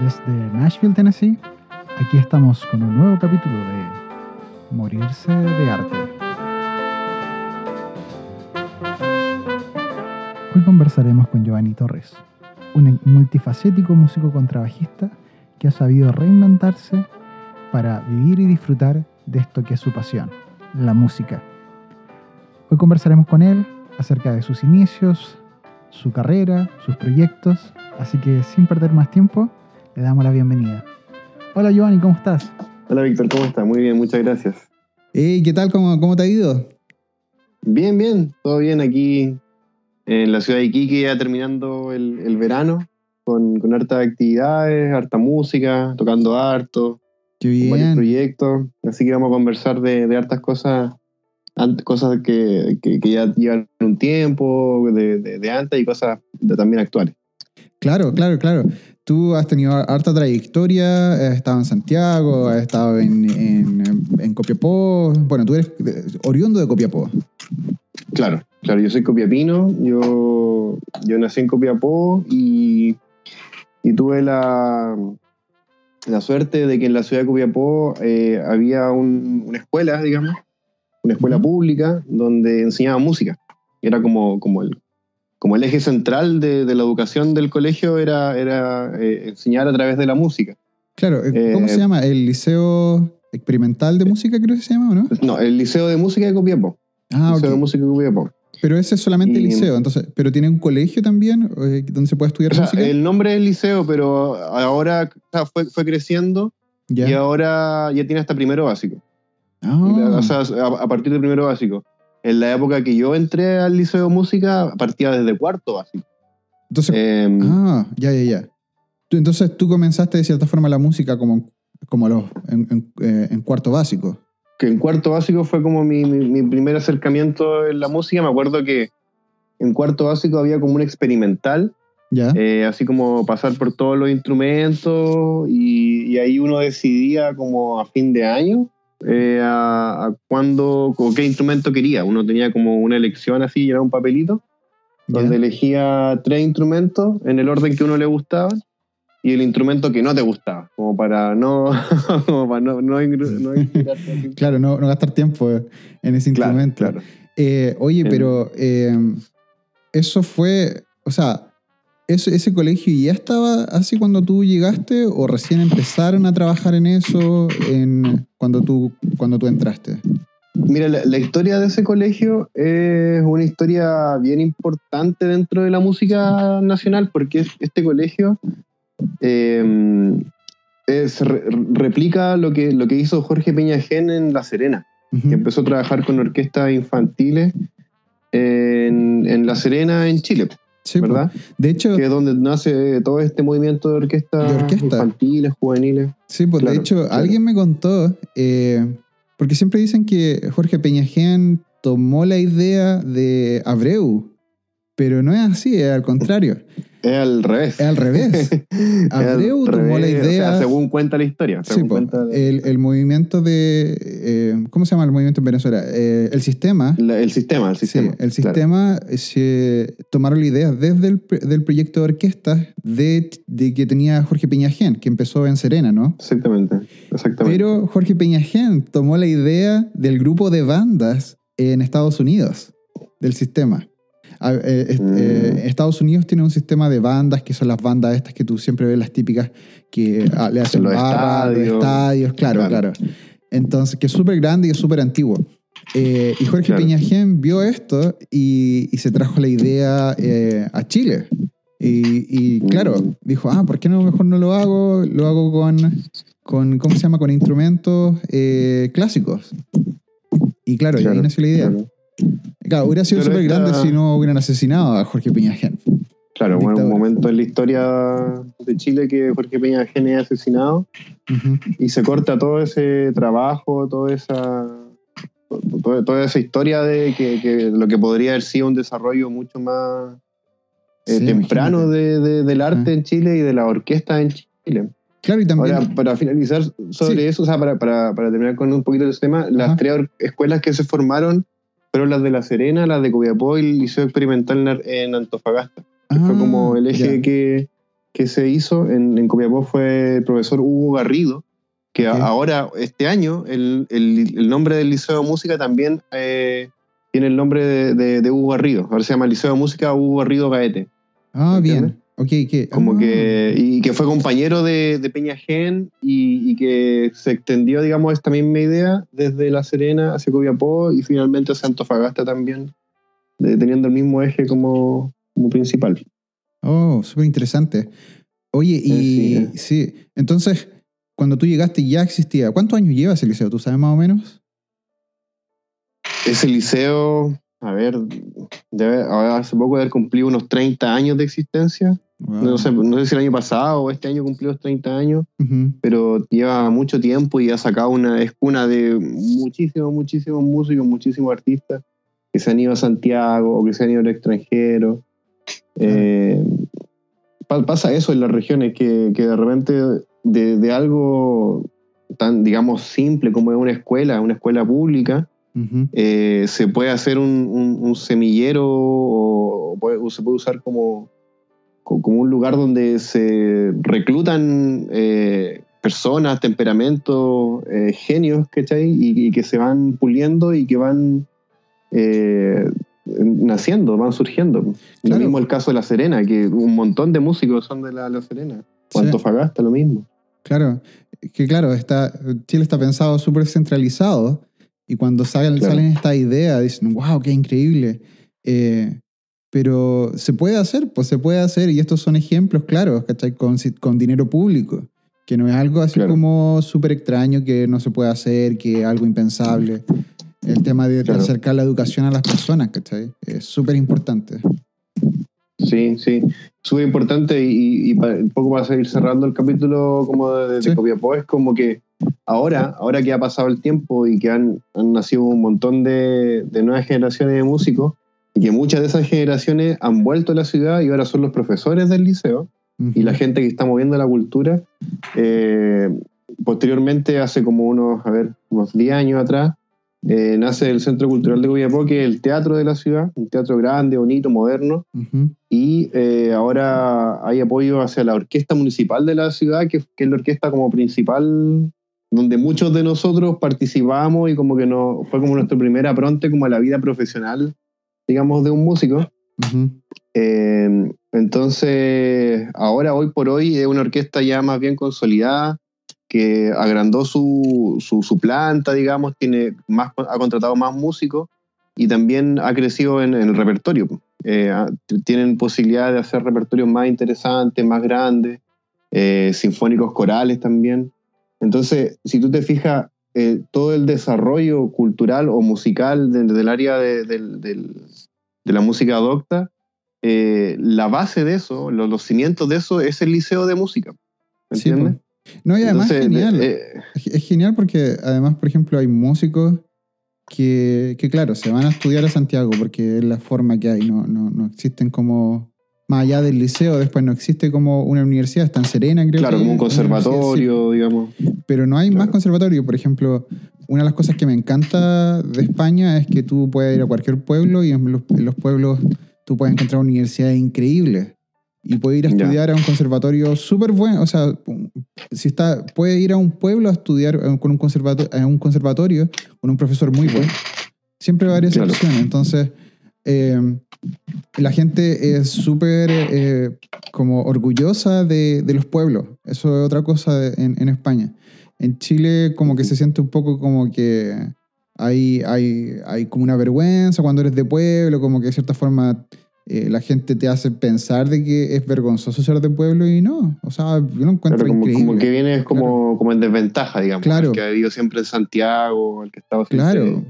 Desde Nashville, Tennessee, aquí estamos con un nuevo capítulo de Morirse de Arte. Hoy conversaremos con Giovanni Torres, un multifacético músico contrabajista que ha sabido reinventarse para vivir y disfrutar de esto que es su pasión, la música. Hoy conversaremos con él acerca de sus inicios, su carrera, sus proyectos, así que sin perder más tiempo, le damos la bienvenida. Hola Giovanni, ¿cómo estás? Hola Víctor, ¿cómo estás? Muy bien, muchas gracias. Hey, ¿Qué tal? ¿Cómo, ¿Cómo te ha ido? Bien, bien, todo bien aquí en la ciudad de Iquique, ya terminando el, el verano, con, con hartas actividades, harta música, tocando harto, Qué varios proyectos, así que vamos a conversar de, de hartas cosas, cosas que, que- que ya llevan un tiempo, de, de- de antes y cosas también actuales. Claro, claro, claro. Tú has tenido harta trayectoria, has estado en Santiago, has estado en, en, en Copiapó. Bueno, tú eres oriundo de Copiapó. Claro, claro, yo soy copiapino, yo, yo nací en Copiapó y, y tuve la, la suerte de que en la ciudad de Copiapó eh, había un- una escuela, digamos, una escuela pública donde enseñaban música. Era como, como, el, como el eje central de, de la educación del colegio, era, era eh, enseñar a través de la música. Claro, eh, ¿cómo Eh, se llama? ¿El Liceo Experimental de Música creo que se llama o no? No, el Liceo de Música de Copiapó. Ah, Liceo de ok. Música de Copiapó. Pero ese es solamente el liceo, entonces, pero tiene un colegio también eh, donde se puede estudiar O sea, música. el nombre es liceo, pero ahora o sea, fue, fue creciendo Ya. y ahora ya tiene hasta primero básico. Ah, O sea, a, a partir de primero básico. En la época que yo entré al liceo de música, partía desde cuarto básico. entonces, Eh, ah, ya, ya, ya. Tú- entonces tú comenzaste de cierta forma la música como, como los, en, en- eh, en cuarto básico. que en cuarto básico fue como mi, mi- mi primer acercamiento en la música. Me acuerdo que en cuarto básico había como un experimental, ¿Ya? eh, así como pasar por todos los instrumentos y, y ahí uno decidía como a fin de año eh, a, a cuándo o qué instrumento quería. Uno tenía como una elección así, era un papelito, donde elegía tres instrumentos en el orden que uno le gustaba y el instrumento que no te gustaba, como para no, como para no, no, no. Claro, no, no gastar tiempo en ese Claro, instrumento. claro. Eh, oye, pero eh, eso fue, o sea, ese colegio ya estaba así cuando tú llegaste o recién empezaron a trabajar en eso en, cuando, tú, cuando tú entraste. Mira, la, la historia de ese colegio es una historia bien importante dentro de la música nacional, porque es- este colegio eh, es- re- replica lo que, lo que hizo Jorge Peñagén en La Serena, que empezó a trabajar con orquestas infantiles en, en La Serena, en Chile, Sí. ¿verdad? De hecho, Que es donde nace todo este movimiento de orquestas De orquesta. infantiles, juveniles. sí, pues de hecho, claro. alguien me contó, eh, porque siempre dicen que Jorge Peñajén tomó la idea de Abreu, pero no es así, es al contrario, Es al revés. es al revés. Abreu tomó la revés, o sea, idea- según cuenta la historia. Según cuenta el, el movimiento de. eh, ¿Cómo se llama el movimiento en Venezuela? Eh, el sistema. la- el sistema, el sistema. sí, el sistema se tomaron la idea desde el del proyecto de orquesta de, de que tenía Jorge Peñajén, que empezó en Serena, ¿no? Exactamente, exactamente. Pero Jorge Peñajén tomó la idea del grupo de bandas en Estados Unidos, del sistema. Eh, est- Mm. eh, Estados Unidos tiene un sistema de bandas que son las bandas estas que tú siempre ves, las típicas que ah, le hacen Los barra, los estadios. estadios, claro, claro. Claro. Entonces, que es súper grande y es súper antiguo. Eh, y Jorge Claro. Peñajén vio esto y, y se trajo la idea eh, a Chile. Y, y, claro, Mm. dijo, ah, ¿por qué no mejor no lo hago? Lo hago con, con ¿cómo se llama? Con instrumentos eh, clásicos. Y claro, y ahí nació la idea. Claro, Claro, hubiera sido súper esta- grande si no hubieran asesinado a Jorge Peñajén. Claro, bueno, un momento en la historia de Chile que Jorge Peña Gene es asesinado y se corta todo ese trabajo, toda esa, toda, toda esa historia de que, que lo que podría haber sido un desarrollo mucho más eh, Sí, temprano imagínate. de, de- del arte Ah. en Chile y de la orquesta en Chile. Claro, y también... Ahora, para finalizar sobre Sí. eso, o sea, para, para, para terminar con un poquito de ese tema, las tres escuelas que se formaron fueron las de La Serena, las de Copiapó y el Liceo Experimental en Antofagasta. fue Ah, como el eje que, que se hizo en, en Copiapó fue el profesor Hugo Garrido, que ahora, este año, el, el- el nombre del Liceo de Música también eh, tiene el nombre de, de- de Hugo Garrido. Ahora se llama Liceo de Música Hugo Garrido Gaete. Ah, ¿Entiendes? bien. Ok, que. Como ah, que, y que fue compañero de, de Peña Gen y, y que se extendió, digamos, esta misma idea desde La Serena hacia Copiapó y finalmente hacia Antofagasta también, de- teniendo el mismo eje como, como principal. Oh, súper interesante. Oye, y Eh, sí, entonces, cuando tú llegaste ya existía. ¿Cuántos años lleva ese liceo? ¿Tú sabes más o menos? Ese liceo, a ver, debe, hace poco de haber cumplido unos 30 años de existencia. Wow. No, sé, no sé si el año pasado o este año cumplió los 30 años, pero lleva mucho tiempo y ha sacado una es cuna de muchísimos, muchísimos músicos, muchísimos artistas que se han ido a Santiago o que se han ido al extranjero. Eh, pa- pasa eso en las regiones, que, que de repente de, de algo tan, digamos, simple como es una escuela, una escuela pública, eh, se puede hacer un, un- un semillero o, se puede usar como, co- como un lugar donde se reclutan eh, personas, temperamentos, eh, genios, ¿cachai? Y, y que se van puliendo y que van eh, naciendo, van surgiendo. Lo Claro. mismo el caso de La Serena, que un montón de músicos son de La, La Serena. O Sí. Antofagasta, lo mismo. Claro, que claro, está, Chile está pensado súper centralizado y cuando salen, Claro. salen esta idea dicen, wow, qué increíble. Eh, pero se puede hacer, pues se puede hacer y estos son ejemplos claros, ¿cachai? Con, con dinero público, que no es algo así Claro. como súper extraño que no se puede hacer, que es algo impensable. El tema de, Claro. acercar la educación a las personas, ¿cachai? Es súper importante. Sí, sí. Súper importante y, y un poco para seguir cerrando el capítulo como de, de Sí. Copiapó, es como que ahora, ahora que ha pasado el tiempo y que han, han nacido un montón de, de nuevas generaciones de músicos y que muchas de esas generaciones han vuelto a la ciudad y ahora son los profesores del liceo y la gente que está moviendo la cultura, eh, posteriormente, hace como unos, a ver, unos 10 años atrás, eh, nace el Centro Cultural de Copiapó, que es el teatro de la ciudad, un teatro grande, bonito, moderno, Ujú. y eh, ahora hay apoyo hacia la orquesta municipal de la ciudad, que, que es la orquesta como principal, donde muchos de nosotros participamos y como que no, fue como nuestro primer apronte como a la vida profesional, digamos, de un músico. Eh, entonces, ahora, hoy por hoy, es una orquesta ya más bien consolidada, que agrandó su, su, su planta, digamos, tiene más, ha contratado más músicos y también ha crecido en, en el repertorio. Eh, ha- tienen posibilidad de hacer repertorios más interesantes, más grandes, eh, sinfónicos corales también. Entonces, si tú te fijas, eh, todo el desarrollo cultural o musical de- del área de, del- del- de la música adopta, eh, la base de eso, lo- los, cimientos de eso es el liceo de música. ¿Me Sí, entiendes? No, y además Entonces, genial. eh, Es es genial porque además, por ejemplo, hay músicos que, que, claro, se van a estudiar a Santiago porque es la forma que hay, no, no, no existen como, más allá del liceo, después no existe como una universidad, está en Serena, creo claro, que como un conservatorio, digamos. sí, pero no hay más conservatorio. Por ejemplo, una de las cosas que me encanta de España es que tú puedes ir a cualquier pueblo y en los, en los pueblos tú puedes encontrar universidades increíbles. Y puedes ir a Ya. estudiar a un conservatorio súper bueno. O sea, si está, puede ir a un pueblo a estudiar con un, conservato- a un conservatorio con un profesor muy bueno. Siempre va a haber esa Claro. opción. Entonces, eh, la gente es súper eh, como orgullosa de, de los pueblos. Eso es otra cosa de- en, en España. En Chile como que se siente un poco como que hay, hay, hay como una vergüenza cuando eres de pueblo, como que de cierta forma eh, la gente te hace pensar de que es vergonzoso ser de pueblo y no. O sea, yo lo encuentro Claro, como, increíble. como que vienes como, como en desventaja, digamos. Claro. El que ha vivido siempre en Santiago, el que ha estado siempre Claro.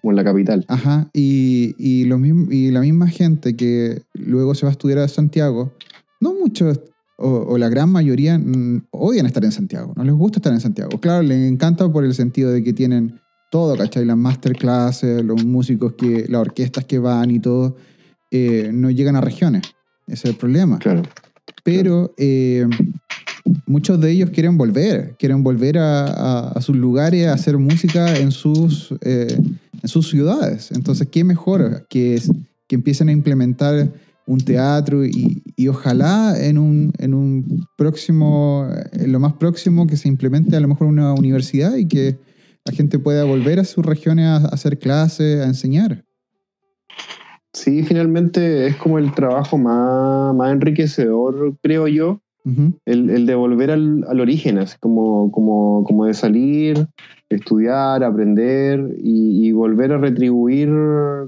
Como en la capital. Ajá, y, y, lo mismo, y la misma gente que luego se va a estudiar a Santiago, no muchos, o, o la gran mayoría, mm, odian estar en Santiago, no les gusta estar en Santiago. Claro, les encanta por el sentido de que tienen todo, ¿cachai? Las masterclasses, los músicos, que, las orquestas que van y todo, eh, no llegan a regiones. Ese es el problema. Claro. Pero eh, muchos de ellos quieren volver, quieren volver a, a- a sus lugares a hacer música en sus, eh, en sus ciudades. Entonces, ¿qué mejor que, es- que empiecen a implementar un teatro y, ojalá en un, en un próximo, en lo más próximo que se implemente a lo mejor una universidad y que la gente pueda volver a sus regiones a, hacer clases, a enseñar. Sí, finalmente es como el trabajo más, más enriquecedor, creo yo, el, el, de volver al, al origen, así como, como, como de salir, estudiar, aprender y, volver a retribuir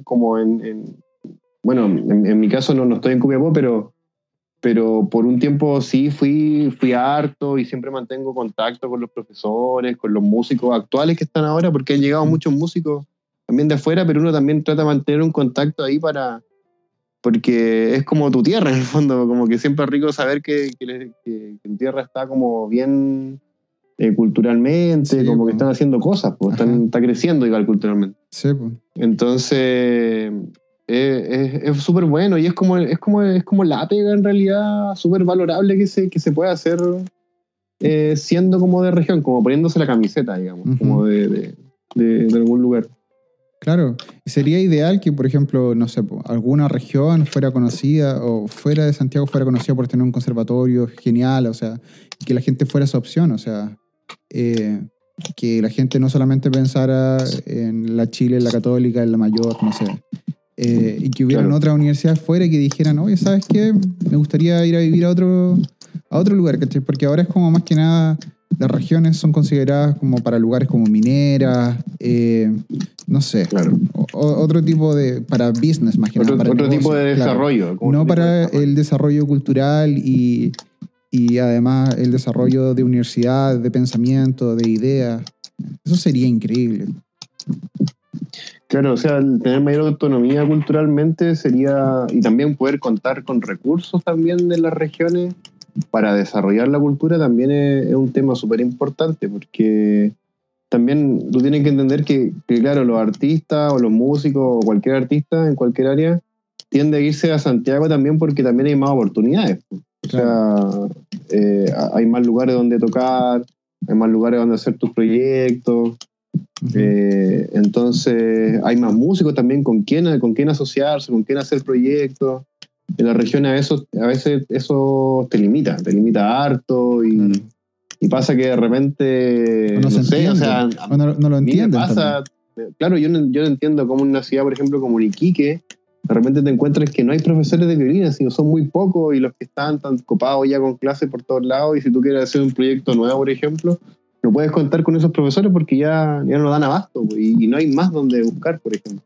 como en, bueno, en, mi caso no, no estoy en Copiapó, pero, pero por un tiempo sí fui, fui harto y siempre mantengo contacto con los profesores, con los músicos actuales que están ahora, porque han llegado muchos músicos también de afuera, pero uno también trata de mantener un contacto ahí para, porque es como tu tierra en el fondo, como que siempre es rico saber que, que, tu tierra está como bien eh, culturalmente, como que están haciendo cosas, pues, están, está creciendo igual culturalmente. Sí, pues. Entonces, es súper bueno y es como, es, como, es como la pega en realidad, súper valorable que se, que se puede hacer eh, siendo como de región, como poniéndose la camiseta, digamos, como de, de, de algún lugar. Claro, sería ideal que, por ejemplo, no sé, alguna región fuera conocida o fuera de Santiago fuera conocida por tener un conservatorio genial, o sea, que la gente fuera esa opción, o sea, eh, que la gente no solamente pensara en la Chile, en la Católica, en la Mayor, no sé, eh, y que hubieran otras universidades fuera y que dijeran, oye, ¿sabes qué? Me gustaría ir a vivir a otro, a otro lugar, ¿cachai? Porque ahora es como más que nada las regiones son consideradas como para lugares como mineras, eh, no sé, claro. otro tipo de, para business más que nada. Para otro tipo de desarrollo. No para el desarrollo cultural y, y además el desarrollo de universidad, de pensamiento, de ideas. Eso sería increíble. Claro, o sea, tener mayor autonomía culturalmente sería, y también poder contar con recursos también de las regiones para desarrollar la cultura también es, un tema súper importante, porque también tú tienes que entender que, claro, los artistas o los músicos o cualquier artista en cualquier área tiende a irse a Santiago también porque también hay más oportunidades. O sea, eh, hay más lugares donde tocar, hay más lugares donde hacer tus proyectos. Eh, entonces hay más músicos también con quién, con quién asociarse, con quién hacer proyectos en las regiones a, eso, a veces eso te limita, te limita harto y, y pasa que de repente, no, sé, o sea, no, lo entienden. Pasa, claro, yo no, yo entiendo como una ciudad, por ejemplo, como Iquique, de repente te encuentras que no hay profesores de violín, sino son muy pocos y los que están tan copados ya con clases por todos lados y si tú quieres hacer un proyecto nuevo, por ejemplo, no puedes contar con esos profesores porque ya, ya no dan abasto y, y no hay más donde buscar, por ejemplo.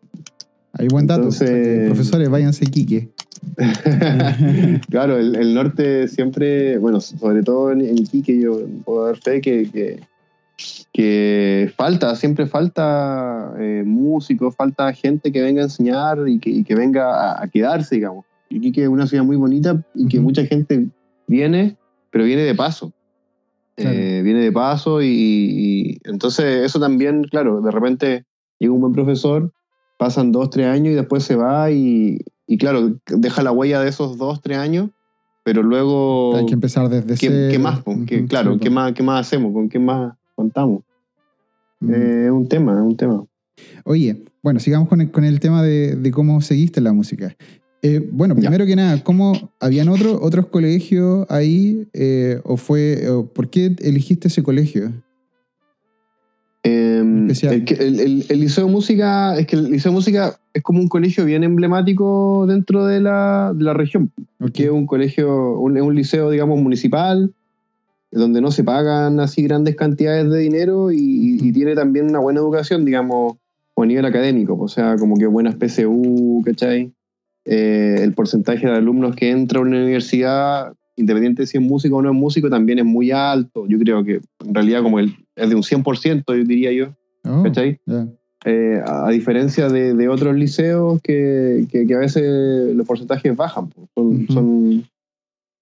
Hay buen dato. Profesores, váyanse Quique. claro, el, norte siempre, bueno, sobre todo en, Iquique yo puedo dar fe que, que, falta, siempre falta eh, músicos, falta gente que venga a enseñar y que, venga a, quedarse, digamos. Iquique es una ciudad muy bonita y que mucha gente viene, pero viene de paso. Eh, viene de paso y, entonces eso también, claro, de repente llega un buen profesor pasan dos, tres años y después se va y, claro, deja la huella de esos dos, tres años, pero luego... Hay que empezar desde ¿Qué, ¿qué más? claro, ¿qué más, ¿qué más hacemos? ¿Con qué más contamos? Eh, es un tema, es un tema. Oye, bueno, sigamos con el, con el tema de, de, cómo seguiste la música. Eh, bueno, primero que nada, ¿cómo habían otro, otros colegios ahí? Eh, ¿O fue, por qué elegiste ese colegio? El, el, Liceo de Música, es que el Liceo de Música es como un colegio bien emblemático dentro de la, de la región. porque es un colegio, un, es un liceo, digamos, municipal, donde no se pagan así grandes cantidades de dinero y, tiene también una buena educación, digamos, a nivel académico. O sea, como que buenas PSU, ¿cachai? Eh, el porcentaje de alumnos que entra a una universidad independiente de si es músico o no es músico, también es muy alto. Yo creo que en realidad como el, es de un 100%, diría yo. Oh, ¿Cachai? Eh, a, diferencia de, otros liceos que, a veces los porcentajes bajan. Son, son,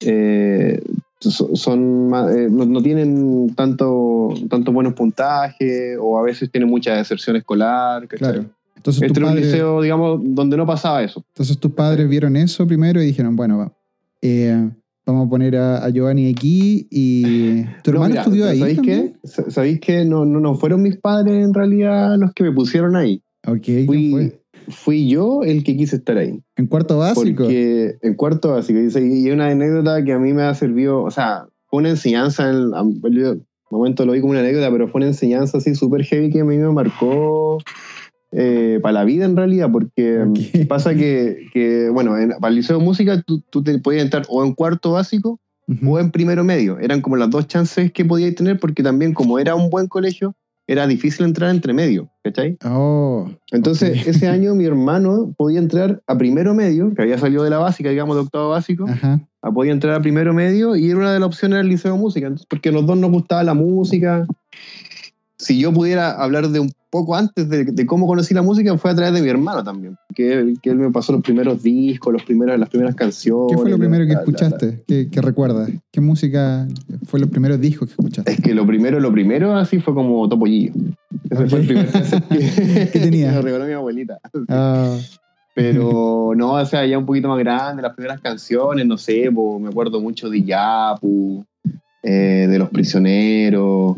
eh, eh, no, tienen tanto, tanto buenos puntajes o a veces tienen mucha deserción escolar. Claro. Entonces, este era un liceo, digamos, donde no pasaba eso. Entonces tus padres vieron eso primero y dijeron, bueno, eh, Vamos a poner a, Giovanni aquí y tu hermano estudió ahí. ¿Sabéis qué? ¿Sabéis qué? No, no, no fueron mis padres en realidad los que me pusieron ahí. Ok, fui, fui yo el que quise estar ahí. En cuarto básico. Porque en cuarto básico. Y una anécdota que a mí me ha servido, o sea, fue una enseñanza, en el momento lo vi como una anécdota, pero fue una enseñanza así súper heavy que a mí me marcó eh, para la vida en realidad, porque pasa que, bueno, en, para el liceo de música tú, tú te podías entrar o en cuarto básico o en primero medio. Eran como las dos chances que podíais tener porque también como era un buen colegio, era difícil entrar entre medio, ¿cachai? Oh, Entonces, ese año mi hermano podía entrar a primero medio, que había salido de la básica, digamos, de octavo básico, a podía entrar a primero medio y era una de las opciones del liceo de música, porque a los dos nos gustaba la música. Si yo pudiera hablar de un poco antes de, cómo conocí la música fue a través de mi hermano también, que él, que él me pasó los primeros discos, los primeros, las primeras canciones. ¿Qué fue lo primero que escuchaste? ¿Qué, recuerdas? ¿Qué música fue los primeros discos que escuchaste? Es que lo primero, lo primero así fue como Topollillo. Ese fue el primer que, ¿Qué tenía? me regaló mi abuelita. Ah. Pero no, o sea, ya un poquito más grande, las primeras canciones, no sé, me acuerdo mucho de Yapu, eh, de Los Prisioneros,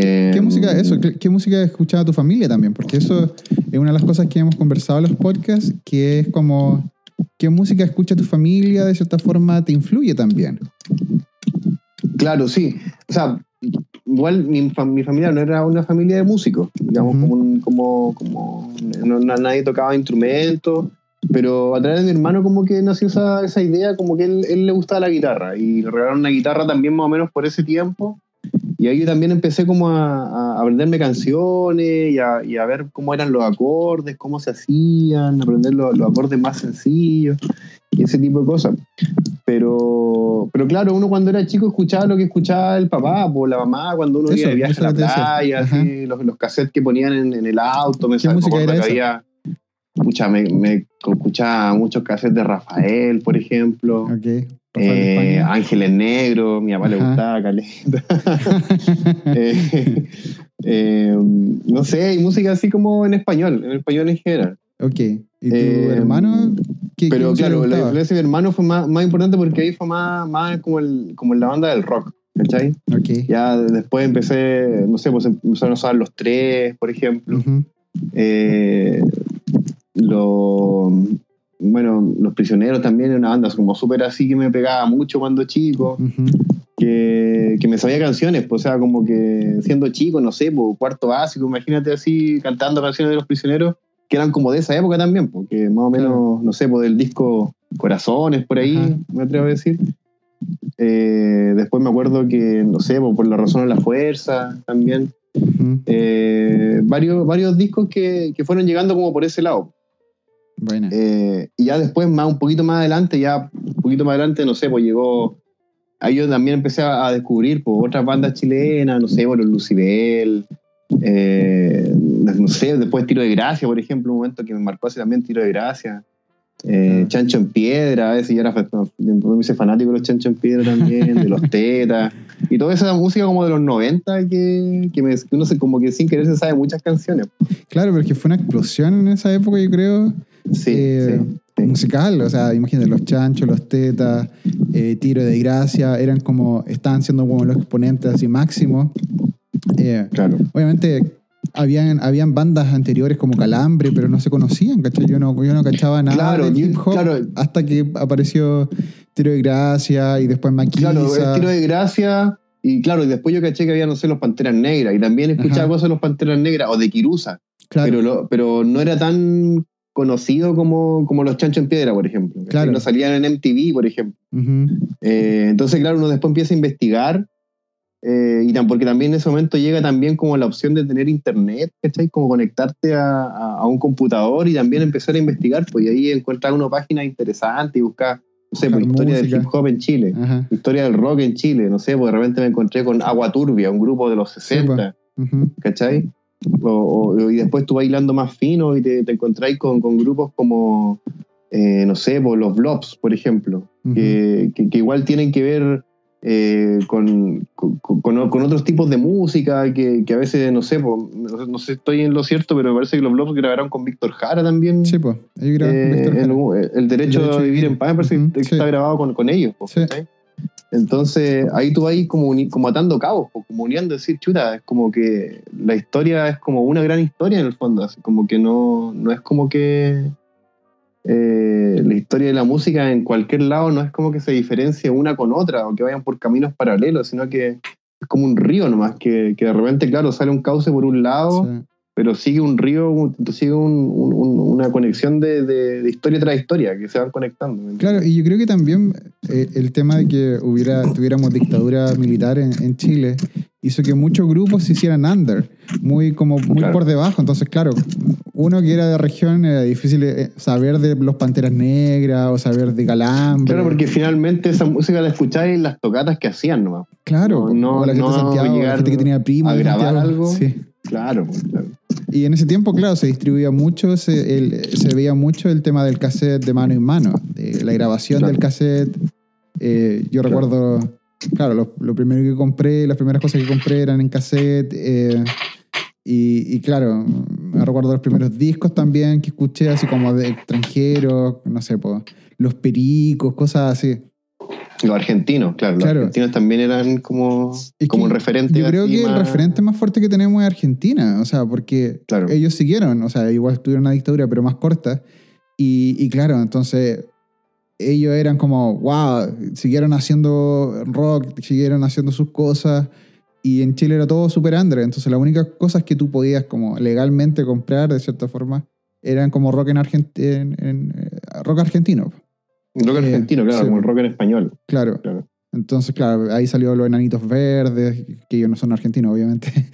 ¿Qué música eso? ¿Qué, música escuchaba tu familia también? Porque eso es una de las cosas que hemos conversado en los podcasts, que es como qué música escucha tu familia de cierta forma te influye también. Claro, sí. O sea, igual mi, familia no era una familia de músicos, digamos, como, como, nadie tocaba instrumentos, pero a través de mi hermano como que nació esa, esa idea, como que él, él le gustaba la guitarra y le regalaron una guitarra también más o menos por ese tiempo y ahí también empecé como a, aprenderme canciones y a, ver cómo eran los acordes, cómo se hacían, aprender los, acordes más sencillos y ese tipo de cosas. Pero, pero claro, uno cuando era chico escuchaba lo que escuchaba el papá o la mamá cuando uno iba de viaje a la playa, así, los, los, cassettes que ponían en, el auto, me ¿Qué música era que había me, me, escuchaba muchos cassettes de Rafael, por ejemplo. Okay. Eh, Ángeles Negros, mi papá le gustaba caleta. Eh, eh, no sé, hay música así como en español, en español en general. Ok. ¿Y tu hermano? ¿Qué, pero claro, la influencia de mi hermano fue más, más, importante porque ahí fue más, más como, el, como la banda del rock. ¿Cachai? Okay. Ya después empecé, no sé, pues empezaron a usar los tres, por ejemplo. lo, bueno, Los Prisioneros también era una banda como súper así que me pegaba mucho cuando chico, que, que, me sabía canciones, pues, o sea, como que siendo chico, no sé, pues, cuarto básico, imagínate así cantando canciones de Los Prisioneros, que eran como de esa época también, porque más o menos, no sé, pues del disco Corazones, por ahí, me atrevo a decir. Eh, después me acuerdo que, no sé, pues, por la razón de la fuerza también. Eh, varios, varios discos que, que fueron llegando como por ese lado. Eh, y ya después, más un poquito más adelante, ya un poquito más adelante, no sé, pues llegó. Ahí yo también empecé a, descubrir pues, otras bandas chilenas, no sé, bueno, Lucibel, eh, no sé, después Tiro de Gracia, por ejemplo, un momento que me marcó así también Tiro de Gracia. Eh, Chancho en Piedra, a veces yo era me hice fanático de los Chancho en Piedra también, de los Tetas, y toda esa música como de los 90 que, que, me, uno se, como que sin querer se sabe muchas canciones. Claro, porque fue una explosión en esa época, yo creo, eh, sí, musical, o sea, imagínate, los chanchos, los tetas, eh, tiro de gracia, eran como, estaban siendo como los exponentes así máximos. Eh, claro. Obviamente habían, habían bandas anteriores como Calambre, pero no se conocían, ¿cachai? Yo no, yo no cachaba nada claro, de hip hop claro. hasta que apareció Tiro de Gracia y después Maquisa. Claro, el Tiro de Gracia y claro, y después yo caché que había, no sé, los Panteras Negras y también escuchaba cosas de los Panteras Negras o de Kirusa. Claro. Pero, pero no era tan conocido como, como los Chancho en Piedra, por ejemplo. Claro. No salían en MTV, por ejemplo. Eh, entonces, claro, uno después empieza a investigar eh, y porque también en ese momento llega también como la opción de tener internet, ¿cachai? Como conectarte a, a, un computador y también empezar a investigar, pues ahí encuentras una página interesante y buscar, no sé, pues, historia del hip hop en Chile, historia del rock en Chile, no sé, pues de repente me encontré con Agua Turbia, un grupo de los 60, pues. ¿cachai? y después tú bailando más fino y te, te encontráis con, con, grupos como, eh, no sé, por los Blobs, por ejemplo, que, que, igual tienen que ver eh, con, con, con, otros tipos de música, que, que a veces, no sé, no sé, estoy en lo cierto, pero me parece que los Blobs grabaron con Víctor Jara también. Sí, pues, eh, el, el, derecho a vivir en paz, me parece que está grabado con, con ellos. Entonces ahí tú vas como, uni- como atando cabos, po, como uniendo, decir, chuta, es como que la historia es como una gran historia en el fondo, así como que no, no es como que eh, la historia de la música en cualquier lado no es como que se diferencie una con otra o que vayan por caminos paralelos, sino que es como un río nomás, que, que de repente, claro, sale un cauce por un lado. Pero sigue un río, sigue un- un- un- una conexión de, de- de historia tras historia, que se van conectando. Claro, y yo creo que también eh, el tema de que hubiera, tuviéramos dictadura militar en, en Chile hizo que muchos grupos se hicieran under, muy como muy Claro. por debajo. Entonces, claro, uno que era de región era difícil eh, saber de los Panteras Negras o saber de Calambre. Claro, porque finalmente esa música la escucháis en las tocatas que hacían nomás. Claro, no- no- o la gente no la llegar gente que tenía prima a grabar algo. Sí. Claro, pues, claro. Y en ese tiempo, claro, se distribuía mucho, se, el- se veía mucho el tema del cassette de mano en mano, de la grabación Claro. del cassette. Eh, yo Claro. recuerdo, claro, lo, lo primero que compré, las primeras cosas que compré eran en cassette. eh, y, y claro, me recuerdo los primeros discos también que escuché, así como de extranjeros, no sé, po, los pericos, cosas así. Los argentinos, claro, los Claro. argentinos también eran como, Es como que un referente. Yo creo que el referente más fuerte que tenemos es Argentina, o sea, porque Claro. ellos siguieron, o sea, igual tuvieron una dictadura, pero más corta. Y, y claro, entonces ellos eran como, wow, siguieron haciendo rock, siguieron haciendo sus cosas. Y en Chile era todo super under. Entonces las únicas cosas que tú podías como legalmente comprar, de cierta forma, eran como rock en, Argent- en- en, eh, rock argentino. Rock Eh, argentino, claro, sí. como el rock en español. Claro. Claro. Entonces, claro, ahí salió los enanitos verdes, que ellos no son argentinos, obviamente.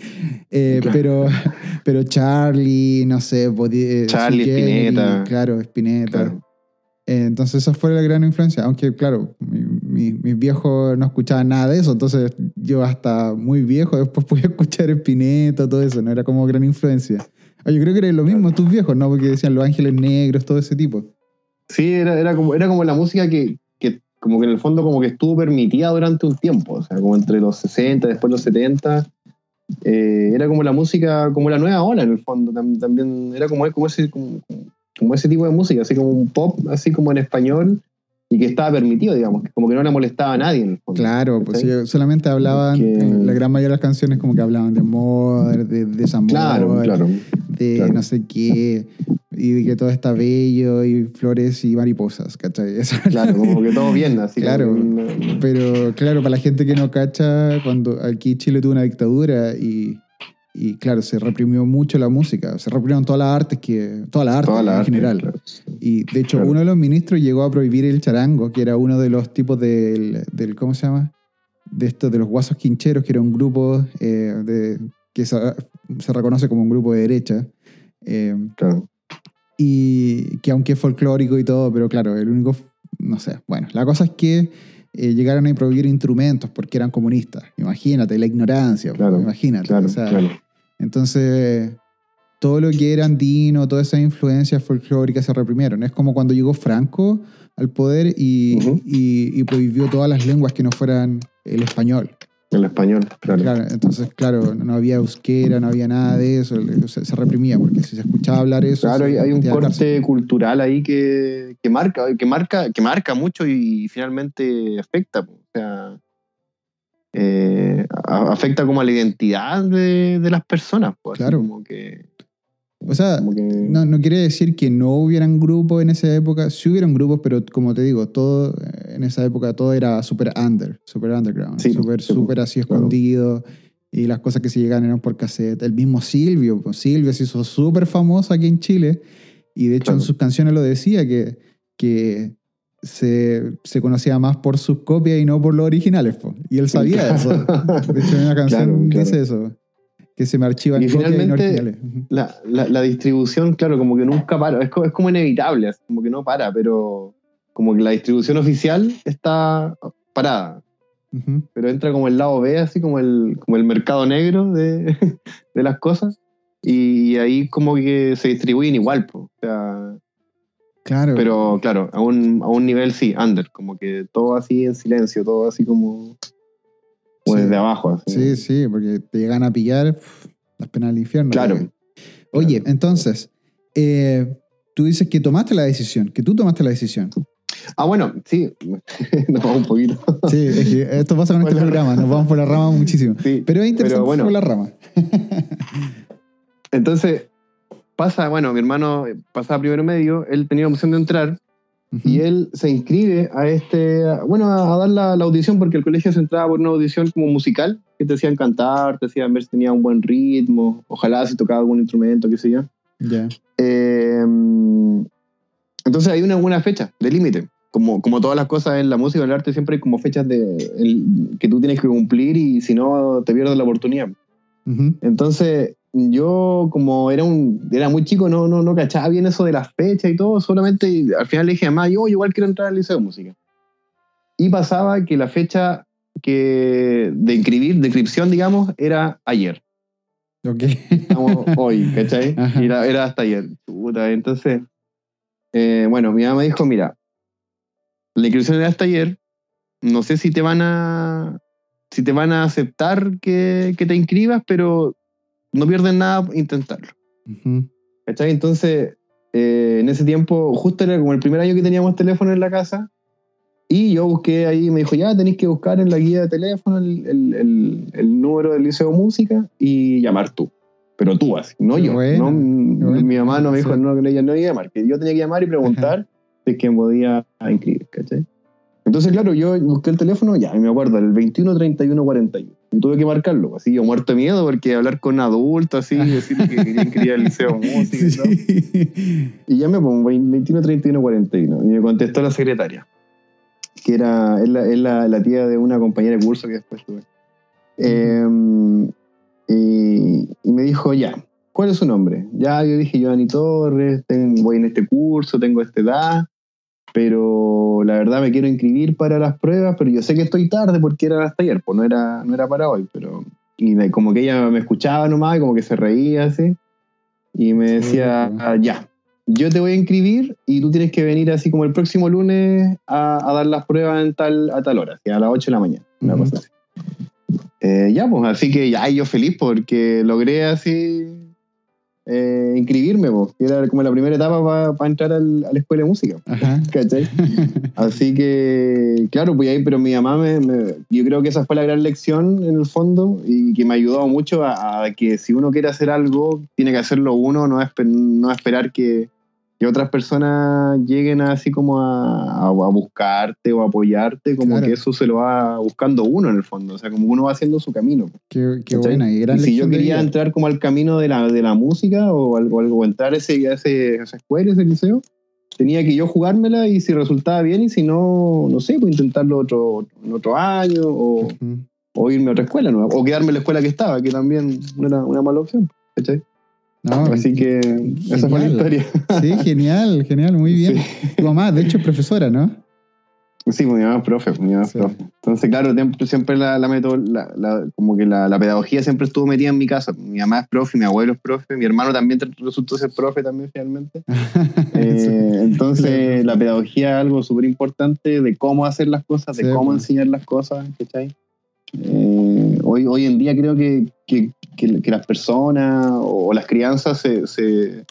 Eh, Claro. pero, pero Charlie, no sé, podi- eh, Charlie, Spinetta. Claro, Spinetta. Claro. Eh, entonces, esa fue la gran influencia. Aunque, claro, mi- mi- mis viejos no escuchaban nada de eso. Entonces, yo hasta muy viejo después pude escuchar Spinetta, todo eso. No era como gran influencia. Ah, Yo creo que era lo mismo tus viejos, ¿no? Porque decían Los Ángeles Negros, todo ese tipo. Sí, era, era, como, era como la música que, que como que en el fondo como que estuvo permitida durante un tiempo, o sea, como entre los 60, después los 70. eh, era como la música, como la nueva ola en el fondo, tam- también era como, como, ese, como, como ese tipo de música, así como un pop, así como en español, y que estaba permitido, digamos, que como que no le molestaba a nadie en el fondo. Claro, pues sí, solamente hablaban, Que- la gran mayoría de las canciones como que hablaban de amor, de desamor, Claro, claro. de claro. no sé qué, y de que todo está bello, y flores y mariposas, ¿cachai? Eso- Claro, como que todo bien, así Claro. que Pero claro, para la gente que no cacha, cuando aquí Chile tuvo una dictadura y, y claro, se reprimió mucho la música, se reprimieron todas las artes, que, todas las artes toda la en arte, general. claro. Y de hecho, Claro. uno de los ministros llegó a prohibir el charango, que era uno de los tipos del, del ¿cómo se llama? De estos, de los guasos quincheros, que era un grupo eh, de, que se, se reconoce como un grupo de derecha. eh, Claro. y que aunque es folclórico y todo, pero claro, el único, no sé, bueno, la cosa es que eh, llegaron a prohibir instrumentos porque eran comunistas. Imagínate, la ignorancia, Claro, imagínate. Claro, o sea, claro. Entonces, todo lo que era andino, todas esas influencias folclóricas se reprimieron. Es como cuando llegó Franco al poder y, Ujú. y- y prohibió todas las lenguas que no fueran el español. El español, claro. Claro, entonces, claro, no había euskera, no había nada de eso, se, se reprimía, porque si se escuchaba hablar eso... Claro, hay, un corte cultural ahí que, que marca, que marca, que marca mucho y finalmente afecta. O sea, eh, afecta como a la identidad de, de las personas. así Claro. Como que, O sea, como que- no, no quiere decir que no hubieran grupos en esa época. Sí hubieran grupos, pero como te digo, todo eh, en esa época todo era super under, super underground, Sí, super, sí, super así claro. escondido. Y las cosas que se llegaban eran por cassette. El mismo Silvio, pues, Silvio se hizo súper famoso aquí en Chile. Y de hecho en sus canciones lo decía, que, que se, se conocía más por sus copias y no por los originales. po. Y él sabía eso. De hecho en una canción Claro, claro. dice eso. Que se me archivan Y copias y no originales. La, la, la distribución, claro, como que nunca para. Es como, es como inevitable, como que no para, pero como que la distribución oficial está parada. Pero entra como el lado B, así como el, como el mercado negro de, de las cosas. Y ahí como que se distribuyen igual, po. O sea, Claro. pero claro, a un, a un nivel sí, under, como que todo así en silencio, todo así como, como Sí. desde abajo. Así. Sí, sí, porque te llegan a pillar las penas del infierno. Claro. Oye, entonces, eh, tú dices que tomaste la decisión, que tú tomaste la decisión. Ah, bueno, sí, nos vamos un poquito. Sí, es que esto pasa con este programa, nos vamos por la rama muchísimo. Sí, Pero es interesante pero bueno. por la rama. Entonces, pasa, bueno, mi hermano pasaba primero medio, él tenía la opción de entrar y él se inscribe a este, bueno, a, a dar la, la audición porque el colegio se entraba por una audición como musical, que te hacían cantar, te hacían ver si tenía un buen ritmo, ojalá si tocaba algún instrumento, qué sé yo. Eh, entonces hay una buena fecha de límite. Como, como todas las cosas en la música en el arte, siempre hay como fechas de, el- que tú tienes que cumplir y si no, te pierdes la oportunidad. Entonces, yo como era un era muy chico, no, no, no cachaba bien eso de las fechas y todo, solamente al final le dije a mamá, yo igual quiero entrar al liceo de música. Y pasaba que la fecha que de inscribir, de inscripción, digamos, era ayer. Ok. Estamos hoy, ¿cachai? Era, era hasta ayer. Puta, entonces, eh, bueno, mi mamá me dijo, mira, la inscripción era hasta ayer, no sé si te van a si te van a aceptar que, que te inscribas, pero no pierden nada intentarlo. Ujú. ¿Cachai? Entonces, eh, en ese tiempo, justo era como el primer año que teníamos teléfono en la casa, y yo busqué ahí, me dijo, ya tenéis que buscar en la guía de teléfono el, el- el- el número del liceo de música y llamar tú. Pero tú así, no Qué yo. buena, no. Mi mamá no me dijo Sí. no, que ella no iba a llamar, que yo tenía que llamar y preguntar de quién podía inscribir, ¿cachai? Entonces, claro, yo busqué el teléfono, ya, y me acuerdo, el 21 31 41. Y tuve que marcarlo, así yo muerto de miedo, porque hablar con adultos, así, decir que quería inscribir al liceo música y todo. Sí. Y ya me pongo 21, 31, 41. Y me contestó la secretaria, que era es la, es la, la tía de una compañera de curso que después tuve. Eh, y, y me dijo, ya, ¿cuál es su nombre? Ya yo dije, Giovanni Torres, voy en este curso, tengo esta edad, pero la verdad me quiero inscribir para las pruebas, pero yo sé que estoy tarde porque era hasta ayer, pues no era, no era para hoy, pero... Y como que ella me escuchaba nomás y como que se reía así. Y me decía, Sí, "Ah, ya, yo te voy a inscribir y tú tienes que venir así como el próximo lunes a, a dar las pruebas en tal, a tal hora, a las 8 de la mañana, una Ujú. cosa así. Eh, ya, pues, así que ya yo feliz porque logré así eh, inscribirme, pues, que era como la primera etapa para entrar al- a la escuela de música. Ajá. ¿Cachai? Así que, claro, pues ahí, pero mi mamá, me, me- yo creo que esa fue la gran lección en el fondo y que me ayudó mucho a, a que si uno quiere hacer algo, tiene que hacerlo uno, no, esper- no esperar que, que otras personas lleguen así como a, a- buscarte o apoyarte, como Claro. que eso se lo va buscando uno en el fondo, o sea, como uno va haciendo su camino. Qué, qué buena y gran Y si yo quería entrar como al camino de la, de la música o algo, algo entrar a, ese, ese, esa escuela, ese liceo, tenía que yo jugármela y si resultaba bien y si no, no sé, pues intentarlo otro, en otro año o, o irme a otra escuela nueva, o quedarme en la escuela que estaba, que también no era una mala opción. ¿cachai? No, Así que esa fue la historia. Sí, genial, genial, muy bien. Tu mamá, de hecho, es profesora, ¿no? Sí, pues mi mamá es profe, mi mamá es Sí. profe. Entonces, claro, siempre, la, la, meto- la- la- como que la, la pedagogía siempre estuvo metida en mi casa. Mi mamá es profe, mi abuelo es profe, mi hermano también resultó ser profe también finalmente. Eh, entonces, la pedagogía es algo súper importante de cómo hacer las cosas, de Sí, cómo pues. enseñar las cosas, ¿cachai? Eh, hoy, hoy en día creo que, que, que- que las personas o, las crianzas se, se-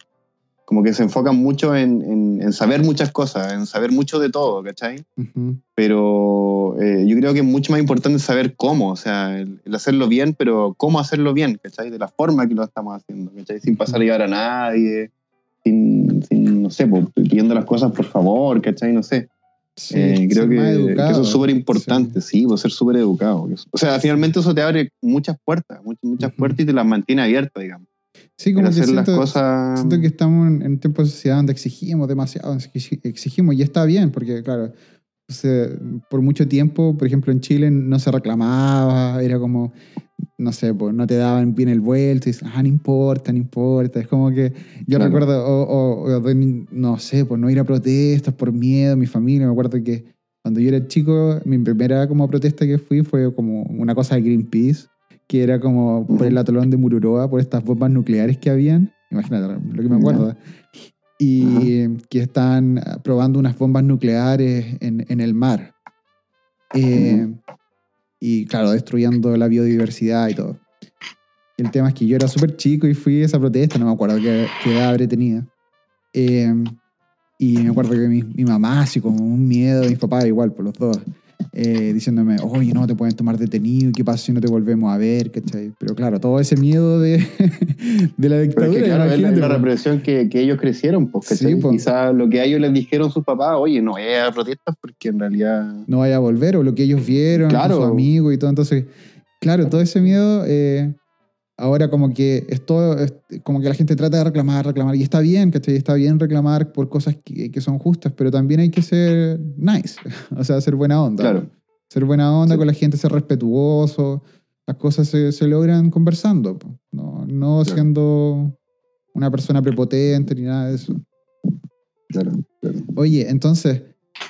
como que se enfocan mucho en, en- en saber muchas cosas, en saber mucho de todo, ¿cachai? Ujú. Pero eh, yo creo que es mucho más importante saber cómo, o sea, el, el hacerlo bien, pero cómo hacerlo bien, ¿cachai? De la forma que lo estamos haciendo, ¿cachai? Sin pasar a llevar a nadie, sin, sin, no sé, pidiendo las cosas por favor, ¿cachai? No sé. Sí, Eh, creo que, eso es súper importante, sí, pues ser súper educado. O sea, finalmente eso te abre muchas puertas, muchas, puertas y te las mantiene abiertas, digamos. Sí, como que hacer las siento, cosas... siento que estamos en un tiempo de sociedad donde exigimos demasiado, exigi- exigimos y está bien, porque claro, por mucho tiempo, por ejemplo, en Chile no se reclamaba, era como, no sé, pues no te daban bien el vuelto, y dices, ah, no importa, no importa. Es como que yo Claro. recuerdo, o, o- o de ni- no sé, pues no ir a protestas por miedo, mi familia, me acuerdo que cuando yo era chico, mi primera como protesta que fui fue como una cosa de Greenpeace, que era como por el atolón de Mururoa, por estas bombas nucleares que habían. Imagínate lo que me acuerdo. Y que están probando unas bombas nucleares en, en el mar. Eh, y claro, destruyendo la biodiversidad y todo. El tema es que yo era súper chico y fui a esa protesta, no me acuerdo qué, qué edad habré tenido. Eh, Y me acuerdo que mi, mi mamá, así como un miedo, mis papás igual, por los dos, eh, diciéndome, oye, no, te pueden tomar detenido, ¿qué pasa si no te volvemos a ver? ¿cachai? Pero claro, todo ese miedo de, de la Pero es dictadura. que, claro, es la, la represión que, que ellos crecieron, porque Sí, po. quizás lo que a ellos les dijeron sus papás, oye, no es a protestas porque en realidad... no vaya a volver, o lo que ellos vieron, Claro. sus amigos y todo. Entonces, claro, todo ese miedo, eh, ahora como que es todo, es como que la gente trata de reclamar, reclamar, y está bien, ¿cachai? Está bien reclamar por cosas que, que son justas, pero también hay que ser nice, o sea, ser buena onda. Claro. Ser buena onda Sí. con la gente, ser respetuoso. Las cosas se, se logran conversando, no, no Claro. siendo una persona prepotente ni nada de eso. Claro, claro. Oye, entonces,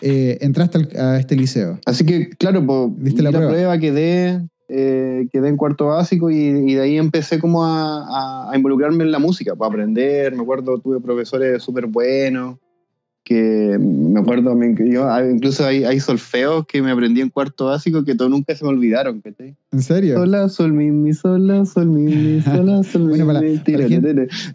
eh, entraste al- a este liceo. Así que, claro, pues, ¿Diste la di prueba? quedé, eh, quedé en cuarto básico y, y de ahí empecé como a, a- a involucrarme en la música, para aprender. Me acuerdo, tuve profesores súper buenos, que me acuerdo, me- yo, ah, incluso hay, hay solfeos que me aprendí en cuarto básico que todo nunca se me olvidaron. ¿cachai? ¿En serio? Sola, sol, mi, mi, sola, sol, mi, mi, sola, sol, mi, Bueno, para- mi, tira.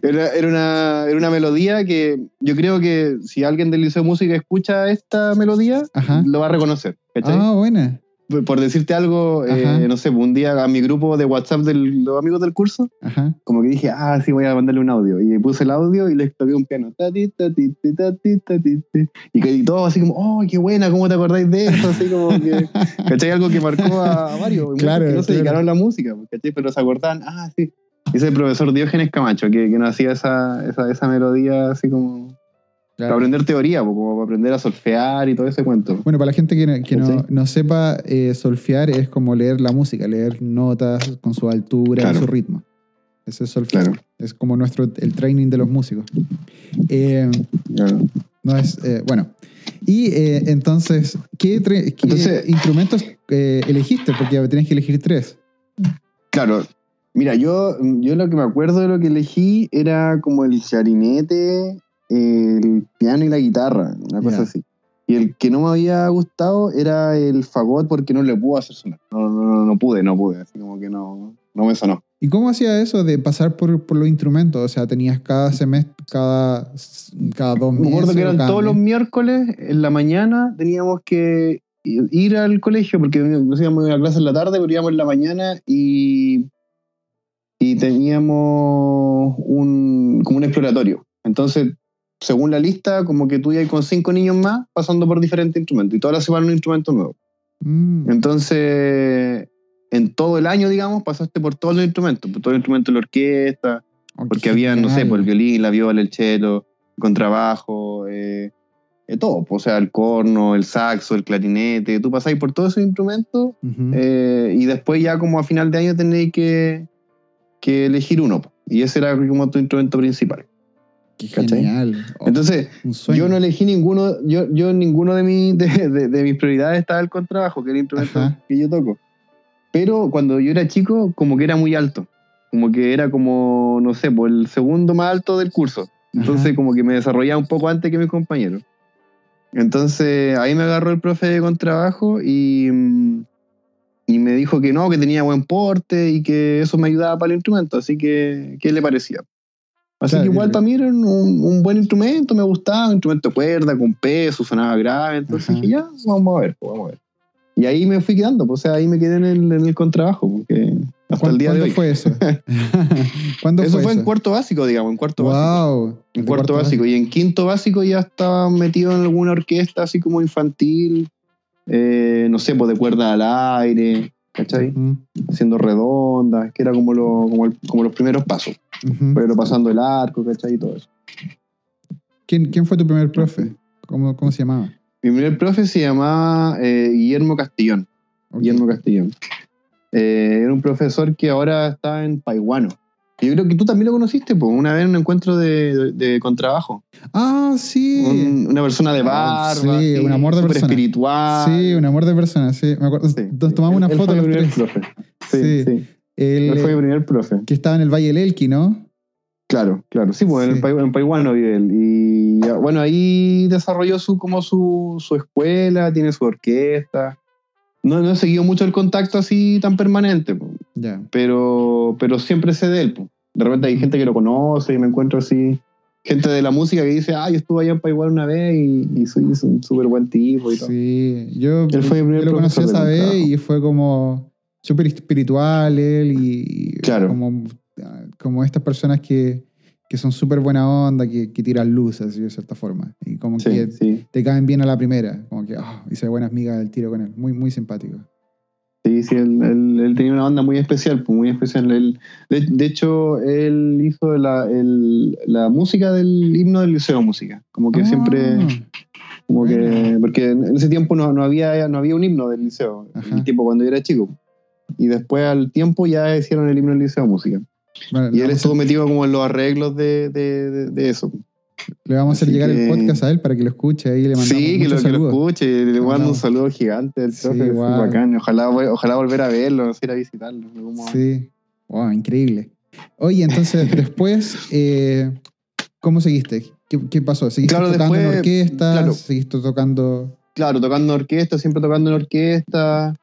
Era, era una, era una melodía que yo creo que si alguien del Liceo de Música escucha esta melodía, Ajá. lo va a reconocer. ¿cachai? Ah, buena. Por- decirte algo, eh, no sé, un día a mi grupo de WhatsApp de los amigos del curso, Ajá. como que dije, ah, sí, voy a mandarle un audio. Y puse el audio y les toqué un piano. Y que todos así como, oh, qué buena, ¿cómo te acordáis de eso? Así como que, ¿cachai? Algo que marcó a, varios. muchos Claro, que no se dedicaron a la música, ¿cachai? Pero se acordaban, ah, sí. Ese es el profesor Diógenes Camacho, que, que nos hacía esa, esa, esa melodía así como para aprender teoría, como para aprender a solfear y todo ese cuento. Bueno, para la gente que, no- que no, ¿Sí? no sepa, eh, solfear es como leer la música, leer notas con su altura Claro. y su ritmo. Ese es solfear. Claro, Es como nuestro, el training de los músicos. Eh, claro. no es, eh, bueno. Y eh, entonces, ¿qué, qué Entonces- instrumentos eh, elegiste? Porque tenés que elegir tres. Claro. Mira, yo, yo lo que me acuerdo de lo que elegí era como el clarinete, el piano y la guitarra, una cosa Ya. así. Y el que no me había gustado era el fagot porque no le pude hacer sonar. No, no, no, no pude, no pude. Así como que no, no me sonó. ¿Y cómo hacía eso de pasar por, por los instrumentos? O sea, tenías cada semestre, cada, cada dos Me meses. acuerdo que eran todos los miércoles, en la mañana, teníamos que ir al colegio, porque nos íbamos a clase en la tarde, pero íbamos en la mañana y, y teníamos un, como un exploratorio. Entonces, según la lista, como que tú ibas con cinco niños más pasando por diferentes instrumentos y todas las semanas un instrumento nuevo. Mm, Entonces, en todo el año, digamos, pasaste por todos los instrumentos, por todos los instrumentos de la orquesta, oh, porque había, no sé, por el violín, la viola, el cello, el contrabajo, eh, eh, todo, o sea, el corno, el saxo, el clarinete, tú pasáis por todos esos instrumentos eh, y después ya como a final de año tenéis que, que elegir uno, y ese era como tu instrumento principal. Genial. Oh, Entonces, yo no elegí ninguno, yo, yo ninguno de, mi- de, de- de mis prioridades estaba el contrabajo, que es el instrumento Ajá. que yo toco. Pero cuando yo era chico, como que era muy alto. Como que era como, no sé, por el segundo más alto del curso. Entonces, Ajá. como que me desarrollaba un poco antes que mis compañeros. Entonces, ahí me agarró el profe de contrabajo y, mm, y me dijo que no, que tenía buen porte y que eso me ayudaba para el instrumento. Así que, ¿qué le parecía? Así Claro, que igual que- para mí era un, un buen instrumento, me gustaba, un instrumento de cuerda, con peso, sonaba grave. Entonces Ajá. dije, ya, vamos a ver, pues, vamos a ver. Y ahí me fui quedando, pues, o sea, ahí me quedé en el, en el contrabajo, porque hasta ¿Cuán- el día de ¿Cuándo hoy. fue eso? ¿Cuándo Eso fue fue eso? en cuarto básico, digamos, en cuarto básico. Wow. En de cuarto básico. Y en quinto básico ya estaba metido en alguna orquesta así como infantil, eh, no sé, pues de cuerda al aire, ¿cachai? Ujú, Haciendo redondas, que era como, lo, como, el- como los primeros pasos, pero pasando el arco, ¿cachai? Y todo eso. ¿Quién, quién fue tu primer profe? ¿Cómo, cómo se llamaba? Mi primer profe se llamaba eh, Guillermo Castillón. Ok. Guillermo Castillón. Eh, era un profesor que ahora está en Paiguano. Yo creo que tú también lo conociste, pues, una vez en un encuentro de, de, de contrabajo. Ah, sí. Un- una persona de Ah, barba, sí, un amor de súper persona. espiritual. Sí, un amor de persona, sí. Me acuerdo. Sí, Nos tomamos una Él- él foto fue los tres. profe. Sí, Sí. sí. Él fue mi primer profe. que estaba en el Valle del Elqui, ¿no? Claro, claro. Sí, pues en, Sí. Pai- en Paiguano vive él. Y bueno, ahí desarrolló su, como su, su escuela, tiene su orquesta. No, no he seguido mucho el contacto así tan permanente, pero, pero siempre sé de él. De repente hay gente que lo conoce y me encuentro así gente de la música que dice, ah, yo estuve allá en Paigual una vez y, y soy es un súper buen tipo y todo. Sí, yo, Él fue mi primer yo lo conocí esa vez y fue como súper espiritual él y y Claro. como, como estas personas que, que son súper buena onda, que, que tiran luz, así de cierta forma. Y como Sí, que sí. te caen bien a la primera, como que ah, hice buenas migas del tiro con él. Muy, muy simpático. Sí, sí, él, él- él tenía una banda muy especial, pues, muy especial. Él, de, de hecho, él hizo la, el- la música del himno del Liceo de Música. Como que Ah, siempre, como que, porque en ese tiempo no, no había, no había un himno del liceo, Ajá. el tiempo cuando yo era chico. Y después al tiempo ya hicieron el himno del Liceo de Música. Y él estuvo metido como en los arreglos de, de, de- de eso. le vamos a hacer llegar el podcast a él para que lo escuche. Ahí le mandamos Sí, que lo, que lo escuche, le mando un saludo gigante al Sí, igual. bacán. Ojalá, ojalá volver a verlo, no sé, ir a visitarlo. Sí. Wow, increíble. Oye, entonces, después, eh, ¿cómo seguiste? ¿Qué, qué pasó? ¿Seguiste Claro, tocando en orquesta? claro. ¿Seguiste tocando...? claro, tocando en orquesta, siempre tocando en orquesta.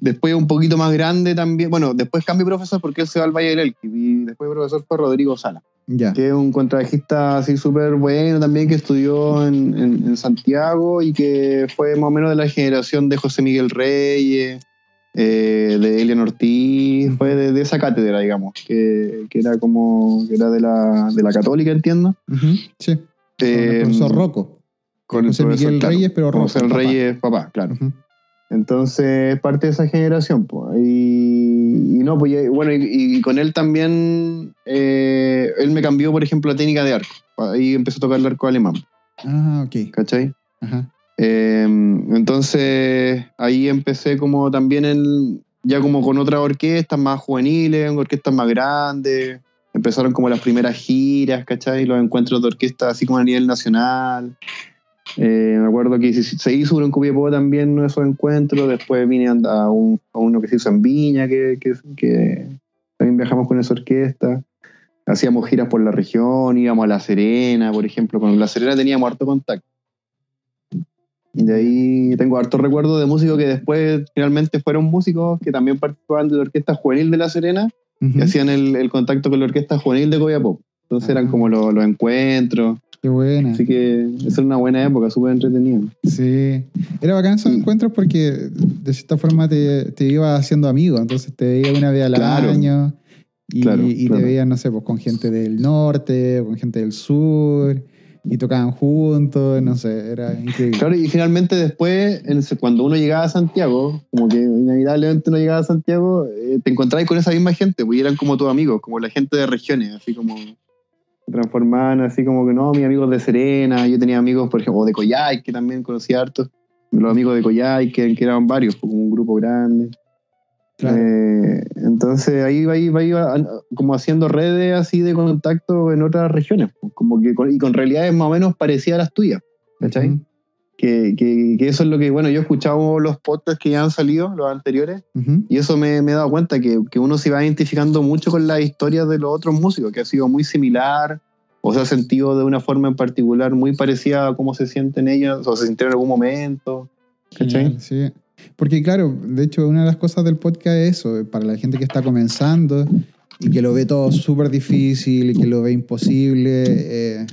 Después un poquito más grande también. Bueno, después cambié profesor porque él se va al Valle del Elqui. Y después profesor fue Rodrigo Sala, Ya. que es un contrabajista así súper bueno también, que estudió en, en- en Santiago y que fue más o menos de la generación de José Miguel Reyes, eh, de Elian Ortiz, fue de, de esa cátedra, digamos, que, que era como, que era de la, de la católica, entiendo. Sí. Con Eh, el profesor Rocco. con el José profesor, Miguel claro, Reyes, pero Rocco. José papá. Reyes, papá, claro. Entonces, parte de esa generación. pues. Y, y no, pues ya- bueno, y, y con él también, eh, él me cambió, por ejemplo, la técnica de arco. Ahí empecé a tocar el arco alemán, Ah, ok. ¿cachai? Ajá. Eh, entonces, ahí empecé como también en, ya como con otras orquestas más juveniles, orquestas más grandes. Empezaron como las primeras giras, ¿cachai? Los encuentros de orquesta así como a nivel nacional. Eh, me acuerdo que se- hizo uno en Copiapó también, uno de esos encuentros. Después vine a, a un- a uno que se hizo en Viña, que, que- que también viajamos con esa orquesta. Hacíamos giras por la región, íbamos a La Serena, por ejemplo. Con La Serena teníamos harto contacto. Y de ahí tengo harto recuerdo de músicos que después finalmente fueron músicos que también participaban de la Orquesta Juvenil de La Serena Ujú. y hacían el, el contacto con la Orquesta Juvenil de Copiapó. Entonces eran Ah. como los, los encuentros. Qué buena. Así que esa era una buena época, súper entretenida. Sí. Era bacán esos encuentros porque de cierta forma te, te iba haciendo amigo. Entonces te veía una vez al Claro. año y, Claro, y claro. te veías, no sé, pues con gente del norte, con gente del sur y tocaban juntos, no sé, era increíble. Claro, y finalmente después, cuando uno llegaba a Santiago, como que inevitablemente uno llegaba a Santiago, eh, te encontrabas con esa misma gente, pues eran como tus amigos, como la gente de regiones, así como se transformaban así como que no, mis amigos de Serena, yo tenía amigos, por ejemplo, de Coyhai, que también conocía hartos, los amigos de Coyhai, que, que eran varios, pues, como un grupo grande. Claro. Eh, entonces ahí va, iba, iba como haciendo redes así de contacto en otras regiones, pues, como que con- y con realidades más o menos parecidas a las tuyas, ¿cachai? Que, que- que eso es lo que, bueno, yo he escuchado los podcasts que ya han salido, los anteriores, y eso me, me he dado cuenta que, que uno se va identificando mucho con las historias de los otros músicos, que ha sido muy similar, o se ha sentido de una forma en particular muy parecida a cómo se sienten ellos, o se sintieron en algún momento. ¿Cachai? Sí. Porque claro, de hecho, una de las cosas del podcast es eso, para la gente que está comenzando y que lo ve todo súper difícil y que lo ve imposible, eh,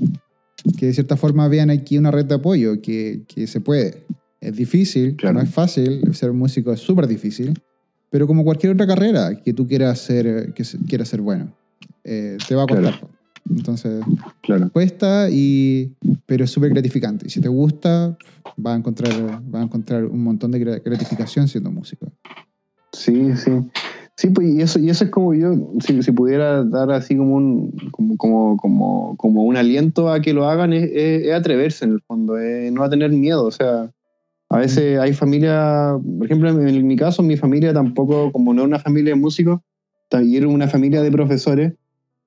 que de cierta forma vean aquí una red de apoyo, que, que se puede. Es difícil, Claro. no es fácil, ser músico es súper difícil, pero como cualquier otra carrera que tú quieras ser, que quieras ser bueno, eh, te va a costar. Claro. Entonces, Claro. cuesta, y, pero es súper gratificante. Y si te gusta, vas a encontrar, vas a encontrar un montón de gra- gratificación siendo músico. Sí, sí. Sí, pues y eso, y eso es como yo, si, si pudiera dar así como un, como, como, como, como un aliento a que lo hagan, es, es- es atreverse en el fondo, es no a tener miedo. O sea, a veces hay familia, por ejemplo, en, en mi caso, mi familia tampoco, como no es una familia de músicos, ta- y era una familia de profesores,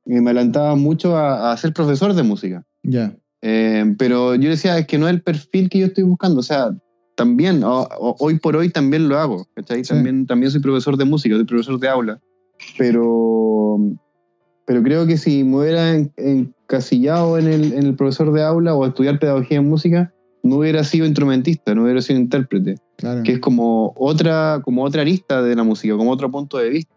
me alentaba mucho a, a ser profesor de música. Ya. Eh, pero yo decía, es que no es el perfil que yo estoy buscando. O sea, también, o- o- hoy por hoy también lo hago. ¿cachai? Sí. También, también soy profesor de música, soy profesor de aula. Pero, pero creo que si me hubiera en- encasillado en el, en el profesor de aula o estudiar pedagogía en música, no hubiera sido instrumentista, no hubiera sido intérprete, Claro. que es como otra, como otra arista de la música, como otro punto de vista.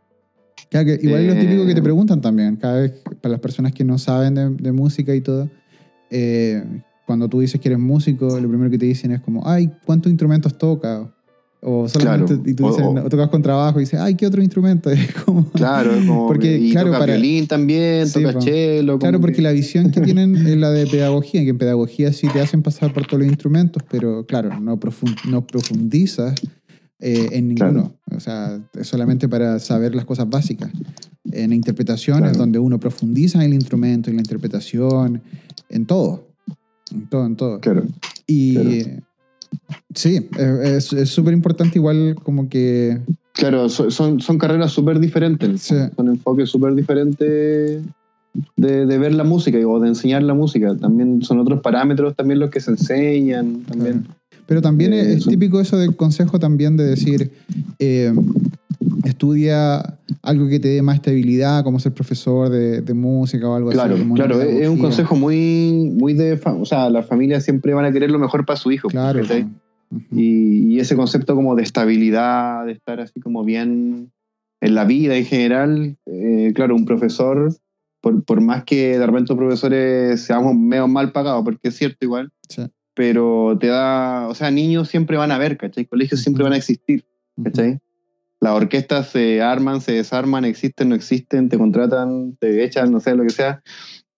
Claro, que igual es lo típico que te Eh, preguntan también, cada vez, para las personas que no saben de, de música y todo, eh, cuando tú dices que eres músico, lo primero que te dicen es como, ay, ¿cuántos instrumentos tocas? O solamente, Claro. y tú dices, o- "No, tocas con trabajo, y dices, ay, ¿qué otro instrumento? Es como, Claro, es como. Porque, y claro, toca para- violín también, Sí, toca cello. Claro, porque que- la visión que tienen es la de pedagogía, que en pedagogía sí te hacen pasar por todos los instrumentos, pero claro, no, profun- no profundizas eh, en ninguno. O sea, es solamente para saber las cosas básicas. En la interpretación es Claro. donde uno profundiza en el instrumento, en la interpretación, en todo. En todo, en todo. Claro. Y claro. sí, eh, es súper importante igual como que... Claro, so- son, son carreras súper diferentes. Sí. Son enfoques súper diferentes de, de ver la música o de enseñar la música. También son otros parámetros también los que se enseñan. También. Pero también Eh, es, es son- típico eso del consejo también de decir, eh, estudia algo que te dé más estabilidad, como ser profesor de, de música o algo Claro, así. claro, es un consejo muy, muy de... O sea, las familias siempre van a querer lo mejor para su hijo. Claro. ¿cachai? Ujú. Y, y ese concepto como de estabilidad, de estar así como bien en la vida en general, eh, claro, un profesor, por, por más que de repente los profesores seamos medio mal pagados, porque es cierto igual, Sí. pero te da, o sea, niños siempre van a ver, ¿cachai? Colegios siempre van a existir. ¿cachai? Las orquestas se arman, se desarman, existen, no existen, te contratan, te echan, no sé, lo que sea.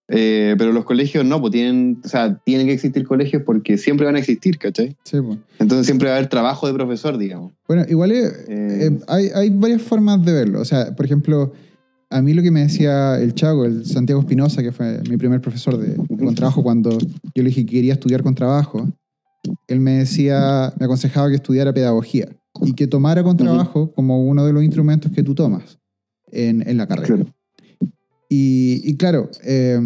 Eh, pero los colegios no, pues tienen, o sea, tienen que existir colegios porque siempre van a existir, ¿cachai? Sí, pues. Entonces siempre va a haber trabajo de profesor, digamos. Bueno, igual es- Eh, eh, hay, hay varias formas de verlo. O sea, por ejemplo, a mí lo que me decía el Chago, el Santiago Espinosa, que fue mi primer profesor de, de contrabajo, cuando yo le dije que quería estudiar contrabajo, él me decía, me aconsejaba que estudiara pedagogía y que tomara contrabajo como uno de los instrumentos que tú tomas en, en la carrera. Claro. Y, y claro, eh,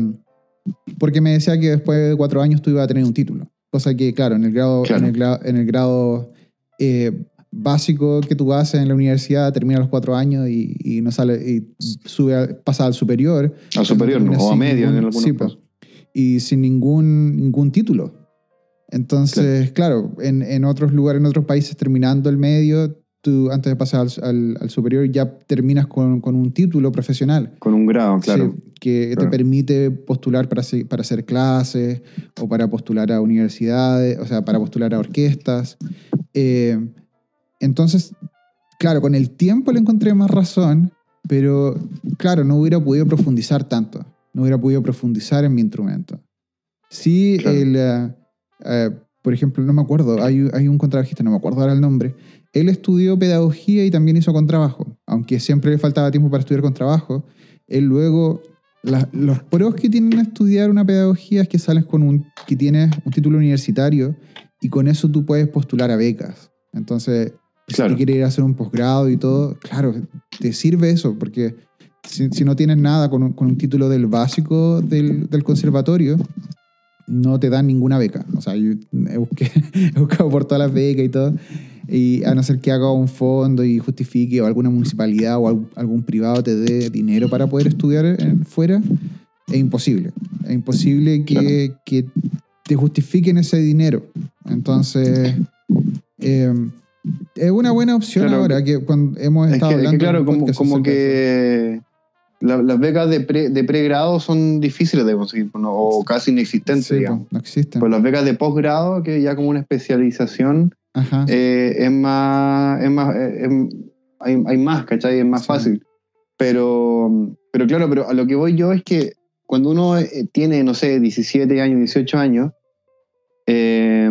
porque me decía que después de cuatro años tú ibas a tener un título. Cosa que, claro, en el grado, Claro. en el grado, en el grado eh, básico que tú haces en la universidad, termina a los cuatro años y, y no sale, y sube a- pasa al superior. Al superior, ¿no? o a medio en algunos sí, po. casos. Y sin ningún, ningún título. Entonces, claro, en, en otros lugares, en otros países, terminando el medio, tú antes de pasar al, al- al superior ya terminas con, con un título profesional. Con un grado, claro. Sí, que claro. te permite postular para, para hacer clases o para postular a universidades, o sea, para postular a orquestas. Eh, entonces, claro, con el tiempo le encontré más razón, pero claro, no hubiera podido profundizar tanto, no hubiera podido profundizar en mi instrumento. Sí, Claro. el, eh, eh, por ejemplo, no me acuerdo, hay, hay un contrabajista, no me acuerdo ahora el nombre, él estudió pedagogía y también hizo contrabajo, aunque siempre le faltaba tiempo para estudiar contrabajo. Él luego, la- los pros que tienen a estudiar una pedagogía es que sales con un, que tienes un título universitario y con eso tú puedes postular a becas. Entonces, Claro. si tú quieres ir a hacer un posgrado y todo, claro, te sirve eso, porque si, si no tienes nada con un, con un título del básico del, del conservatorio, no te dan ninguna beca. O sea, yo he, busqué- he buscado por todas las becas y todo. Y a no ser que haga un fondo y justifique o alguna municipalidad o al- algún privado te dé dinero para poder estudiar fuera, es imposible. Es imposible que, que te justifiquen ese dinero. Entonces, eh, es una buena opción Claro. ahora que cuando hemos Es estado que, es que hablando. claro, como, como que la- las becas de, pre- de pregrado son difíciles de conseguir pues, ¿no? o casi inexistentes, Sí, digamos. pues, no existen. Pues las becas de posgrado, que ya como una especialización, Ajá. eh, es más, es más, eh, es- hay, hay más, ¿cachai? Es más Sí. fácil. Pero, pero claro, pero a lo que voy yo es que cuando uno eh, tiene, no sé, 17 años, 18 años, eh,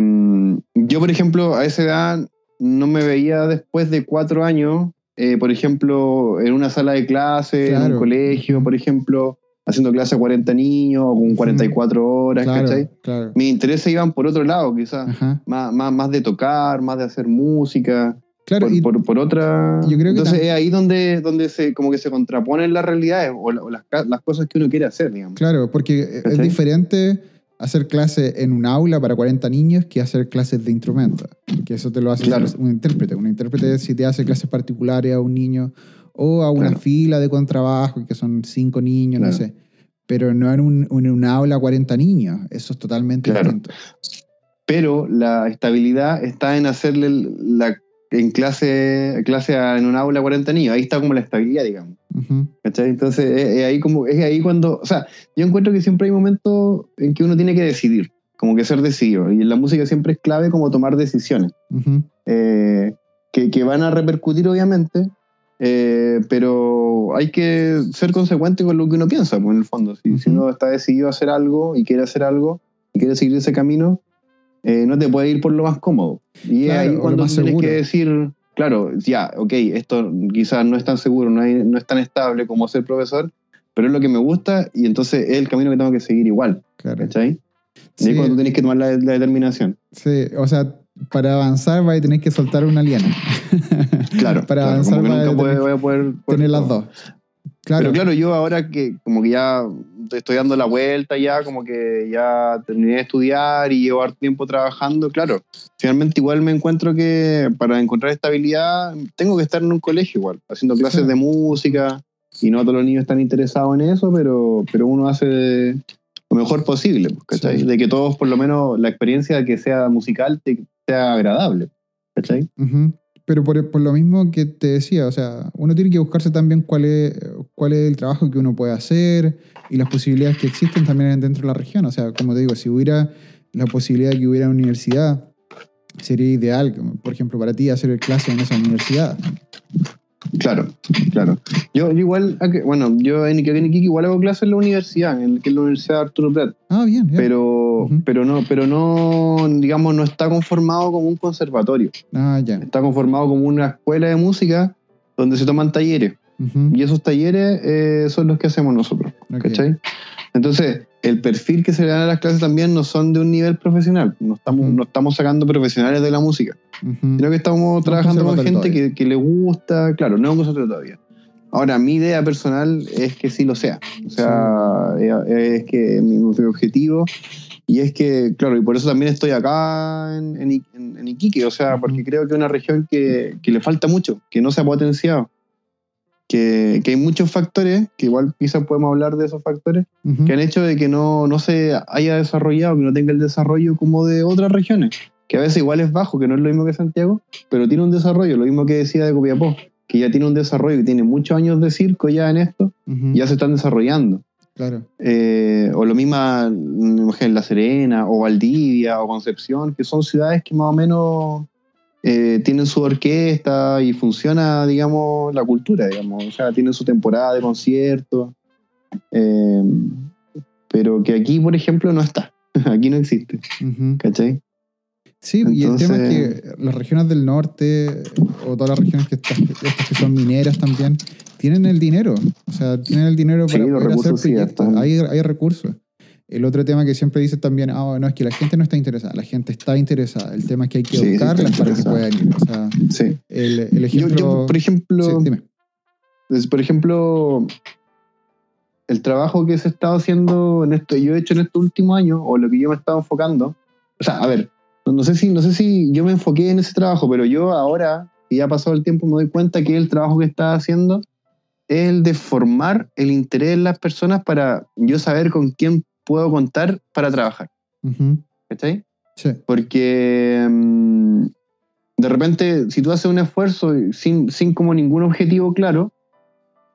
yo, por ejemplo, a esa edad no me veía después de cuatro años, eh, por ejemplo, en una sala de clase, en un colegio, por ejemplo, haciendo clase a 40 niños o con Ujú. 44 horas, claro, ¿cachai? claro. Mis intereses iban por otro lado, quizás. Más, más, más de tocar, más de hacer música, Claro, por, y por, por otra... yo creo que Entonces es ahí donde, donde se, como que se contraponen las realidades o, la- o las, las cosas que uno quiere hacer, digamos. Claro, porque es ¿Cachai? diferente hacer clase en un aula para 40 niños que hacer clases de instrumentos. Que eso te lo hace Claro. un intérprete. Un intérprete si te hace clases particulares a un niño o a una Claro. fila de contrabajo, que son cinco niños, no sé. Pero no en un, en un aula 40 niños. Eso es totalmente distinto. Pero la estabilidad está en hacerle la, en clase, clase a- en un aula a 40 niños. Ahí está como la estabilidad, digamos. ¿Cachai? Entonces es, es ahí como, es ahí cuando, o sea, yo encuentro que siempre hay momentos en que uno tiene que decidir, como que ser decidido. Y en la música siempre es clave como tomar decisiones, Ujú. eh, que, que van a repercutir obviamente, eh, pero hay que ser consecuente con lo que uno piensa, pues, en el fondo. Si, si Ujú. uno está decidido a hacer algo y quiere hacer algo y quiere seguir ese camino, eh, no te puede ir por lo más cómodo. Y Claro, es ahí cuando tienes seguro. que decir, claro, ya, ok, esto quizás no es tan seguro, no, hay- no es tan estable como ser profesor, pero es lo que me gusta y entonces es el camino que tengo que seguir igual, Claro. ¿cachai? Y Sí, ahí cuando tú tienes que tomar la, la determinación. sí, o sea, para avanzar vas a tener que soltar una liana. Claro, para claro, avanzar como que nunca voy a poder, poder tener las dos. Claro. Pero claro, yo ahora que como que ya estoy dando la vuelta ya, como que ya terminé de estudiar y llevo harto tiempo trabajando, claro, finalmente igual me encuentro que para encontrar estabilidad tengo que estar en un colegio igual, haciendo clases Sí. de música y no todos los niños están interesados en eso, pero, pero uno hace lo mejor posible, pues, ¿cachai? Sí. De que todos por lo menos la experiencia que sea musical te, sea agradable, ¿cachai? Ujú. Pero por, por lo mismo que te decía, o sea, uno tiene que buscarse también cuál es, cuál es el trabajo que uno puede hacer y las posibilidades que existen también dentro de la región. O sea, como te digo, si hubiera la posibilidad de que hubiera una universidad, sería ideal, por ejemplo, para ti hacer clase en esa universidad. Claro, claro. Yo, yo igual, bueno, yo en Iquique, igual hago clases en la universidad, en que es la Universidad Arturo Prat, Ah, bien, bien. pero, pero no, pero no, digamos, no está conformado como un conservatorio. ah, ya. Está conformado como una escuela de música donde se toman talleres. Y esos talleres eh, son los que hacemos nosotros. ¿cachai? Entonces, el perfil que se le dan a las clases también no son de un nivel profesional. No estamos, Ujú. no estamos sacando profesionales de la música. Ujú. Creo que estamos trabajando con gente que, que le gusta, claro, no es un todavía. Ahora, mi idea personal es que sí lo sea. O sea, eh, es que mi, mi objetivo, y es que, claro, y por eso también estoy acá en, en, en- Iquique, o sea, porque creo que es una región que, que le falta mucho, que no se ha potenciado, que, que hay muchos factores, que igual quizás podemos hablar de esos factores, que han hecho de que no, no se haya desarrollado, que no tenga el desarrollo como de otras regiones, que a veces igual es bajo, que no es lo mismo que Santiago, pero tiene un desarrollo, lo mismo que decía de Copiapó, que ya tiene un desarrollo, que tiene muchos años de circo ya en esto, ya se están desarrollando. Claro. Eh, o lo mismo en La Serena, o Valdivia, o Concepción, que son ciudades que más o menos eh, tienen su orquesta y funciona, digamos, la cultura, digamos. O sea, tienen su temporada de conciertos. eh, pero que aquí, por ejemplo, no está. Aquí no existe, Ujú. ¿cachai? Sí, y el tema es que las regiones del norte, o todas las regiones que, estas que son mineras también, tienen el dinero. O sea, tienen el dinero Sí, para los poder hacer sí, proyectos. hay, hay recursos. El otro tema que siempre dice también, ah, no, es que la gente no está interesada. La gente está interesada. El tema es que hay que Sí, educarlas para que puedan ir. O sea, Sí. el, el Yo, ejemplo... yo, por ejemplo, Sí, dime. es, por ejemplo, el trabajo que se ha estado haciendo en esto, yo he hecho en estos últimos años, o lo que yo me he estado enfocando, o sea, a ver, no, sé si, no sé si yo me enfoqué en ese trabajo, pero yo ahora, que ya ha pasado el tiempo, me doy cuenta que el trabajo que está haciendo es el de formar el interés en las personas para yo saber con quién puedo contar para trabajar. Ujú. ¿Cachai? Sí. Porque mm, de repente, si tú haces un esfuerzo sin, sin como ningún objetivo claro,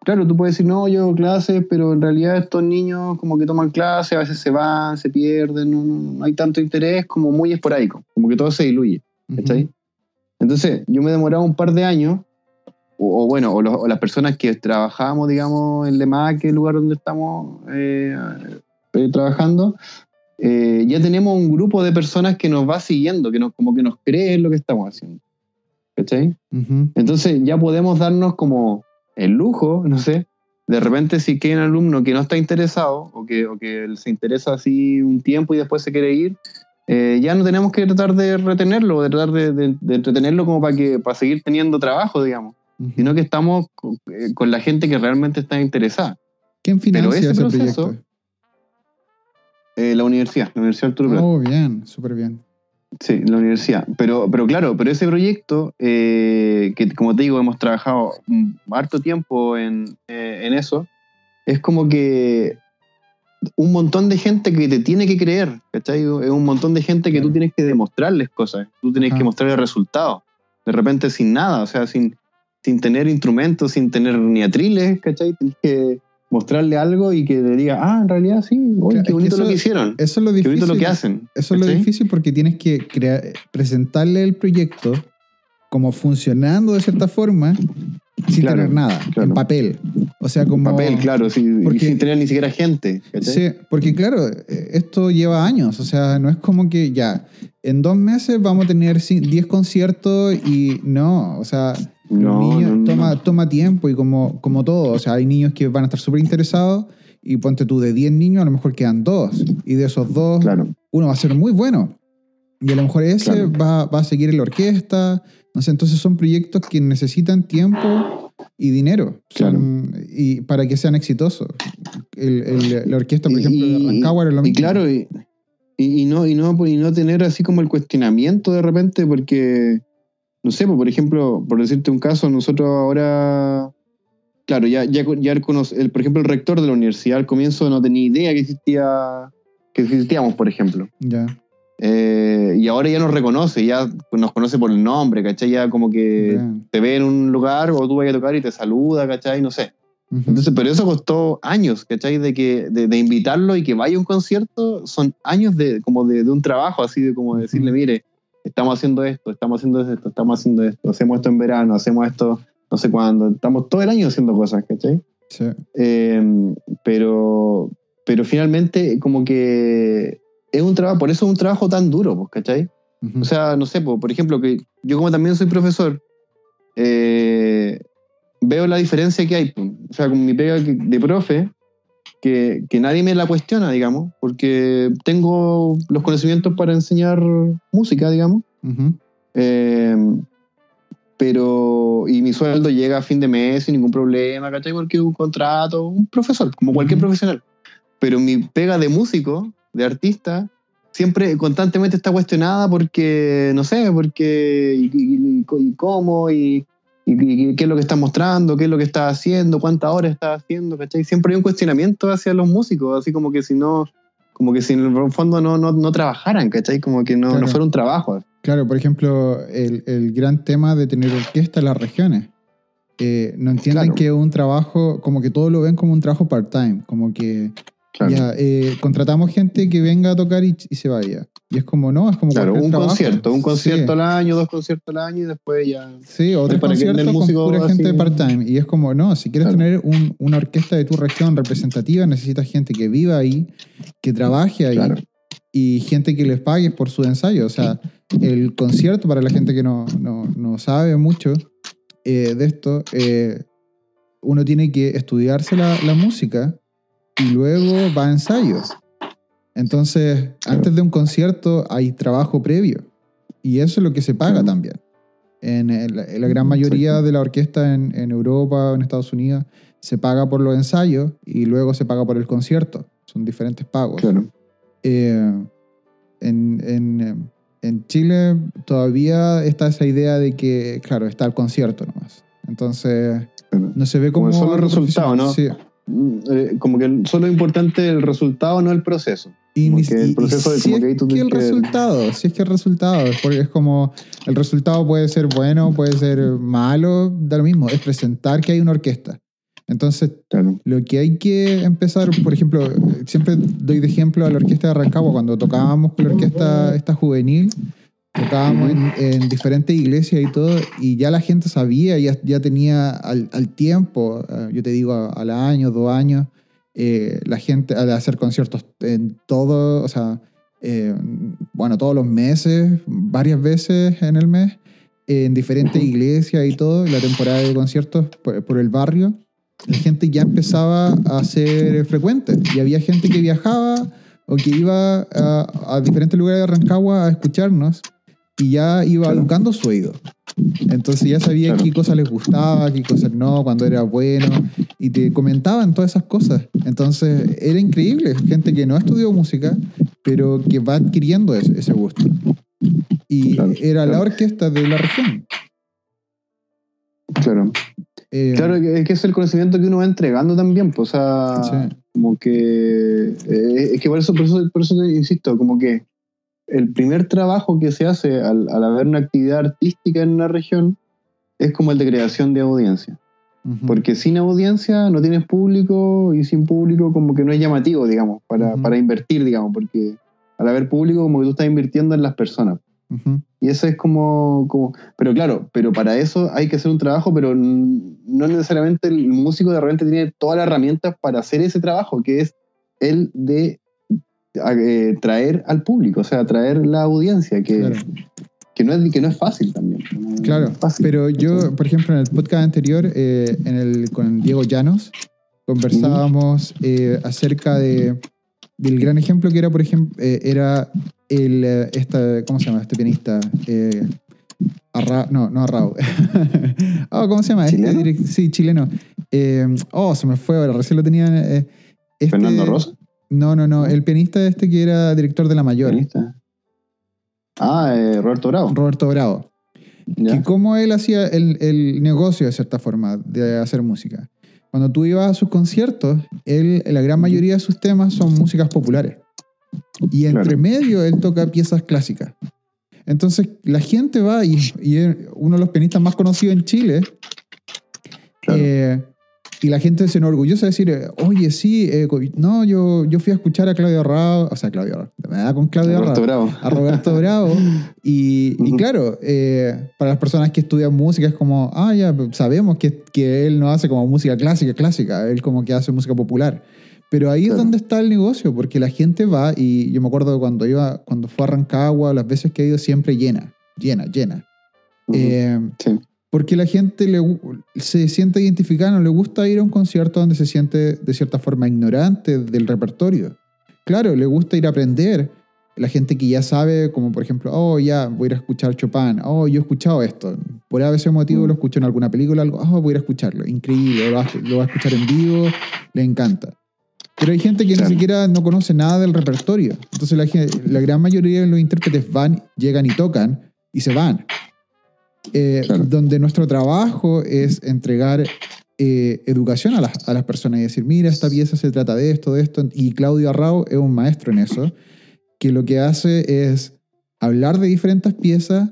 claro, tú puedes decir, no, yo hago clases, pero en realidad estos niños como que toman clases, a veces se van, se pierden, no, hay tanto interés, como muy esporádico, como que todo se diluye, Ujú. ¿cachai? Entonces, yo me he demorado un par de años, o, o bueno, o, los- o las personas que trabajábamos, digamos, en LEMAC, que es el lugar donde estamos eh, eh, trabajando, eh, ya tenemos un grupo de personas que nos va siguiendo, que nos, como que nos creen lo que estamos haciendo. ¿Cachai? Entonces ya podemos darnos como el lujo, no sé, de repente si hay un alumno que no está interesado o que, o que se interesa así un tiempo y después se quiere ir, eh, ya no tenemos que tratar de retenerlo, de tratar de, de- de entretenerlo como para, que, para seguir teniendo trabajo, digamos, sino que estamos con, eh, con la gente que realmente está interesada. ¿Quién financia ese ese proceso- proyecto? Eh, la universidad, la Universidad Arturo Prat. Oh, bien, súper bien. Sí, la universidad. Pero, pero claro, pero ese proyecto, eh, que como te digo, hemos trabajado harto tiempo en, eh, en eso, es como que un montón de gente que te tiene que creer, ¿cachai? Es un montón de gente que Claro. tú tienes que demostrarles cosas, tú tienes Ajá. que mostrarles resultados, de repente sin nada, o sea, sin, sin tener instrumentos, sin tener ni atriles, ¿cachai? Tenés que mostrarle algo y que le diga, ah, en realidad sí, Claro, qué es bonito lo que hicieron, Eso es lo qué difícil. bonito lo que hacen. Eso es lo difícil porque tienes que crear, presentarle el proyecto como funcionando de cierta forma sin Claro, tener nada, claro. en papel. O sea, como... Papel, claro, sí, y Porque- sin tener ni siquiera gente. Sí, porque claro, eh, esto lleva años, o sea, no es como que ya, en dos meses vamos a tener cin- 10 conciertos y no, o sea, los No, niños no, no. toma, toma tiempo y como, como todo, o sea, hay niños que van a estar súper interesados y ponte tú de 10 niños, a lo mejor quedan dos y de esos dos, Claro, uno va a ser muy bueno y a lo mejor ese Claro. va, va a seguir en la orquesta, no sé, entonces son proyectos que necesitan tiempo y dinero son- y para que sean exitosos. El- el- la orquesta, por Y- ejemplo, de y- Rancagua era lo Y mismo. claro, y, y- y no, y, no, y no tener así como el cuestionamiento de repente, porque, no sé, pues, por ejemplo, por decirte un caso, nosotros ahora, claro, ya, ya, ya el, conoce- el- por ejemplo, el rector de la universidad al comienzo no tenía idea que existía, que existíamos, por ejemplo. Ya, Eh, y ahora ya nos reconoce, ya nos conoce por el nombre, ¿cachai? Ya como que bien. te ve en un lugar o tú vayas a tocar y te saluda, ¿cachai? No sé. Entonces, pero eso costó años, ¿cachai? De, que, de, de invitarlo y que vaya a un concierto, son años de, como de, de un trabajo, así de como decirle, Ujú. mire, estamos haciendo esto, estamos haciendo esto, estamos haciendo esto, hacemos esto en verano, hacemos esto no sé cuándo, estamos todo el año haciendo cosas, ¿cachai? Sí. Eh, pero, pero finalmente como que es un trabajo, por eso es un trabajo tan duro, pues, ¿cachai? Ujú. O sea, no sé, po, por ejemplo, que yo como también soy profesor, eh, veo la diferencia que hay. po. O sea, con mi pega de profe, que, que nadie me la cuestiona, digamos, porque tengo los conocimientos para enseñar música, digamos. Eh, pero, y mi sueldo llega a fin de mes sin ningún problema, ¿cachai? Porque un contrato, un profesor, como cualquier profesional. Pero mi pega de músico, de artista, siempre constantemente está cuestionada porque, no sé, porque, y- y cómo, y, y- y qué es lo que está mostrando, qué es lo que está haciendo, cuántas horas está haciendo, ¿cachai? Siempre hay un cuestionamiento hacia los músicos, así como que si no, como que si en el fondo no, no, no trabajaran, ¿cachai? Como que no, Claro. no fuera un trabajo. Claro, por ejemplo, el, el gran tema de tener orquesta en las regiones. Eh, no entienden Claro. que es un trabajo, como que todos lo ven como un trabajo part-time, como que Claro. ya eh, contratamos gente que venga a tocar y, y se vaya. Y es como, no, es como Claro, un trabajo. concierto, un concierto Sí. al año, dos conciertos al año y después ya. Sí, o tres para que el conciertos con pura gente así- part-time. Y es como, no, si quieres Claro. tener un- una orquesta de tu región representativa, necesitas gente que viva ahí, que trabaje ahí Claro. y gente que les pague por su ensayo. O sea, el concierto, para la gente que no, no, no sabe mucho eh, de esto, eh, uno tiene que estudiarse la, la música y luego va a ensayos. Entonces, antes de un concierto hay trabajo previo y eso es lo que se paga también. En, el- en la gran mayoría de la orquesta en, en Europa o en Estados Unidos se paga por los ensayos y luego se paga por el concierto. Son diferentes pagos. Claro. Eh, en, en, en Chile todavía está esa idea de que, claro, está el concierto nomás. Entonces, no se ve como... Como solo resultado, ¿no? Sí. Mm, eh, como que solo es importante el resultado, no el proceso. Y, Como ni- que el y- y proceso de si como es que el que- resultado, si es que el resultado, porque es como, el resultado puede ser bueno, puede ser malo, da lo mismo, es presentar que hay una orquesta. Entonces, Claro. Lo que hay que empezar, por ejemplo, siempre doy de ejemplo a la orquesta de Rancagua, cuando tocábamos con la orquesta esta juvenil, tocábamos en, en diferentes iglesias y todo, y ya la gente sabía, ya, ya tenía al, al tiempo, eh, yo te digo, al año, dos años, eh, la gente al hacer conciertos en todo, o sea, eh, bueno, todos los meses, varias veces en el mes, en diferentes iglesias y todo, la temporada de conciertos por, por el barrio la gente ya empezaba a ser frecuente y había gente que viajaba o que iba a, a diferentes lugares de Rancagua a escucharnos y ya iba Claro. educando su oído. Entonces ya sabía Claro. qué cosas les gustaba, qué cosas no, cuando era bueno y te comentaban todas esas cosas. Entonces era increíble, gente que no estudió música, pero que va adquiriendo ese, ese gusto. Y Claro, era la orquesta de la región. Claro. Eh, Claro, es que es el conocimiento que uno va entregando también, pues, o sea, Sí. como que, eh, es que por eso, por eso, por eso te insisto, como que el primer trabajo que se hace al, al haber una actividad artística en una región es como el de creación de audiencia. Porque sin audiencia no tienes público y sin público como que no es llamativo, digamos, para, para invertir, digamos, porque al haber público como que tú estás invirtiendo en las personas. Y eso es como, como... Pero claro, pero para eso hay que hacer un trabajo, pero no necesariamente el músico de repente tiene todas las herramientas para hacer ese trabajo, que es el de eh, traer al público, o sea, traer la audiencia, que, Claro. que, no, es, que no es fácil también. no Claro, fácil. pero yo, por ejemplo, en el podcast anterior, eh, en el, con Diego Llanos, conversábamos eh, acerca de, del gran ejemplo que era, por ejemplo, eh, era el, esta, ¿cómo se llama este pianista? Eh, Arra- no, no Arrao. oh, ¿Cómo se llama? Este ¿Chileno? sí, chileno. Oh, se me fue ahora, recién lo tenía. eh, este- Fernando Rosa. No, no, no, el pianista este que era director de La Mayor, pianista. Ah, eh, Roberto Bravo. Roberto Bravo. Ya. que cómo él hacía el, el negocio de cierta forma de hacer música. Cuando tú ibas a sus conciertos, él, la gran mayoría de sus temas son músicas populares. Y entre Claro. medio él toca piezas clásicas. Entonces la gente va y, y es uno de los pianistas más conocidos en Chile. Claro. eh, y la gente se enorgullece de decir, oye, sí, eh, no, yo, yo fui a escuchar a Claudio Rao, o sea, Claudio Rao, me da con Claudio Roberto Rao Bravo. a Roberto Bravo. Y, y Ujú. claro, eh, para las personas que estudian música es como, ah, ya sabemos que, que él no hace como música clásica, clásica, él como que hace música popular. Pero ahí es Claro. donde está el negocio, porque la gente va, y yo me acuerdo cuando iba, cuando fue a Rancagua, las veces que he ido siempre llena, llena, llena. Ujú. Eh, Sí. Porque la gente le, se siente identificada, no le gusta ir a un concierto donde se siente de cierta forma ignorante del repertorio. Claro, le gusta ir a aprender. La gente que ya sabe, como por ejemplo, oh, ya voy a ir a escuchar Chopin, oh, yo he escuchado esto. Por ese motivo Mm. lo escucho en alguna película, algo, oh, voy a ir a escucharlo. Increíble, lo va, a- lo va a escuchar en vivo, le encanta. Pero hay gente que Claro. ni siquiera no conoce nada del repertorio. Entonces la gran mayoría de los intérpretes van, llegan y tocan y se van. Eh, Claro. Donde nuestro trabajo es entregar eh, educación a las, a las personas y decir, mira, esta pieza se trata de esto, de esto. Y Claudio Arrao es un maestro en eso, que lo que hace es hablar de diferentes piezas.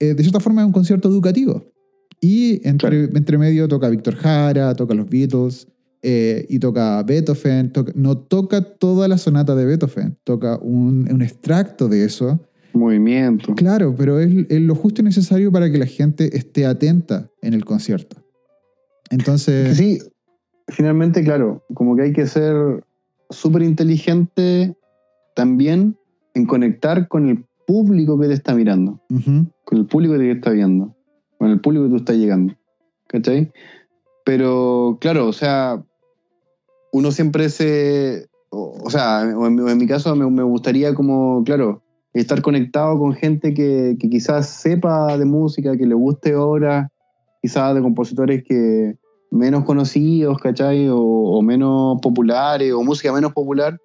eh, de cierta forma es un concierto educativo. Y entre, entre medio toca Víctor Jara, toca los Beatles, eh, y toca Beethoven. toca- no toca toda la sonata de Beethoven, toca un, un extracto de eso. Movimiento. Claro, pero es, es lo justo y necesario para que la gente esté atenta en el concierto. Entonces, Sí, finalmente, claro, como que hay que ser súper inteligente también en conectar con el público que te está mirando, con el público que te está viendo, con el público que tú estás llegando. ¿Cachai? Pero, claro, o sea, uno siempre se. O, o sea, en mi caso me, me gustaría, como, claro, estar conectado con gente que, que quizás sepa de música, que le guste obras, quizás de compositores que menos conocidos, ¿cachai? O, o menos populares, o música menos popular.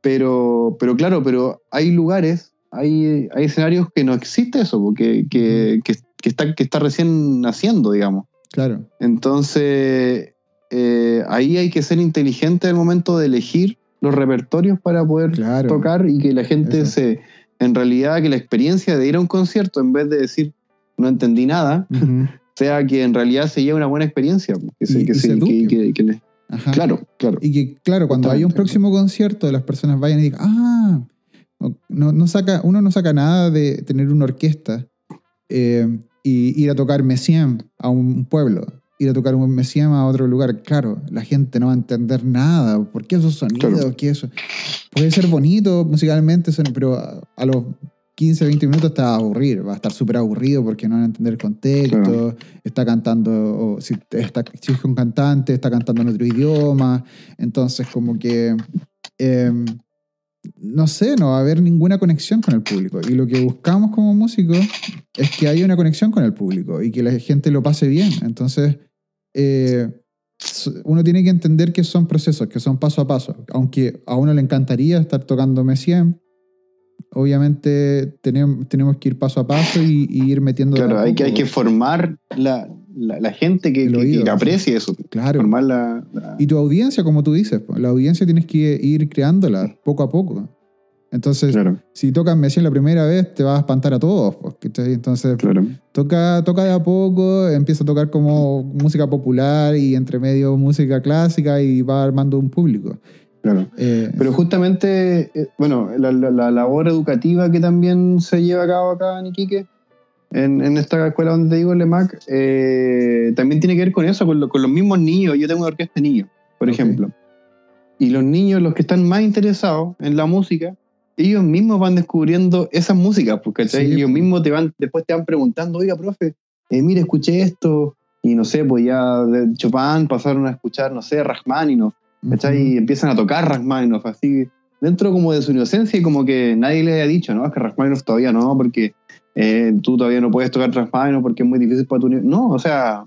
Pero, pero claro, pero hay lugares, hay, hay escenarios que no existe eso, porque, que, que, que está, que está recién naciendo, digamos. claro. Entonces, eh, ahí hay que ser inteligente al momento de elegir los repertorios para poder Claro. tocar y que la gente se, en realidad, que la experiencia de ir a un concierto, en vez de decir no entendí nada, sea que en realidad se lleve una buena experiencia. Que se, Y- que y se- se eduque. que- que- que le- ajá. claro, claro. Y que, claro, cuando haya un Justamente. próximo concierto, las personas vayan y digan, ah, no, no saca, uno no saca nada de tener una orquesta eh, y ir a tocar Messiem a un pueblo, ir a tocar un Messiem a otro lugar. Claro, la gente no va a entender nada. ¿Por qué esos sonidos? Claro. ¿Qué eso? Puede ser bonito musicalmente, pero a, los 15, 20 minutos te va a aburrir, va a estar súper aburrido porque no van a entender el contexto, Claro. está cantando, o si, está, si es un cantante, está cantando en otro idioma, entonces como que, eh, no sé, no va a haber ninguna conexión con el público. Y lo que buscamos como músicos es que haya una conexión con el público y que la gente lo pase bien. Entonces, eh, uno tiene que entender que son procesos, que son paso a paso. Aunque a uno le encantaría estar tocando Messiem, obviamente tenemos, tenemos que ir paso a paso y, y ir metiendo... Claro, hay que, hay que formar la, la, la gente que, que- que aprecie eso. Claro. Formar la, la- Y tu audiencia, como tú dices, la audiencia tienes que ir creándola poco a poco. Entonces, Claro, si tocas Messi la primera vez, te vas a espantar a todos. pues, ¿cachai? Entonces, claro. toca, toca de a poco, empieza a tocar como música popular y entre medio música clásica y va armando un público. claro. Eh, Pero justamente, eh, bueno, la, la- la labor educativa que también se lleva a cabo acá en Iquique, en, en esta escuela donde te digo, el EMAC, eh, también tiene que ver con eso, con, lo- con los mismos niños. Yo tengo una orquesta de niños, por ejemplo. Y los niños, los que están más interesados en la música, ellos mismos van descubriendo esas músicas, pues, ¿cachai? Sí, ellos pues. mismos te van, después te van preguntando, oiga, profe, eh, mire, escuché esto, y no sé, pues ya de Chopin pasaron a escuchar, no sé, Rachmaninoff, ¿cachai? Y empiezan a tocar Rachmaninoff, así, dentro como de su inocencia y como que nadie le haya dicho, ¿no? Es que Rachmaninoff todavía no, porque eh, tú todavía no puedes tocar Rachmaninoff porque es muy difícil para tu nivel. No, o sea,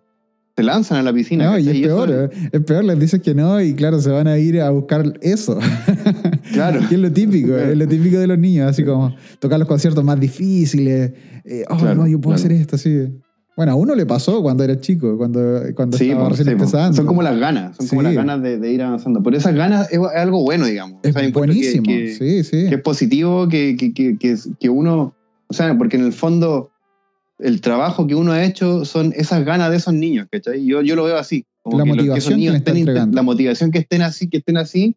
se lanzan a la piscina. No, y es peor, ¿eh? es peor, les dices que no y claro, se van a ir a buscar eso. Claro. que es lo típico, es lo típico de los niños, así como tocar los conciertos más difíciles. eh, oh, Claro, no, yo puedo claro. hacer esto, así. Bueno, a uno le pasó cuando era chico, cuando, cuando Sí, estaba recién sí, empezando. son como las ganas, son como Sí. las ganas de, de ir avanzando. Pero esas ganas es, algo bueno, digamos. Es O sea, encuentro que- buenísimo, que- sí, sí. que es positivo que, que, que, que, que uno, o sea, porque en el fondo el trabajo que uno ha hecho son esas ganas de esos niños, ¿cachai? Yo, yo lo veo así. como La que los- que esos que niños está estén. La motivación que estén así, que estén así,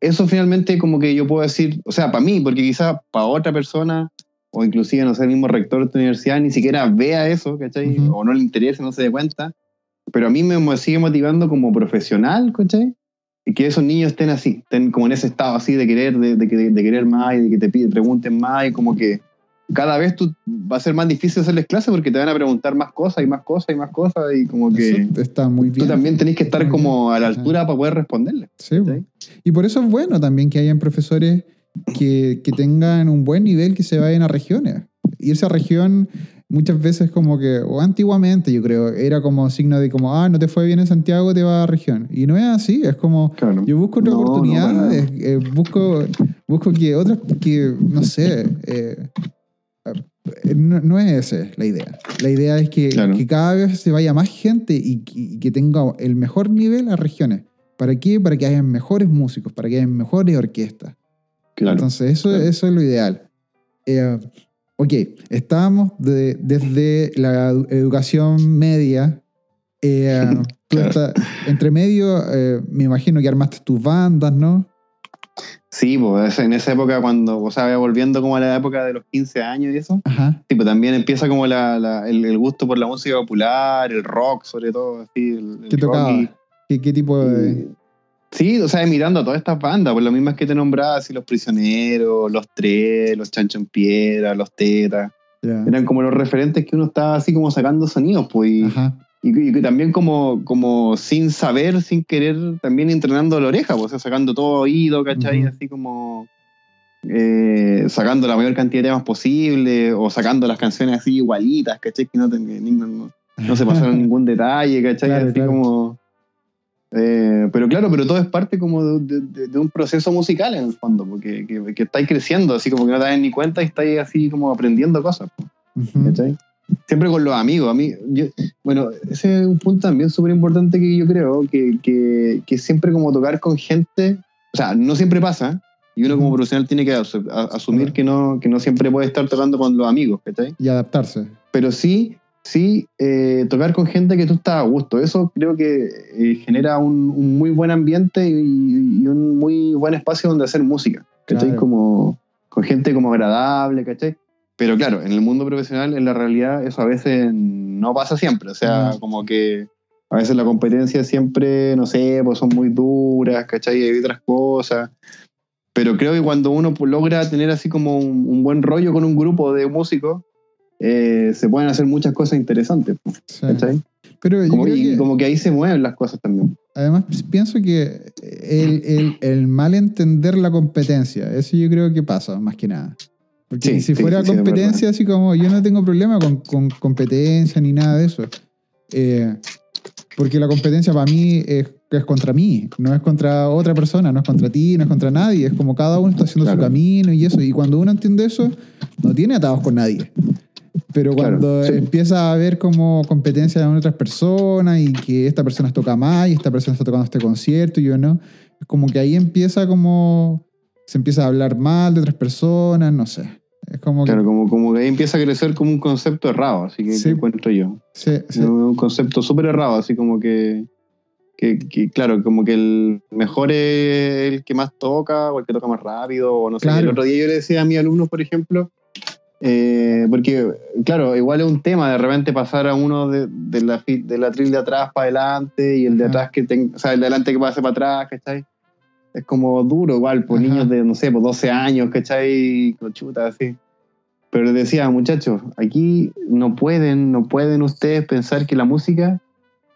eso finalmente como que yo puedo decir, o sea, para mí, porque quizás para otra persona, o inclusive, no sé, el mismo rector de tu universidad, ni siquiera vea eso, ¿cachai? Ujú. O no le interesa, no se dé cuenta. Pero a mí me sigue motivando como profesional, ¿cachai? Y que esos niños estén así, estén como en ese estado así de querer, de, de, que- de querer más y de que te piden, pregunten más y como que cada vez tú, va a ser más difícil hacerles clase porque te van a preguntar más cosas y más cosas y más cosas y como que Eso está muy bien. tú también tenés que estar como a la Ajá. altura para poder responderles. Sí, po. Y por eso es bueno también que hayan profesores que, que tengan un buen nivel que se vayan a regiones. Irse a región muchas veces como que, o antiguamente yo creo, era como signo de como, ah, no te fue bien en Santiago, te vas a región. Y no es así, es como, Claro. yo busco otra No, no, para oportunidad, nada. eh, busco, busco que otras, que, no sé, eh, no, no es esa la idea. La idea es que, Claro. que cada vez se vaya más gente y, que- y que tenga el mejor nivel a regiones. ¿Para qué? Para que hayan mejores músicos, para que hayan mejores orquestas. Claro. Entonces, eso, claro. eso es lo ideal. Eh, ok, estábamos de- desde la edu- educación media. eh, tú estás- entre medio, eh, me imagino que armaste tus bandas, ¿no? Sí, pues en esa época cuando, o sea, volviendo como a la época de los 15 años y eso, Ajá. sí, pues también empieza como la, la- el, el gusto por la música popular, el rock sobre todo, así, el, el ¿Qué tocaba? y- ¿Qué, qué tipo de...? y- Sí, o sea, mirando a todas estas bandas, por las mismas que te nombraba, así los prisioneros, los tres, los chancho en piedra, los tetas, eran como los referentes que uno estaba así como sacando sonidos, pues, y, Ajá. Y, que también como, como sin saber, sin querer, también entrenando la oreja, pues, o sea, sacando todo oído, ¿cachai? Ujú. Así como eh, sacando la mayor cantidad de temas posible, o sacando las canciones así igualitas, ¿cachai? Que no, ni- no, no se pasaron ningún detalle, ¿cachai? Claro, así claro. como... eh, pero claro, pero todo es parte como de, de- de un proceso musical en el fondo, porque que, que estáis creciendo, así como que no te das ni cuenta y estáis así como aprendiendo cosas. Ujú. ¿cachai? Siempre con los amigos. A mí, yo- bueno, ese es un punto también súper importante que yo creo, que, que, que siempre como tocar con gente, o sea, no siempre pasa, y uno como profesional tiene que a- asumir que no, que no siempre puede estar tocando con los amigos, ¿cachai? Y adaptarse. Pero sí, sí, eh, tocar con gente que tú estás a gusto. Eso creo que eh, genera un, un muy buen ambiente y, y un muy buen espacio donde hacer música, ¿cachai? Claro. Como con gente como agradable, ¿cachai? Pero claro, en el mundo profesional, en la realidad, eso a veces no pasa siempre. O sea, como que a veces la competencia siempre, no sé, pues son muy duras, ¿cachai? Hay otras cosas. Pero creo que cuando uno logra tener así como un, un buen rollo con un grupo de músicos, eh, se pueden hacer muchas cosas interesantes, pues, Sí. ¿cachai? Pero yo Como, creo que- como que ahí se mueven las cosas también. Además, pienso que el, el, el mal entender la competencia, eso yo creo que pasa, más que nada. Porque Sí, si fuera sí, competencia, así como yo no tengo problema con, con competencia ni nada de eso. Eh, porque la competencia para mí es, es contra mí, no es contra otra persona, no es contra ti, no es contra nadie. Es como cada uno está haciendo su Claro. camino y eso. Y cuando uno entiende eso, no tiene atados con nadie. Pero Claro, cuando sí. empieza a haber como competencia de otras personas y que esta persona toca más y esta persona está tocando este concierto y yo no, es como que ahí empieza como se empieza a hablar mal de otras personas, no sé. Es como que... Claro, como, como que ahí empieza a crecer como un concepto errado, así que Sí. encuentro yo. Sí, sí. Un concepto súper errado, así como que, que, que, claro, como que el mejor es el que más toca o el que toca más rápido, o no sé. Claro. El otro día yo le decía a mis alumnos, por ejemplo, eh, porque, claro, igual es un tema de repente pasar a uno de, de la, de la tril de atrás para adelante y el de Ajá. atrás que tenga, o sea, el de adelante que pase para atrás, ¿cachai? Es como duro igual, por Ajá. niños de, no sé, por 12 años, ¿cachai? Con chuta, así. Pero les decía, muchachos, aquí no pueden, no pueden ustedes pensar que la música,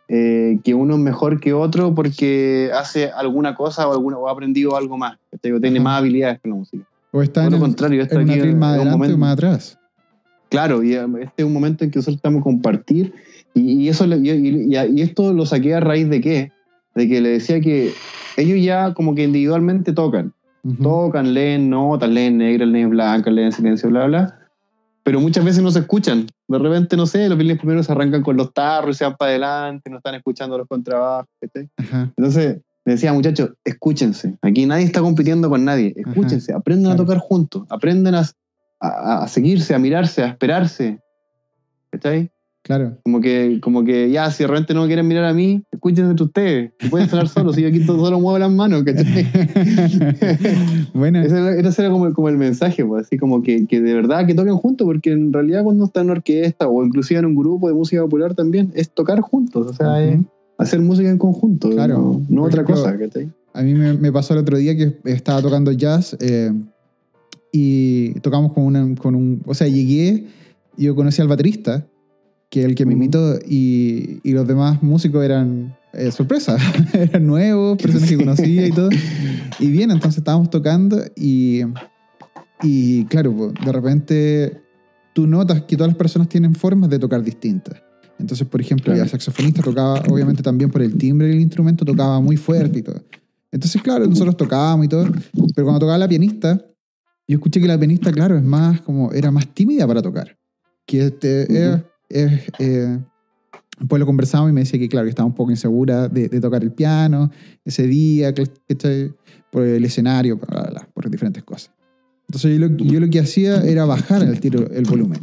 eh, que uno es mejor que otro porque hace alguna cosa o, alguna, o ha aprendido algo más, ¿cachai? o tiene Ajá. más habilidades con la música. O está Por en, el- contrario, esto en aquí atril más un adelante o momento- más atrás. Claro, y eh, este es un momento en que nosotros estamos compartir y, y eso y, y- y esto lo saqué a raíz de qué? De que le decía que ellos ya como que individualmente tocan, tocan, leen notas, leen negras, leen blancas, leen silencio, bla, bla. Pero muchas veces no se escuchan. De repente, no sé, los violines primeros se arrancan con los tarros y se van para adelante, no están escuchando los contrabajos. Ajá. Entonces, le decía, muchachos, escúchense. Aquí nadie está compitiendo con nadie. Escúchense, aprendan claro. a tocar juntos, aprendan a, a- a seguirse, a mirarse, a esperarse. ¿Cachai? Claro. Como que, como que ya, si de repente no me quieren mirar a mí, escúchense entre ustedes. Pueden sonar solos, si yo aquí solo muevo las manos, ¿cachai? bueno, Ese era, ese era como, el- como el mensaje, pues, así como que, que de verdad que toquen juntos, porque en realidad cuando están en una orquesta o inclusive en un grupo de música popular también, es tocar juntos, o sea, es hacer música en conjunto, Claro. no, otra ejemplo, cosa, ¿cachai? a mí me, me pasó el otro día que estaba tocando jazz eh, y tocamos con, una, con un... O sea, llegué y yo conocí al baterista, que el que me invitó, y, y los demás músicos eran eh, sorpresa, eran nuevos, personas que conocía y todo. Y bien, entonces estábamos tocando y, y claro, de repente tú notas que todas las personas tienen formas de tocar distintas. Entonces, por ejemplo, Claro. el saxofonista tocaba, obviamente también por el timbre del instrumento, tocaba muy fuerte y todo. Entonces, claro, nosotros tocábamos y todo, pero cuando tocaba la pianista, yo escuché que la pianista, claro, es más como, era más tímida para tocar. Que este, es, es, eh, pues lo conversamos y me decía que, claro, que estaba un poco insegura de, de tocar el piano ese día, por el escenario, bla, bla, bla, por diferentes cosas. Entonces yo lo, yo lo que hacía era bajar el tiro el volumen.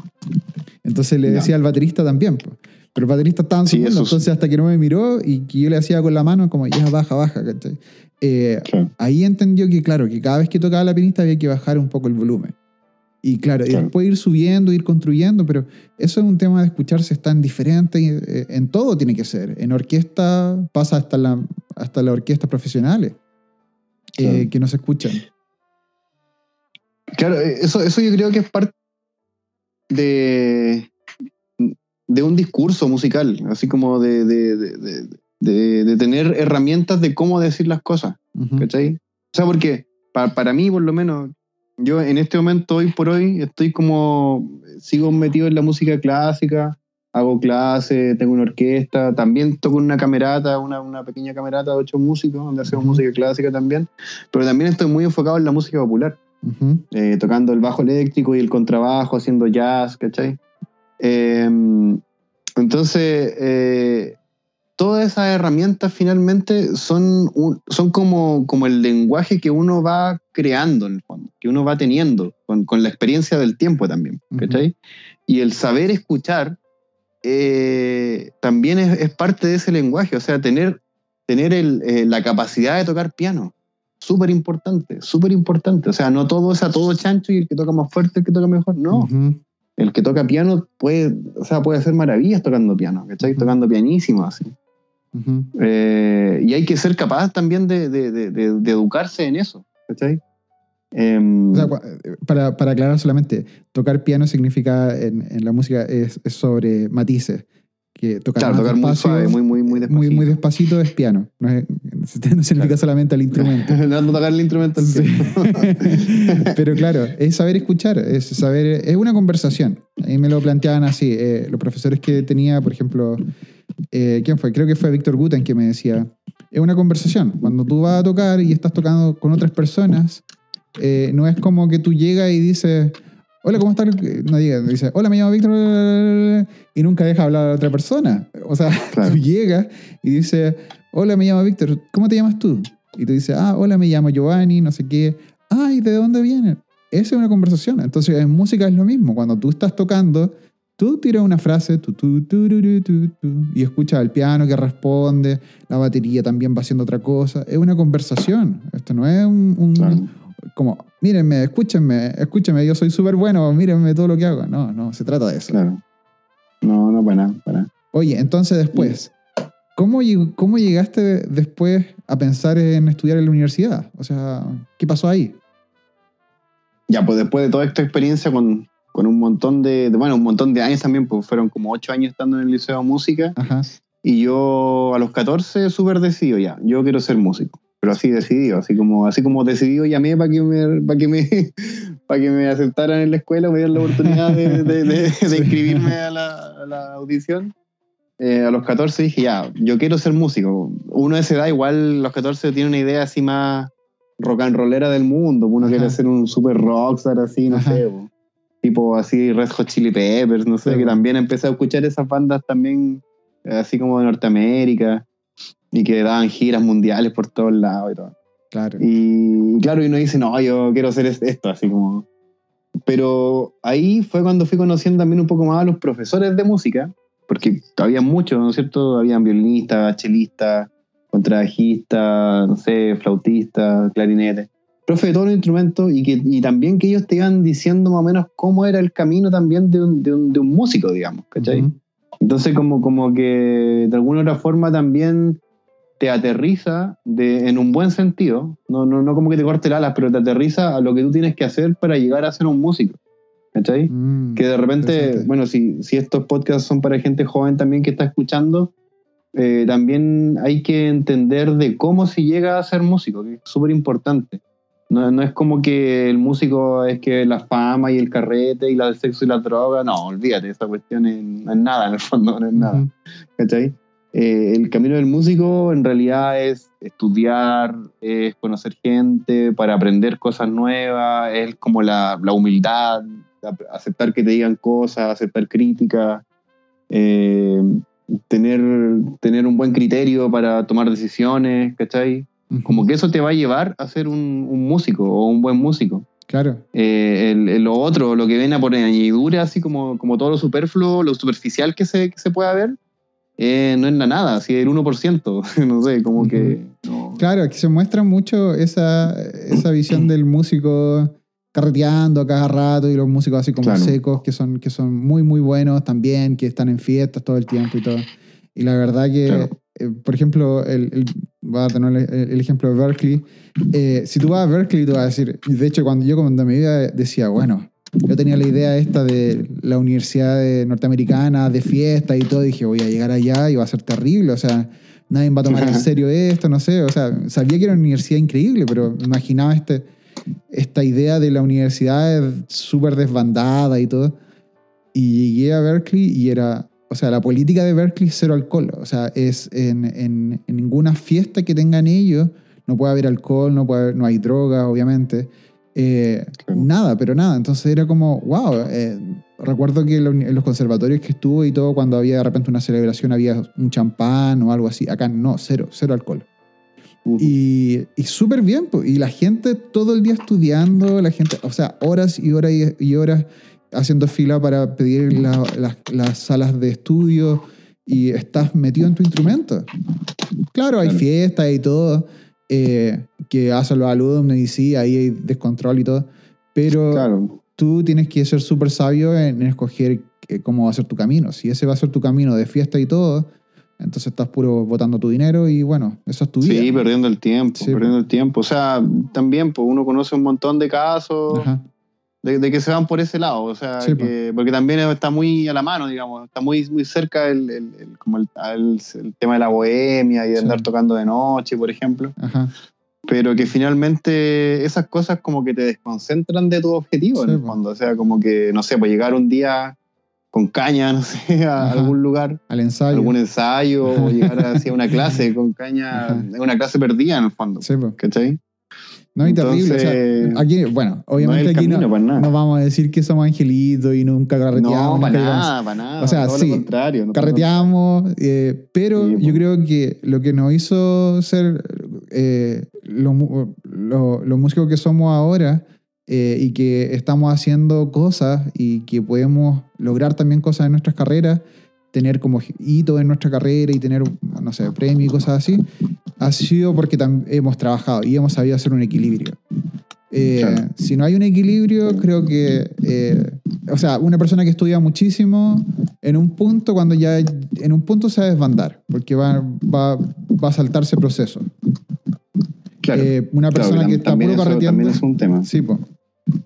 Entonces le decía al baterista también, pues. pero el baterista estaba en su Sí, mundo, entonces hasta que no me miró y que yo le hacía con la mano como ya baja, baja. Eh, Claro. ahí entendió que, claro, que cada vez que tocaba la pianista había que bajar un poco el volumen. Y claro, y Claro. después ir subiendo, ir construyendo, pero eso es un tema de escucharse tan diferente, y, eh, en todo tiene que ser. En orquesta pasa hasta, la, hasta las orquestas profesionales, eh, que no se escuchan. Claro, eh, eso, eso yo creo que es parte de, de un discurso musical, así como de, de, de- de- de- de tener herramientas de cómo decir las cosas. ¿cachai? O sea, porque pa- para mí, por lo menos, yo en este momento, hoy por hoy, estoy como, sigo metido en la música clásica, hago clases, tengo una orquesta, también toco una camerata, una, una pequeña camerata de ocho músicos, donde hacemos Ujú. música clásica también, pero también estoy muy enfocado en la música popular Ujú. eh, tocando el bajo eléctrico y el contrabajo, haciendo jazz, ¿cachai? Eh, entonces, eh, todas esas herramientas finalmente son, un- son como, como el lenguaje que uno va creando en el fondo, que uno va teniendo con, con la experiencia del tiempo también, ¿cachai? Y el saber escuchar eh, también es, es parte de ese lenguaje, o sea, tener, tener el, eh, la capacidad de tocar piano súper importante, súper importante. O sea, no todo es a todo chancho y el que toca más fuerte, el que toca mejor. No, el que toca piano puede, o sea, puede hacer maravillas tocando piano, ¿cachai? Tocando pianísimo así. Ujú. Eh, y hay que ser capaz también de, de- de- de- educarse en eso, ¿cachai? Em, O sea, cua- para, para aclarar solamente, tocar piano significa en, en la música es, es sobre matices. Que tocar, claro, tocar muy suave, muy, muy, muy despacito. muy, muy despacito es piano. No, es- no significa Claro. solamente el instrumento. no, no tocar el instrumento al Sí. Pero claro, es saber escuchar, es saber, es una conversación. Ahí me lo planteaban así. eh, los profesores que tenía, por ejemplo, eh, ¿quién fue? Creo que fue Víctor Guten que me decía, es una conversación. Cuando tú vas a tocar y estás tocando con otras personas, eh, no es como que tú llegas y dices, hola, ¿cómo estás? No digas, dice, hola, me llamo Víctor, y nunca deja hablar a otra persona. O sea, Claro. tú llegas y dices, hola, me llamo Víctor, ¿cómo te llamas tú? Y tú dices, ah, hola, me llamo Giovanni, no sé qué. ay, ¿de dónde viene? Esa es una conversación. Entonces, en música es lo mismo. Cuando tú estás tocando, tú tiras una frase tu, tu, tu, tu, y escuchas al piano que responde, la batería también va haciendo otra cosa. Es una conversación. Esto no es un, un- Claro. como, mírenme, escúchenme, escúchenme, yo soy súper bueno, mírenme todo lo que hago. No, no, se trata de eso. Claro. No, no, para nada, para. Oye, entonces después, ¿cómo, ¿cómo llegaste después a pensar en estudiar en la universidad? O sea, ¿qué pasó ahí? Ya, pues después de toda esta experiencia con, con un montón de, de- bueno, un montón de años también, pues fueron como ocho años estando en el Liceo de Música, Ajá. y yo a los 14 súper decidido ya, yo quiero ser músico, pero así decidido, así como, así como decidido llamé para que me, para que me, para que me aceptaran en la escuela, me dieran la oportunidad de, de, de- inscribirme a la, a la audición. Eh, a los 14 dije, ya, yo quiero ser músico. Uno de esa edad igual, los 14 tiene una idea así más rock and rollera del mundo. Uno Ajá. quiere ser un super rockstar así, no Ajá. sé. po. Tipo así Red Hot Chili Peppers, no sé, Sí, que también empecé a escuchar esas bandas también eh, así como de Norteamérica y que daban giras mundiales por todos lados y todo. Claro. Y claro, y uno dice, no, yo quiero hacer es- esto, así como... Pero ahí fue cuando fui conociendo también un poco más a los profesores de música, porque había muchos, ¿no es cierto? Habían violinistas, chelistas, contrabajistas, no sé, flautistas, clarinetes, profe de todos los instrumentos y, que, y también que ellos te iban diciendo más o menos cómo era el camino también de un, de un, de un músico, digamos, ¿cachai? Ujú. Entonces como, como que de alguna otra forma también te aterriza de, en un buen sentido, no, no, no como que te corte el alas, pero te aterriza a lo que tú tienes que hacer para llegar a ser un músico. ¿Cachai? Mm, Que de repente, bueno, si, si estos podcasts son para gente joven también que está escuchando, eh, también hay que entender de cómo se llega a ser músico, que es súper importante. No, no es como que el músico es que la fama y el carrete y la sexo y la droga, no, olvídate, esa cuestión es- no es nada en el fondo, no es nada. ¿cachai? Eh, el camino del músico en realidad es estudiar, es conocer gente para aprender cosas nuevas, es como la, la humildad, aceptar que te digan cosas, aceptar críticas, eh, tener, tener un buen criterio para tomar decisiones, ¿cachai? Como que eso te va a llevar a ser un, un músico o un buen músico. Claro. Eh, el- el- lo otro, lo que viene por añadidura, así como, como todo lo superfluo, lo superficial que se, que se pueda ver, eh, no es la nada, así el 1%, no sé, como que... no. Claro, que se muestra mucho esa, esa visión del músico carreteando a cada rato y los músicos así como Claro. secos, que son, que son muy, muy buenos también, que están en fiestas todo el tiempo y todo. Y la verdad que, Claro. Eh, por ejemplo, el, el- voy a tener el, el ejemplo de Berkeley. Eh, si tú vas a Berkeley, tú vas a decir, de hecho, cuando yo cuando me iba decía, bueno, yo tenía la idea esta de la universidad norteamericana, de fiesta y todo, y dije, voy a llegar allá y va a ser terrible, o sea, nadie va a tomar en serio esto, no sé, o sea, sabía que era una universidad increíble, pero imaginaba este, esta idea de la universidad súper desbandada y todo. Y llegué a Berkeley y era, o sea, la política de Berkeley es cero alcohol. O sea, es en, en- en ninguna fiesta que tengan ellos, no puede haber alcohol, no, puede haber- no hay droga, obviamente. Eh, Claro. Nada, pero nada. Entonces era como, wow. eh, recuerdo que lo- en los conservatorios que estuve y todo, cuando había de repente una celebración, había un champán o algo así. Acá no, cero, cero alcohol. Ujú. Y, y súper bien, y la gente todo el día estudiando, la gente, o sea, horas y horas y, y horas haciendo fila para pedir la- las- las salas de estudio y estás metido en tu instrumento. Claro, hay Claro. fiestas y todo eh, que hacen los alumnos y sí, ahí hay descontrol y todo, pero Claro, tú tienes que ser súper sabio en, en escoger eh, cómo va a ser tu camino. Si ese va a ser tu camino de fiesta y todo, entonces estás puro botando tu dinero y bueno, eso es tu vida. sí, perdiendo el tiempo, Sí, perdiendo el tiempo. O sea, también pues, uno conoce un montón de casos Ajá. De, de que se van por ese lado, o sea, Sí, que- porque también está muy a la mano, digamos, está muy, muy cerca el, el- el- como el, el- el tema de la bohemia y de Sí. andar tocando de noche, por ejemplo. Ajá. pero que finalmente esas cosas como que te desconcentran de tu objetivo en Sí, el po. fondo. O sea, como que, no sé, pues llegar un día con caña, no sé, a Ajá. algún lugar, Al ensayo. algún ensayo, o llegar así a una clase con caña, Ajá. una clase perdida en el fondo. ¿Cachai? No, y terrible. o sea, aquí, bueno, obviamente no aquí no, camino no vamos a decir que somos angelitos y nunca carreteamos. No, para nada, para nada. O sea, todo sí, lo contrario. no, Carreteamos, eh, pero Sí, yo po. creo que lo que nos hizo ser eh, lo, mu- lo- los músicos que somos ahora eh, y que estamos haciendo cosas y que podemos lograr también cosas en nuestras carreras, tener como hitos en nuestra carrera y tener, no sé, premios y cosas así, ha sido porque hemos trabajado y hemos sabido hacer un equilibrio. Eh, Claro. Si no hay un equilibrio, creo que, eh, o sea, una persona que estudia muchísimo, en un punto, cuando ya, en un punto se va a desbandar, porque va, va, va a saltarse proceso. Claro. Eh, una claro, persona tam- que está puro carreteando. También es un tema. Sí, po.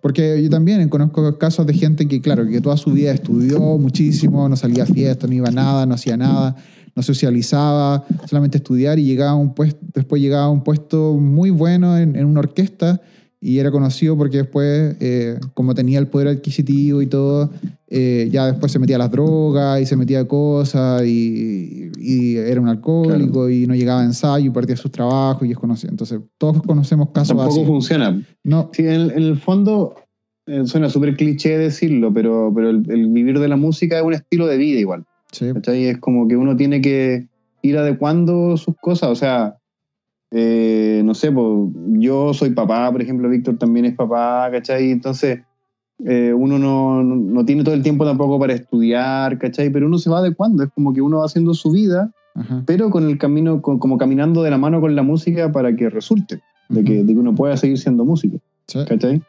Porque yo también conozco casos de gente que, claro, que toda su vida estudió muchísimo, no salía a fiesta, no iba a nada, no hacía nada, no socializaba, solamente estudiar y llegaba a un puesto, después llegaba a un puesto muy bueno en, en una orquesta y era conocido porque después, eh, como tenía el poder adquisitivo y todo, eh, ya después se metía a las drogas y se metía a cosas y, y era un alcohólico y no llegaba a ensayo y perdía sus trabajos y es conocido. Entonces, todos conocemos casos Tampoco así. funciona. No, Sí, en, en el fondo eh, suena súper cliché decirlo, pero, pero el, el vivir de la música es un estilo de vida igual. Sí. ¿cachai? Es como que uno tiene que ir adecuando sus cosas. O sea, eh, no sé, pues, yo soy papá, por ejemplo, Víctor también es papá, ¿cachai? Entonces, eh, uno no, no- no tiene todo el tiempo tampoco para estudiar, ¿cachai? Pero uno se va adecuando. Es como que uno va haciendo su vida, Ajá. pero con el camino, con- como caminando de la mano con la música para que resulte, de que, de que uno pueda seguir siendo músico. Sí. ¿cachai?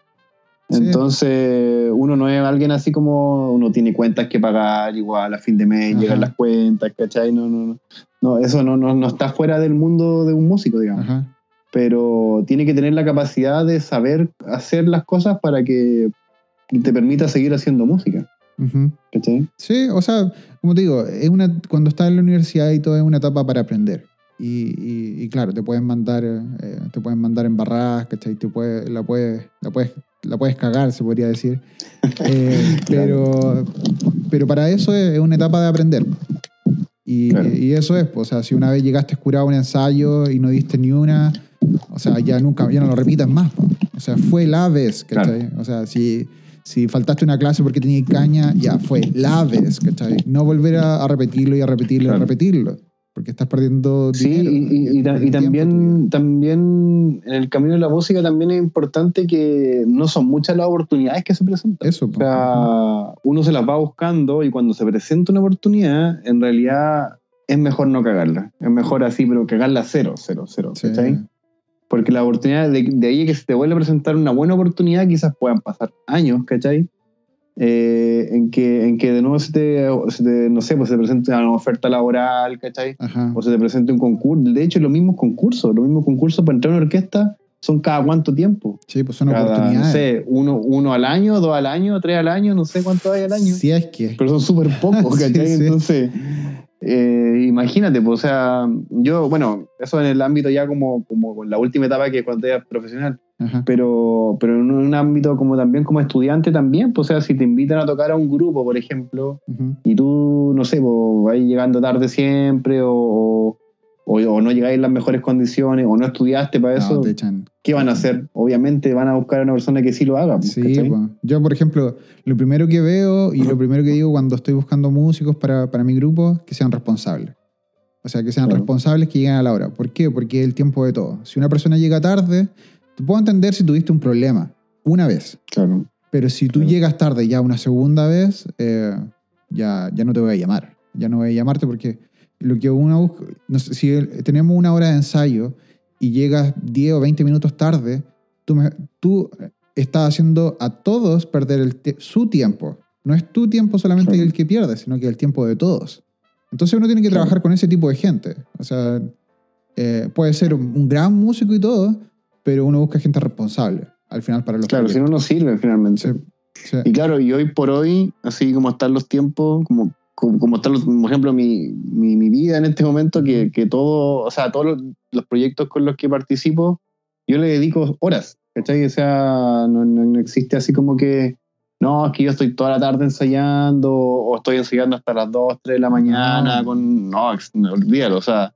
Sí. Entonces, uno no es alguien así como uno tiene cuentas que pagar, igual a fin de mes Ajá. llegan las cuentas, ¿cachai? No, no, no. no eso no, no, no está fuera del mundo de un músico, digamos. Ajá. Pero tiene que tener la capacidad de saber hacer las cosas para que te permita seguir haciendo música. ¿cachai? Sí, o sea, como te digo, es una, cuando estás en la universidad y todo es una etapa para aprender. Y, y- y claro, te pueden mandar, eh, te pueden mandar en barras, ¿cachai? Te puede, la, puedes, la, puedes, la puedes cagar, se podría decir. Eh, pero, pero para eso es, una etapa de aprender. Y, Claro. y eso es, pues, o sea, si una vez llegaste curado a un ensayo y no diste ni una, o sea, ya nunca, ya no lo repitas más. po. O sea, fue la vez, ¿cachai? O sea, si, si faltaste una clase porque tenías caña, ya fue la vez, ¿cachai? No volver a, a repetirlo y a repetirlo y a Claro. repetirlo. Porque estás perdiendo Sí, dinero. y, y- y ta- también, también en el camino de la música también es importante que no son muchas las oportunidades que se presentan. Eso, O sea, uno se las va buscando y cuando se presenta una oportunidad, en realidad es mejor no cagarla. Es mejor así, pero cagarla cero, cero, cero. Sí. ¿cachai? Porque la oportunidad de, de ahí que se te vuelve a presentar una buena oportunidad, quizás puedan pasar años, ¿cachai? Eh, en, que, en que de nuevo se te, se te, no sé, pues se te presente una oferta laboral, ¿cachai? Ajá. o se te presente un concurso. De hecho, los mismos concursos, los mismos concursos para entrar a una orquesta son cada cuánto tiempo. Sí, pues son Cada, no oportunidades. sé, uno, uno al año, dos al año, tres al año, no sé cuánto hay al año. Si es que. Pero son súper pocos, Sí, ¿cachai? sí. Entonces, eh, imagínate, pues, o sea, yo, bueno, eso en el ámbito ya como, como la última etapa que cuando eres profesional, Ajá. pero, pero en un ámbito como también como estudiante también, pues, o sea, si te invitan a tocar a un grupo, por ejemplo, y tú, no sé, pues, vais llegando tarde siempre o, o, o no llegáis en las mejores condiciones o no estudiaste para eso, No, te echan. ¿qué van a hacer? Obviamente van a buscar a una persona que sí lo haga. Sí, pues. yo por ejemplo, lo primero que veo y lo primero que digo cuando estoy buscando músicos para, para mi grupo, que sean responsables. O sea, que sean Claro. responsables, que lleguen a la hora. ¿Por qué? Porque es el tiempo de todo. Si una persona llega tarde, te puedo entender si tuviste un problema una vez. Claro. Pero si tú Claro. llegas tarde ya una segunda vez, eh, ya, ya no te voy a llamar. Ya no voy a llamarte porque lo que uno busca, no sé, si tenemos una hora de ensayo y llegas 10 o 20 minutos tarde, tú, me- tú estás haciendo a todos perder el su tiempo. No es tu tiempo solamente Claro. el que pierdes, sino que el tiempo de todos. Entonces uno tiene que Claro. trabajar con ese tipo de gente. O sea, eh, puede ser un, un gran músico y todo, pero uno busca gente responsable al final para los Claro, si no, proyectos. no sirve finalmente. Sí, sí. Y claro, y hoy por hoy, así como están los tiempos, como, como, como están los, por ejemplo, mi, mi, mi vida en este momento, que, que todo, o sea, todos los, los proyectos con los que participo, yo le dedico horas, ¿cachai? O sea, no, no, no existe así como que, no, es que yo estoy toda la tarde ensayando, o estoy ensayando hasta las 2, 3 de la mañana, No. con, no, olvídalo, o sea,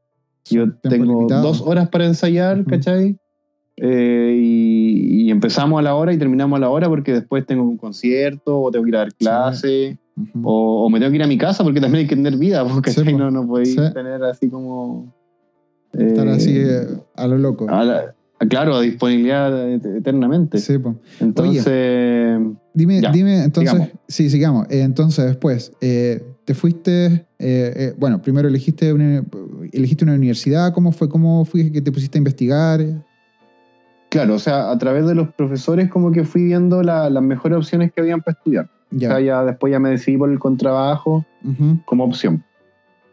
yo tengo limitado. dos horas para ensayar. ¿cachai? Eh, y, y empezamos a la hora y terminamos a la hora porque después tengo un concierto o tengo que ir a dar clase o, o me tengo que ir a mi casa porque también hay que tener vida, porque Sí, no, no podéis Sí. tener así como... Estar eh, así eh, a lo loco. a la- Claro, a disponibilidad et- eternamente. Sí, po. Entonces, Dime, Ya, dime, entonces, sigamos. sí, sigamos. Eh, entonces, después, eh, te fuiste, eh, eh, bueno, primero elegiste una, elegiste una universidad, ¿cómo fue? ¿Cómo fue que te pusiste a investigar? Claro, o sea, a través de los profesores como que fui viendo la- las mejores opciones que habían para estudiar. O Ya. sea, ya después ya me decidí por el contrabajo Ujú. como opción.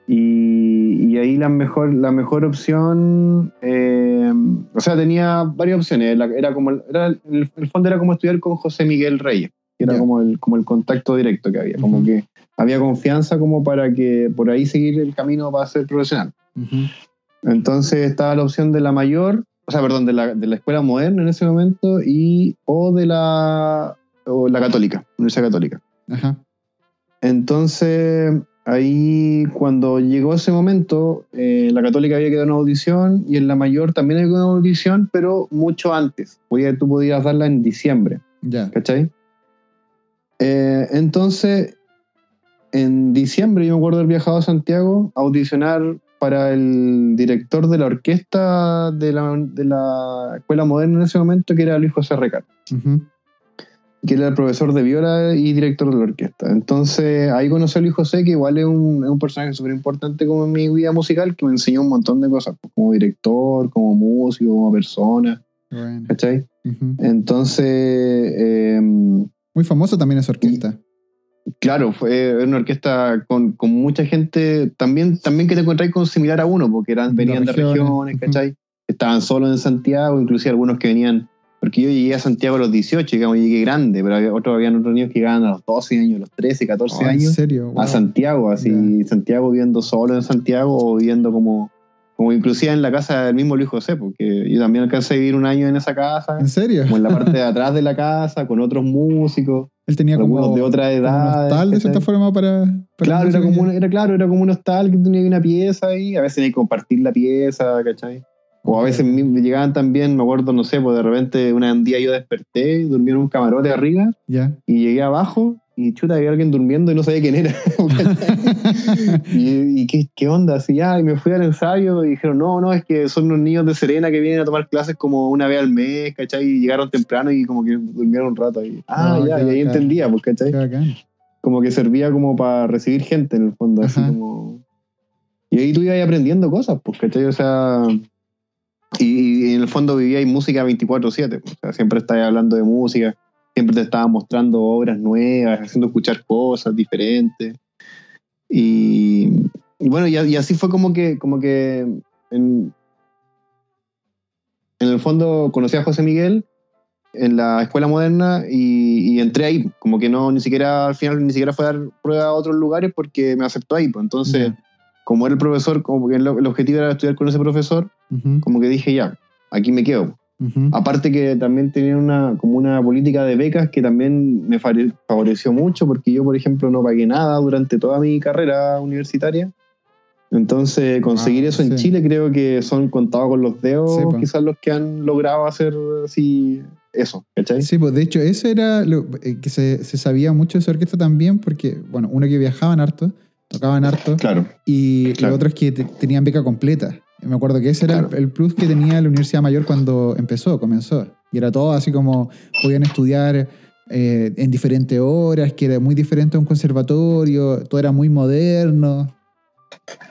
Y, y ahí la mejor, la mejor opción, eh, o sea, tenía varias opciones. Era como, era, en el fondo era como estudiar con José Miguel Reyes, que era como, el, como el contacto directo que había, como que había confianza como para que por ahí seguir el camino para ser profesional. Entonces estaba la opción de la mayor, o sea, perdón, de la, de la escuela moderna en ese momento y o de la, o la católica, Universidad Católica. Ajá. Entonces, ahí cuando llegó ese momento, eh, la católica había quedado en audición y en la mayor también había quedado en audición, pero mucho antes. Podía, tú podías darla en diciembre, Ya. ¿cachai? Eh, entonces, en diciembre yo me acuerdo haber viajado a Santiago a audicionar para el director de la orquesta de la, de la escuela moderna en ese momento, que era Luis José Recal que era el profesor de viola y director de la orquesta. Entonces ahí conocí a Luis José, que igual es un, es un personaje súper importante como en mi vida musical, que me enseñó un montón de cosas, pues, como director, como músico, como persona, Bueno. ¿cachai? Entonces, eh, Muy famosa también esa orquesta. Claro, fue una orquesta con, con mucha gente, también, también que te encontrás con similar a uno, porque eran, De venían de regiones. ¿cachai? Estaban solos en Santiago, inclusive algunos que venían... Porque yo llegué a Santiago a los 18, digamos, llegué grande, pero había otros, habían otros niños que llegaban a los 12 años, los 13, 14 Oh, ¿En años. serio? Wow. a Santiago, así, Santiago viviendo solo en Santiago o viviendo como, como inclusive en la casa del mismo Luis José, porque yo también alcancé a vivir un año en esa casa, ¿En serio? como en la parte de atrás de la casa, con otros músicos, Él tenía como, de otra como un edad. hostal de cierta forma para... para Claro, la era como, música. un, era, claro, era como un hostal que tenía una pieza ahí, a veces tenía que compartir la pieza, ¿cachai? O a veces me llegaban también, me acuerdo, no sé, pues de repente un día yo desperté, dormí en un camarote arriba Ya. y llegué abajo y chuta, había alguien durmiendo y no sabía quién era. y, y ¿qué, qué onda, así ya, y me fui al ensayo y dijeron, no, no, es que son unos niños de Serena que vienen a tomar clases como una vez al mes, ¿cachai? Y llegaron temprano y como que durmieron un rato ahí. Ah, Oh, ya, y ahí bacán. entendía, pues, ¿cachai? Como que servía como para recibir gente en el fondo, así Ajá. como... Y ahí tú ibas aprendiendo cosas, pues, ¿cachai? O sea... Y, y en el fondo vivíais música 24/7, pues, o sea, siempre estabas hablando de música, siempre te estaban mostrando obras nuevas, haciendo escuchar cosas diferentes. Y, y bueno, y, y así fue como que, como que en, en el fondo conocí a José Miguel en la escuela moderna y, y entré ahí, como que no, ni siquiera al final ni siquiera fue a dar prueba a otros lugares porque me aceptó ahí. Pues. Entonces, como era el profesor, como que el, el objetivo era estudiar con ese profesor, Ujú, como que dije ya, aquí me quedo. Ujú. Aparte que también tenía una, como una política de becas que también me favoreció mucho porque yo, por ejemplo, no pagué nada durante toda mi carrera universitaria. Entonces, conseguir Ah, eso en. Chile creo que son contados con los dedos, Sí, quizás los que han logrado hacer así eso, ¿cachai? Sí, pues de hecho, eso era lo eh, que se, se sabía mucho de esa orquesta también, porque, bueno, uno que viajaban harto, tocaban harto, Claro, y Claro. lo otro es que te- tenían beca completa. Me acuerdo que ese era el- plus que tenía la Universidad Mayor cuando empezó, comenzó. Y era todo así como podían estudiar eh, en diferentes horas, que era muy diferente a un conservatorio, todo era muy moderno.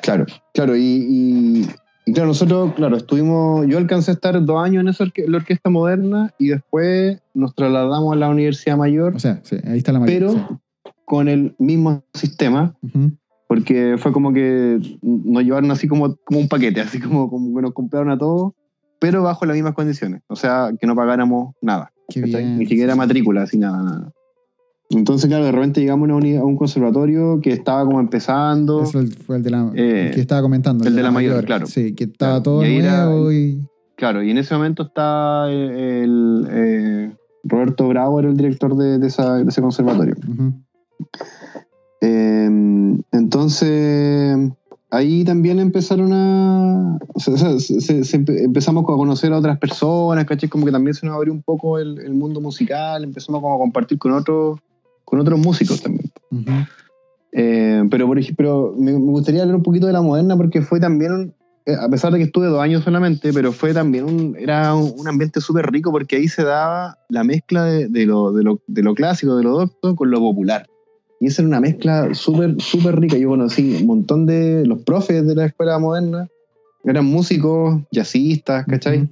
claro, claro. Y, y- y claro, nosotros, claro, estuvimos, yo alcancé a estar dos años en esa orque- la orquesta moderna y después nos trasladamos a la Universidad Mayor, O sea, sí, ahí está la mayor. pero sí. con el mismo sistema, Ujú. Porque fue como que nos llevaron así como, como un paquete, así como, como que nos compraron a todos, pero bajo las mismas condiciones, o sea, que no pagáramos nada, bien. ni siquiera sí. matrícula, así nada, nada. Entonces, claro, de repente llegamos a, uni- a un conservatorio que estaba como empezando, Ese fue el de la Eh, el que estaba comentando. el de la mayor, claro. Sí, que estaba Claro, todo y ahí era- nuevo y. claro, y en ese momento está el, el, eh, Roberto Bravo, era el director de, de esa- de ese conservatorio. Ujú. Eh, entonces, ahí también empezaron a. o sea, o sea, se- se empe- empezamos a conocer a otras personas, ¿cachai? Como que también se nos abrió un poco el, el mundo musical, empezamos como a compartir con otros, con otros músicos también. Eh, pero, por ejemplo, me, me gustaría hablar un poquito de la moderna porque fue también eh, a pesar de que estuve dos años solamente, pero fue también un, era un, un ambiente súper rico porque ahí se daba la mezcla de, de lo, de, lo, de lo clásico, de lo docto, con lo popular. Y esa era una mezcla súper, súper rica. Yo conocí un montón de los profes de la escuela moderna, eran músicos, jazzistas, ¿cachai?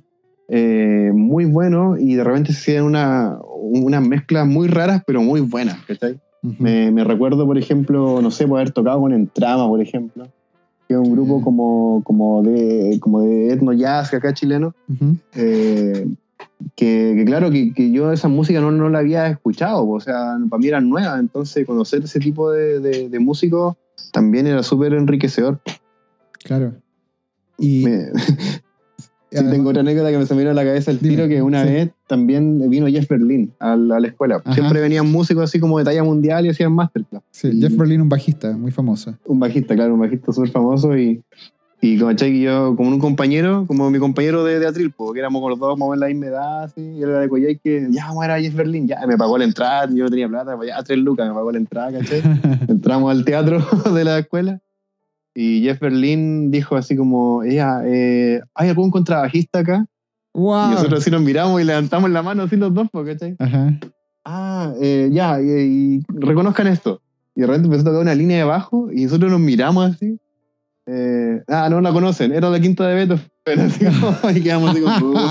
Eh, muy buenos y de repente se hacían una, unas mezclas muy raras, pero muy buenas, ¿cachai? Ujú. Me, me recuerdo, por ejemplo, no sé, por haber tocado con Entrama, por ejemplo, que es un grupo como, como, de, como de etno jazz acá chileno, eh, que, que claro, que, que yo esa música no, no la había escuchado, o sea, para mí era nueva, entonces conocer ese tipo de, de, de músicos también era súper enriquecedor. Claro. Y Me- Sí, tengo otra anécdota que me se me vino a la cabeza el Dime, tiro, que una sí. vez también vino Jeff Berlin a la, a la escuela. Ajá. Siempre venían músicos así como de talla mundial y hacían masterclass. sí, y- Jeff Berlin, un bajista muy famoso. Un bajista, claro, un bajista súper famoso y, y ¿cachai? que yo, como un compañero, como mi compañero de, de atril, porque éramos los dos, más menos la misma edad, así, y él era de Coyhaique, ya vamos a ver a Jeff Berlin, ya, me pagó la entrada, yo no tenía plata, pues ya tres lucas, me pagó la entrada, ¿cachai? Entramos al teatro de la escuela y Jeff Berlin dijo así como, ella, eh, ¿hay algún contrabajista acá? ¡Wow! Y nosotros así nos miramos y levantamos la mano así los dos, pues, ¿cachai? Ajá. Ah, eh, ya, y, y reconozcan esto. Y de repente empezó a tocar una línea de bajo y nosotros nos miramos así. Eh, ah, no la conocen, era la quinta de Beto. Pero así como, y quedamos así como. "Uh".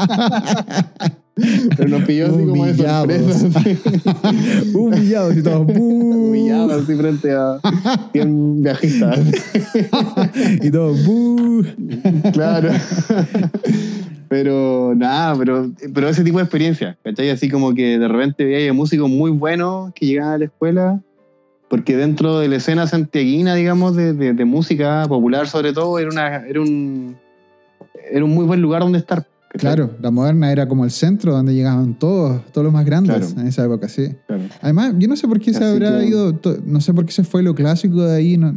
Pero nos pilló así como de sorpresa. así. Humillados y todos. Humillados así frente a 100 viajistas. y todos. ¡bú! claro. pero nada, pero, pero ese tipo de experiencia, ¿cachai? Así como que de repente veía músicos muy buenos que llegaban a la escuela, porque dentro de la escena santiaguina, digamos, de, de- de música popular sobre todo, era, una, era, un, era un muy buen lugar donde estar. Claro, la moderna era como el centro donde llegaban todos, todos los más grandes Claro. en esa época, sí. Claro. Además, yo no sé por qué se habrá que- ido, no sé por qué se fue lo clásico de ahí, no-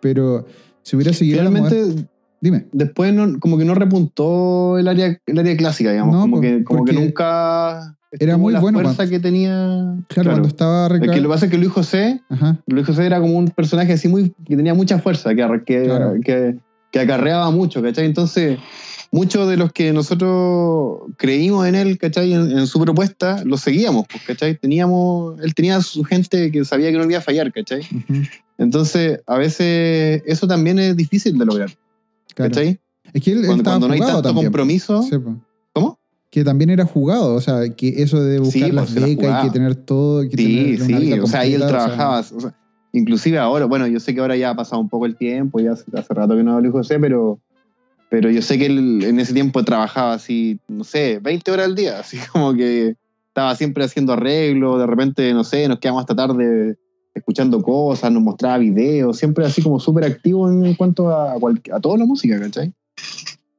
pero si hubiera seguido la moderna. Finalmente, Dime. después no- como que no repuntó el área, el área clásica, digamos, No, como, que, como que nunca... era muy la bueno fuerza cuando- que tenía... Claro, cuando estaba que lo que pasa es que Luis José Ajá, Luis José era como un personaje así muy que tenía mucha fuerza, que, que, Claro. que, que acarreaba mucho, ¿cachai? Entonces, muchos de los que nosotros creímos en él, ¿cachai? En, en su propuesta, lo seguíamos, pues, ¿cachai? Teníamos, él tenía su gente que sabía que no iba a fallar, ¿cachai? Entonces, a veces eso también es difícil de lograr, claro. ¿cachai? Es que él, Cuando, no hay tanto también. compromiso. Sí. ¿Cómo? Que también era jugado, o sea, que eso de buscar Sí, las pues, era becas y que tener todo. que Sí, tener una sí, o sea, ahí él completa, o sea, trabajaba. o sea, inclusive ahora, bueno, yo sé que ahora ya ha pasado un poco el tiempo, ya hace, hace rato que no hablo José, pero, pero yo sé que él en ese tiempo trabajaba así, no sé, 20 horas al día, así como que estaba siempre haciendo arreglos, de repente, no sé, nos quedamos hasta tarde escuchando cosas, nos mostraba videos, siempre así como súper activo en cuanto a, a toda la música, ¿cachai?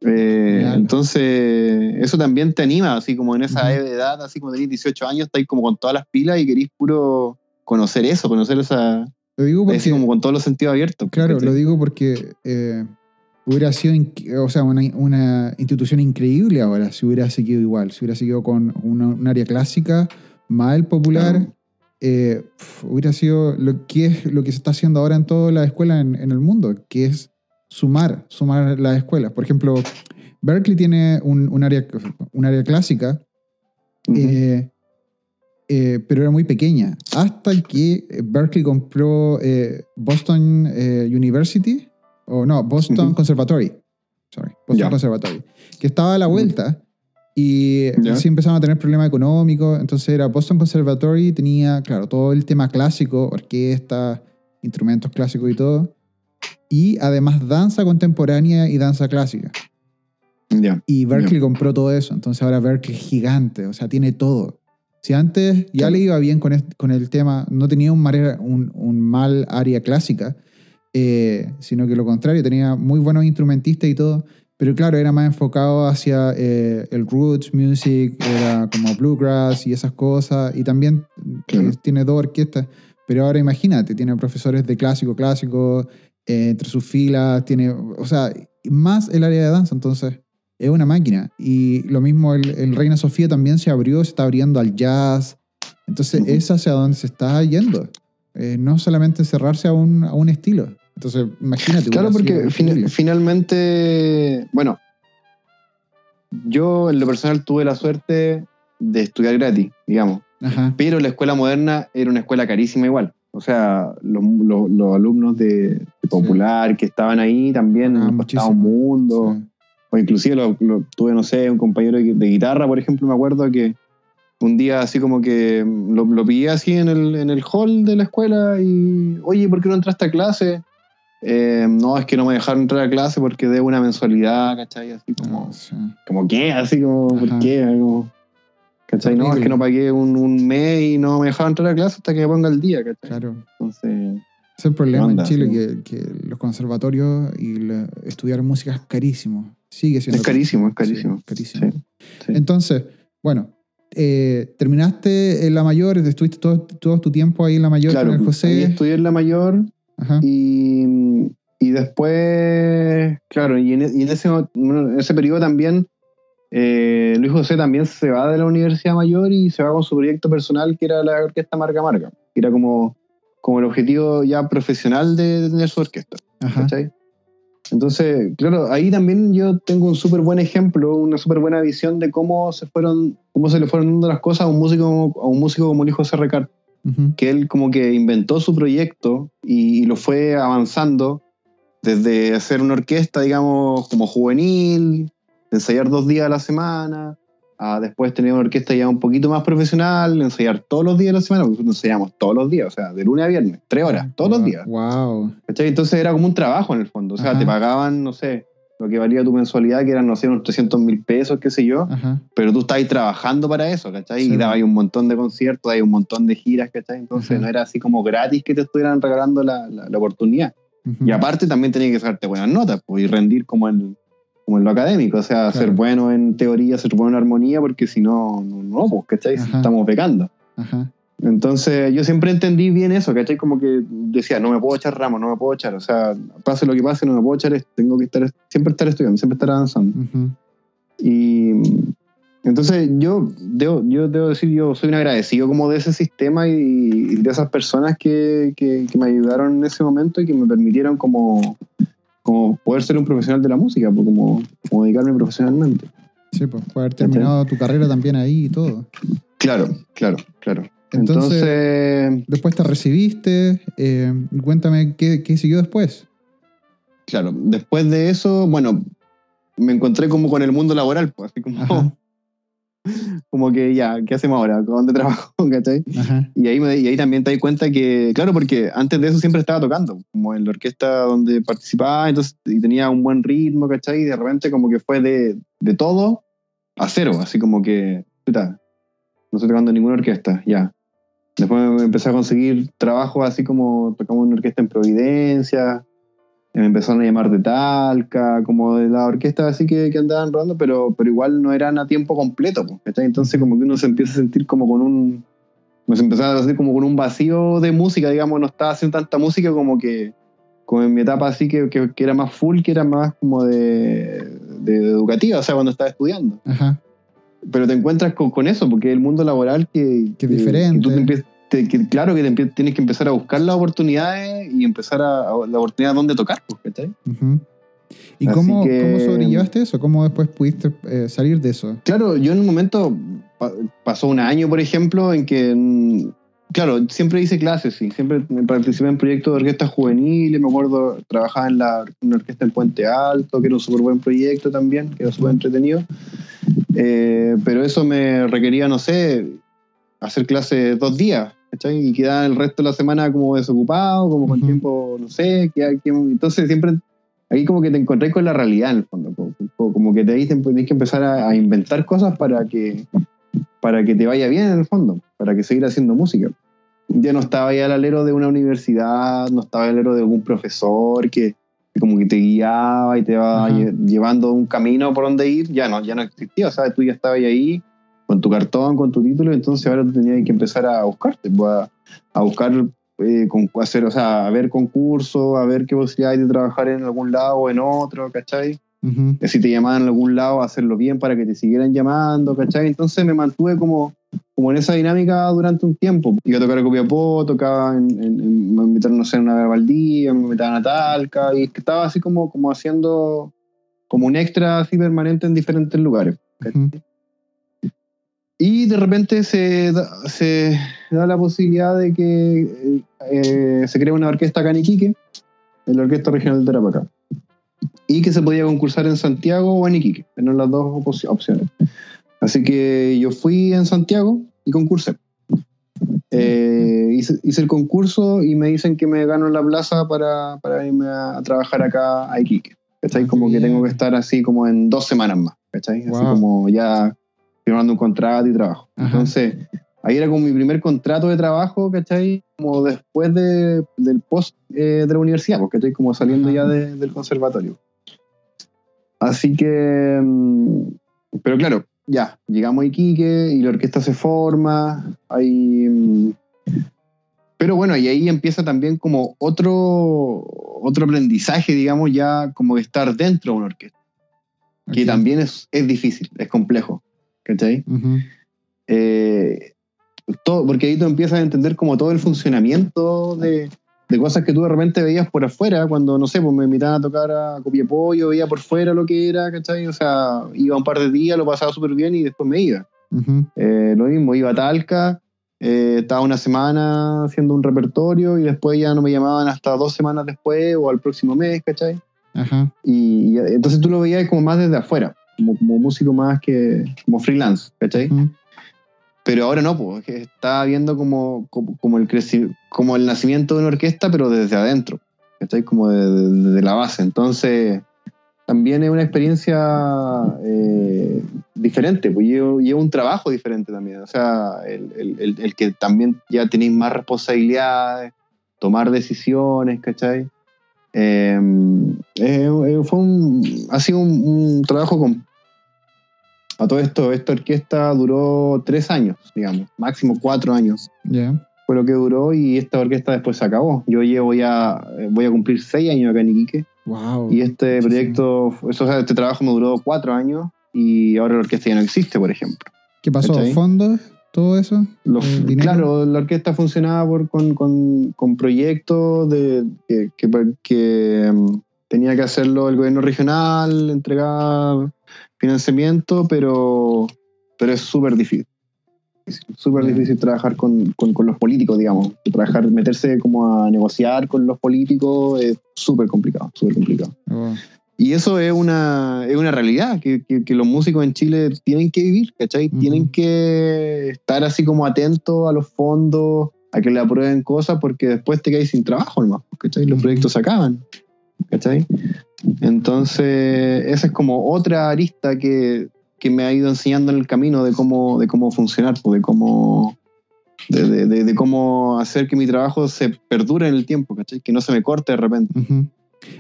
Eh, Claro. Entonces, eso también te anima, así como en esa edad, así como tenéis 18 años, estáis como con todas las pilas y queréis puro conocer eso, conocer esa, Lo digo porque, así como con todos los sentidos abiertos. claro, lo digo porque eh, hubiera sido, o sea, una, una institución increíble ahora si hubiera seguido igual, si hubiera seguido con una- un área clásica, mal popular. Claro. eh, hubiera sido lo que es lo que se está haciendo ahora en todas las escuelas en, en el mundo, que es sumar, sumar las escuelas. Por ejemplo, Berkeley tiene un, un área, un área clásica, eh, eh, pero era muy pequeña. Hasta que Berkeley compró eh, Boston University, o no, Boston. Conservatory. Sorry, Boston. Conservatory. Que estaba a la vuelta y así empezaron a tener problemas económicos. Entonces era Boston Conservatory, tenía, claro, todo el tema clásico, orquesta, instrumentos clásicos y todo. Y además danza contemporánea y danza clásica. Ya. Y Berkeley compró todo eso. Entonces ahora Berkeley es gigante, o sea, tiene todo. Si antes ya le iba bien con, est- con el tema, no tenía un, mare- un, un mal área clásica, eh, sino que lo contrario, tenía muy buenos instrumentistas y todo. Pero claro, era más enfocado hacia eh, el roots music, era como bluegrass y esas cosas. Y también eh, Claro. tiene dos orquestas. Pero ahora imagínate, tiene profesores de clásico, clásico, eh, entre sus filas, tiene, o sea, más el área de danza. Entonces, es una máquina. Y lo mismo, el, el Reina Sofía también se abrió, se está abriendo al jazz. Entonces, es hacia donde se está yendo. Eh, no solamente cerrarse a un, a un estilo. Entonces, imagínate. Claro, porque fin- finalmente, bueno, yo en lo personal tuve la suerte de estudiar gratis, digamos, Ajá. pero la escuela moderna era una escuela carísima igual. O sea, los, los- los alumnos de, de Popular que estaban ahí también Ah, costaba un mundo. Sí. O inclusive lo, lo- tuve, no sé, un compañero de, de guitarra, por ejemplo, me acuerdo que un día así como que lo, lo pillé así en el, en el hall de la escuela y, oye, ¿por qué no entraste a clase? Eh, no, es que no me dejaron entrar a clase porque debo una mensualidad, ¿cachai? Así como, sí. como ¿qué? Así como, ¿por qué? Como, ¿Cachai? No, es que no pagué un, un mes y no me dejaron entrar a clase hasta que me ponga el día, ¿cachai? Claro. Entonces, es el problema Onda, en Chile, sí. que, que los conservatorios y la- estudiar música es carísimo. Sigue siendo Es carísimo, es carísimo. Sí, carísimo. Sí. Entonces, bueno, eh, terminaste en la mayor, estuviste todo, todo tu tiempo ahí en la mayor claro, con el ahí José. estudié en la mayor Ajá. Y, y después, claro, y en, y en ese, en ese periodo también, eh, Luis José también se va de la Universidad Mayor y se va con su proyecto personal que era la orquesta Marca Marca, que era como, como el objetivo ya profesional de, de tener su orquesta. Ajá. ¿cachai? Entonces, claro, ahí también yo tengo un súper buen ejemplo, una súper buena visión de cómo se fueron, cómo se le fueron dando las cosas a un músico, a un músico como Luis José Recart que él como que inventó su proyecto y, y lo fue avanzando desde hacer una orquesta, digamos, como juvenil, ensayar dos días a la semana, a después tener una orquesta ya un poquito más profesional, ensayar todos los días de la semana, porque nosotros ensayamos todos los días, o sea, de lunes a viernes, tres horas, todos los días. Wow. ¿cachai? Entonces era como un trabajo en el fondo, o sea, Ajá. te pagaban, no sé, lo que valía tu mensualidad, que eran, no sé, unos 300 mil pesos, qué sé yo, Ajá. pero tú estabas trabajando para eso, ¿cachai? Sí. Y dabas un montón de conciertos, hay un montón de giras, ¿cachai? Entonces Ajá. no era así como gratis que te estuvieran regalando la, la- la oportunidad. Y aparte también tenías que sacarte buenas notas pues, y rendir como en, como en lo académico, o sea, Claro. ser bueno en teoría, ser bueno en armonía, porque si no, no, no, pues, ¿cachai? Ajá. Estamos becando. Ajá. Entonces yo siempre entendí bien eso, ¿cachai? Como que decía, no me puedo echar ramos, no me puedo echar, o sea, pase lo que pase, no me puedo echar tengo que estar, siempre estar estudiando, siempre estar avanzando. Y entonces yo debo, yo debo decir, yo soy un agradecido como de ese sistema y, y de esas personas que, que- que me ayudaron en ese momento y que me permitieron como, como poder ser un profesional de la música, pues, como, como dedicarme profesionalmente. Sí, pues, por haber terminado tu carrera también ahí y todo. Claro, claro, claro. Entonces, Entonces, después te recibiste. eh, cuéntame qué, qué siguió después. claro, después de eso, bueno, me encontré como con el mundo laboral, pues, así como. Como que ya, ¿qué hacemos ahora? ¿Dónde trabajo? ¿Cachai? Ajá. Y ahí, me- y ahí también te das cuenta que, claro, porque antes de eso siempre estaba tocando, como en la orquesta donde participaba, entonces, y tenía un buen ritmo, ¿cachai? Y de repente como que fue de, de todo a cero, así como que, puta, no estoy tocando en ninguna orquesta, ya. Después empecé a conseguir trabajo así como tocamos en una orquesta en Providencia, me empezaron a llamar de Talca, como de la orquesta así que, que andaban rodando, pero, pero igual no eran a tiempo completo. Entonces como que uno se empieza a sentir como con un, nos empezaba a sentir como con un vacío de música, digamos, no estaba haciendo tanta música como que, como en mi etapa así que, que, que era más full, que era más como de, de educativa, o sea, cuando estaba estudiando. Ajá. Pero te encuentras con, con eso, porque el mundo laboral que... Que es diferente. tú te empie- te- que- claro que te tienes que empezar a buscar las oportunidades y empezar a, a- la oportunidad donde tocar. Ujú. ¿Y cómo, que- cómo sobrellevaste eso? ¿Cómo después pudiste eh, salir de eso? Claro, yo en un momento pa- pasó un año, por ejemplo, en que, mm, claro, siempre hice clases, sí, siempre participé en proyectos de orquestas juveniles, me acuerdo, trabajaba en la, una orquesta en Puente Alto, que era un súper buen proyecto también, que era súper entretenido, Eh, pero eso me requería, no sé, hacer clases dos días, ¿cachai? Y quedar el resto de la semana como desocupado, como con Ujú. tiempo, no sé, que, que- entonces siempre ahí como que te encontré con la realidad en el fondo, co- co- como que te ahí te tenés que empezar a, a inventar cosas para que, para que te vaya bien en el fondo, para que seguir haciendo música. Ya no estaba ya al alero de una universidad, no estaba al alero de algún profesor que, que como que te guiaba y te va Ajá. lle- llevando un camino por donde ir, ya no, ya no existía, o sea, tú ya estabas ahí con tu cartón, con tu título, entonces ahora tú tenías que empezar a buscarte, pues, a, a buscar eh, con, hacer, o sea, a ver concursos, a ver qué posibilidad hay de trabajar en algún lado o en otro, ¿cachai? Que si te llamaban en algún lado, hacerlo bien para que te siguieran llamando, ¿cachai? Entonces me mantuve como, como en esa dinámica durante un tiempo. Iba a tocar a Copiapó, tocaba en, en, en me invitaron, no sé, en una Valdía, me invitaban a Talca, y estaba así como, como haciendo como un extra así permanente en diferentes lugares. Y de repente se da, se da la posibilidad de que eh, se crea una orquesta acá en Iquique, en la Orquesta Regional de Tarapacá. Y que se podía concursar en Santiago o en Iquique, eran las dos opciones. Así que yo fui en Santiago y concursé. Eh, hice, hice el concurso y me dicen que me gano la plaza para, para irme a, a trabajar acá a Iquique. ¿Cachai? Ah, Como que tengo bien. que estar así como en dos semanas más. ¿Cachai? Así Wow. como ya firmando un contrato y trabajo. Ajá. Entonces, ahí era como mi primer contrato de trabajo, ¿cachai? Como después de, del post eh, de la universidad, porque estoy como saliendo Ajá. ya de- del conservatorio. Así que, mm, pero claro, ya, llegamos a Iquique y la orquesta se forma, hay... mm, Pero bueno, y ahí empieza también como otro, otro aprendizaje, digamos, ya como de estar dentro de una orquesta, que Ok. también es, es difícil, es complejo, ¿cachai? Ujú. eh, todo, porque ahí tú empiezas a entender como todo el funcionamiento de, de cosas que tú de repente veías por afuera, cuando, no sé, pues me invitaban a tocar a Copiapollo, veía por fuera lo que era, ¿cachai? O sea, iba un par de días, lo pasaba súper bien y después me iba. Ujú. Eh, lo mismo, iba a Talca, eh, estaba una semana haciendo un repertorio y después ya no me llamaban hasta dos semanas después o al próximo mes, ¿cachai? Ajá. Y, y entonces tú lo veías como más desde afuera, como, como músico más que como freelance, ¿cachai? Ujú. Pero ahora no, pues está viendo como, como, como el como el nacimiento de una orquesta, pero desde adentro, ¿cachai? Como de, de- de la base. Entonces, también es una experiencia eh, diferente, pues lleva, lleva un trabajo diferente también. O sea, el, el- el- el que también ya tenéis más responsabilidades, tomar decisiones, ¿cachai? Eh, eh, fue un, ha sido un, un trabajo con, a todo esto, esta orquesta duró tres años, digamos, máximo cuatro años. Ya. Fue lo que duró y esta orquesta después se acabó. Yo llevo ya, eh, voy a cumplir seis años acá en Iquique Wow. y este proyecto, eso, o sea, este trabajo me duró cuatro años y ahora la orquesta ya no existe, por ejemplo. ¿Qué pasó? ¿Fondos? ¿Todo eso? Los- claro, la orquesta funcionaba por, con, con, con proyectos de, que, que, que, tenía que hacerlo el gobierno regional, entregar financiamiento, pero, pero es súper difícil. Súper difícil trabajar con, con, con los políticos, digamos. Trabajar, meterse como a negociar con los políticos es súper complicado, súper complicado. Oh, Y eso es una, es una realidad que, que- que los músicos en Chile tienen que vivir, ¿cachai? Tienen que estar así como atentos a los fondos, a que le aprueben cosas, porque después te quedas sin trabajo nomás, ¿cachai? Los proyectos se acaban, ¿cachai? Entonces, esa es como otra arista que, que me ha ido enseñando en el camino de cómo, de cómo funcionar, pues, de cómo... De, de- de- de cómo hacer que mi trabajo se perdure en el tiempo, ¿cachai? Que no se me corte de repente.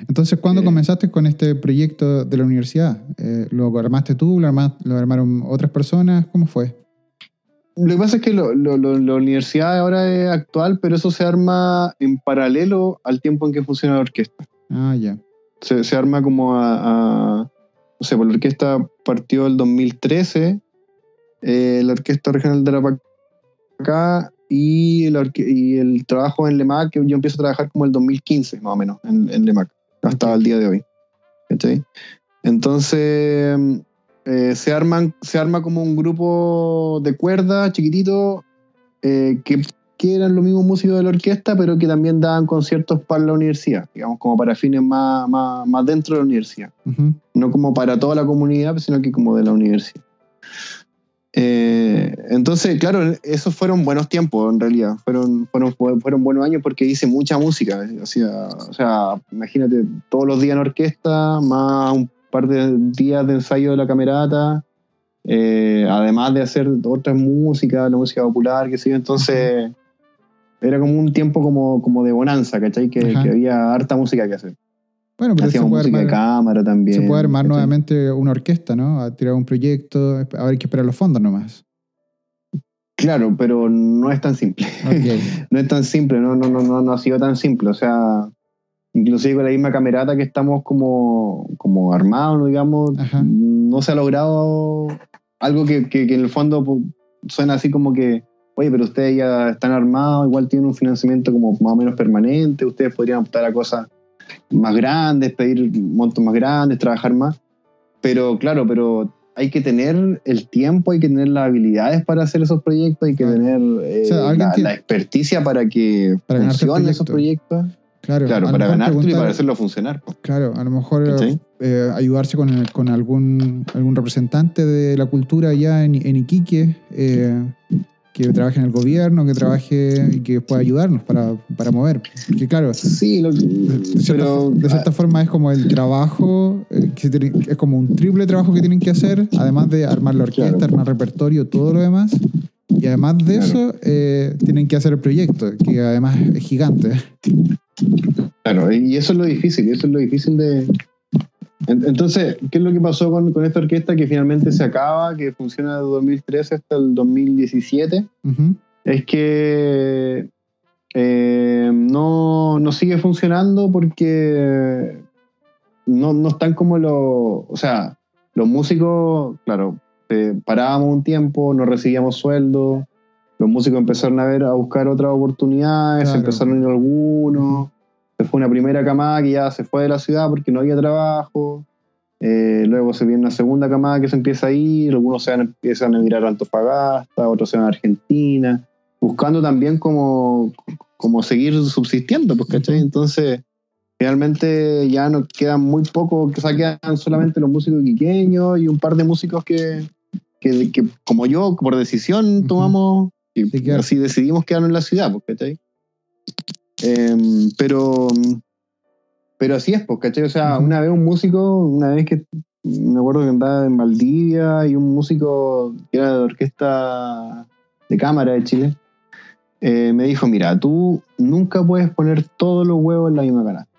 Entonces, ¿cuándo Eh, comenzaste con este proyecto de la universidad? Eh, ¿Lo armaste tú? ¿Lo, arma- lo armaron otras personas? ¿Cómo fue? Lo que pasa es que lo- lo- la universidad ahora es actual, pero eso se arma en paralelo al tiempo en que funciona la orquesta. Ah, ya. Se, se arma como a, a- No sé, pues la orquesta partió el 2013, eh, la Orquesta Regional de la Pacá y, el trabajo en LEMAC, que yo empiezo a trabajar como el 2015, más o menos, en, en LEMAC, hasta el día de hoy. ¿Cachai? Entonces, eh, se, arman, se arma como un grupo de cuerda chiquitito eh, que, que eran los mismos músicos de la orquesta, pero que también daban conciertos para la universidad, digamos, como para fines más, más, más dentro de la universidad. Ujú. No como para toda la comunidad, sino que como de la universidad. Eh, entonces, claro, esos fueron buenos tiempos en realidad. Fueron, fueron, fueron buenos años porque hice mucha música. hacía- o sea, imagínate, todos los días en orquesta, más un par de días de ensayo de la camerata, eh, además de hacer otras músicas, la música popular, que sé yo. Entonces, era como un tiempo como, como de bonanza, ¿cachai? Que, que había harta música que hacer. Bueno, pero se Hacíamos puede, música de armar, cámara también. se puede armar ¿cachai? nuevamente una orquesta, ¿no? A tirar un proyecto, a ver que esperar los fondos nomás. Claro, pero no es tan simple. No es tan simple, no, no, no, no, no ha sido tan simple. O sea, inclusive con la misma camerata que estamos como, como armados, digamos, Ajá. no se ha logrado algo que, que- que en el fondo suena así como que, oye, pero ustedes ya están armados, igual tienen un financiamiento como más o menos permanente, ustedes podrían optar a cosas más grandes, pedir montos más grandes, trabajar más. Pero claro, pero hay que tener el tiempo, hay que tener las habilidades para hacer esos proyectos, hay que Claro. tener eh, O sea, alguien la, experticia para que Para funcionen esos proyecto. proyectos. Claro, Claro, para ganártelo y para hacerlo funcionar. Claro, a lo mejor eh, ayudarse con, con algún, algún representante de la cultura allá en, en Iquique, eh, que trabaje en el gobierno, que trabaje y que pueda ayudarnos para, para mover. Porque claro, Sí, lo- de cierta, pero de cierta forma es como el trabajo, eh, que se tiene- es como un triple trabajo que tienen que hacer, además de armar la orquesta, Claro. armar repertorio, todo lo demás. Y además de Claro. eso, eh, tienen que hacer el proyecto, que además es gigante. Claro, y eso es lo difícil, eso es lo difícil de... En- Entonces, ¿qué es lo que pasó con, con esta orquesta que finalmente se acaba, que funciona de 2013 hasta el 2017? Ujú. Es que eh, no, no sigue funcionando porque no, no están como los... O sea, los músicos, claro, eh, parábamos un tiempo, no recibíamos sueldo, los músicos empezaron a ver, a buscar otras oportunidades, Claro. empezaron a ir algunos, fue una primera camada que ya se fue de la ciudad porque no había trabajo, eh, luego se viene una segunda camada que se empieza a ir, algunos se van, empiezan a mirar a Antofagasta, otros se van a Argentina, buscando también como, como seguir subsistiendo, pues. Entonces, realmente ya nos quedan muy pocos, o sea, quedan solamente los músicos quiqueños y un par de músicos que, que, que como yo, por decisión, tomamos y De quedar. así decidimos quedarnos en la ciudad, pues, ¿cachai? Em, pero, pero así es, pues, ¿cachai? O sea, una vez un músico, una vez que me acuerdo que andaba en Valdivia y un músico que era de orquesta de cámara de Chile, eh, me dijo, mira, tú nunca puedes poner todos los huevos en la misma canasta.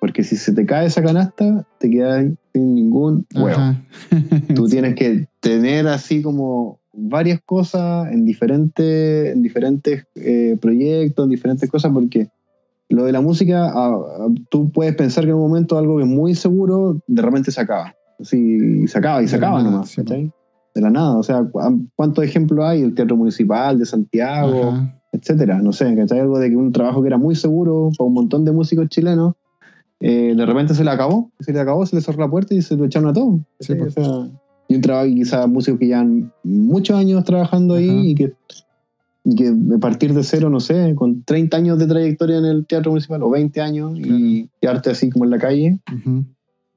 Porque si se te cae esa canasta, te quedas sin ningún huevo. Tú tienes que tener así como varias cosas en diferentes, en diferentes eh, proyectos, en diferentes cosas, porque lo de la música, ah, ah, tú puedes pensar que en un momento algo que es muy seguro, de repente se acaba. Así, y se acaba, y se acaba nada, nomás, sí. De la nada. O sea, cu- ¿cuántos ejemplos hay? El Teatro Municipal de Santiago, Ajá. etcétera. No sé, ¿cachai? Algo de que un trabajo que era muy seguro para un montón de músicos chilenos, eh, de repente se le acabó, se le acabó, se le cerró la puerta y se lo echaron a todos. Sí, ¿cachai? O sea, y un trabajo, y quizás músicos que llevan muchos años trabajando ahí y que, y que a partir de cero, no sé, con 30 años de trayectoria en el teatro municipal o 20 años y quedarte así como en la calle,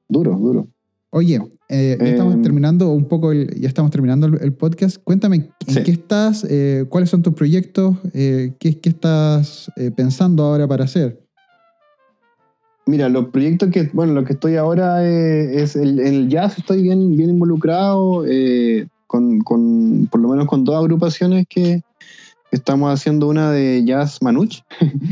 duro, duro. Oye, eh, ya estamos Em, terminando un poco, el, ya estamos terminando el, el podcast. Cuéntame, ¿en Sí. qué estás? Eh, ¿Cuáles son tus proyectos? Eh, ¿qué, qué estás eh, pensando ahora para hacer? Mira, los proyectos que, bueno, lo que estoy ahora eh, es el, jazz, estoy bien, bien involucrado, eh, con, con, por lo menos con dos agrupaciones que estamos haciendo una de jazz manuch,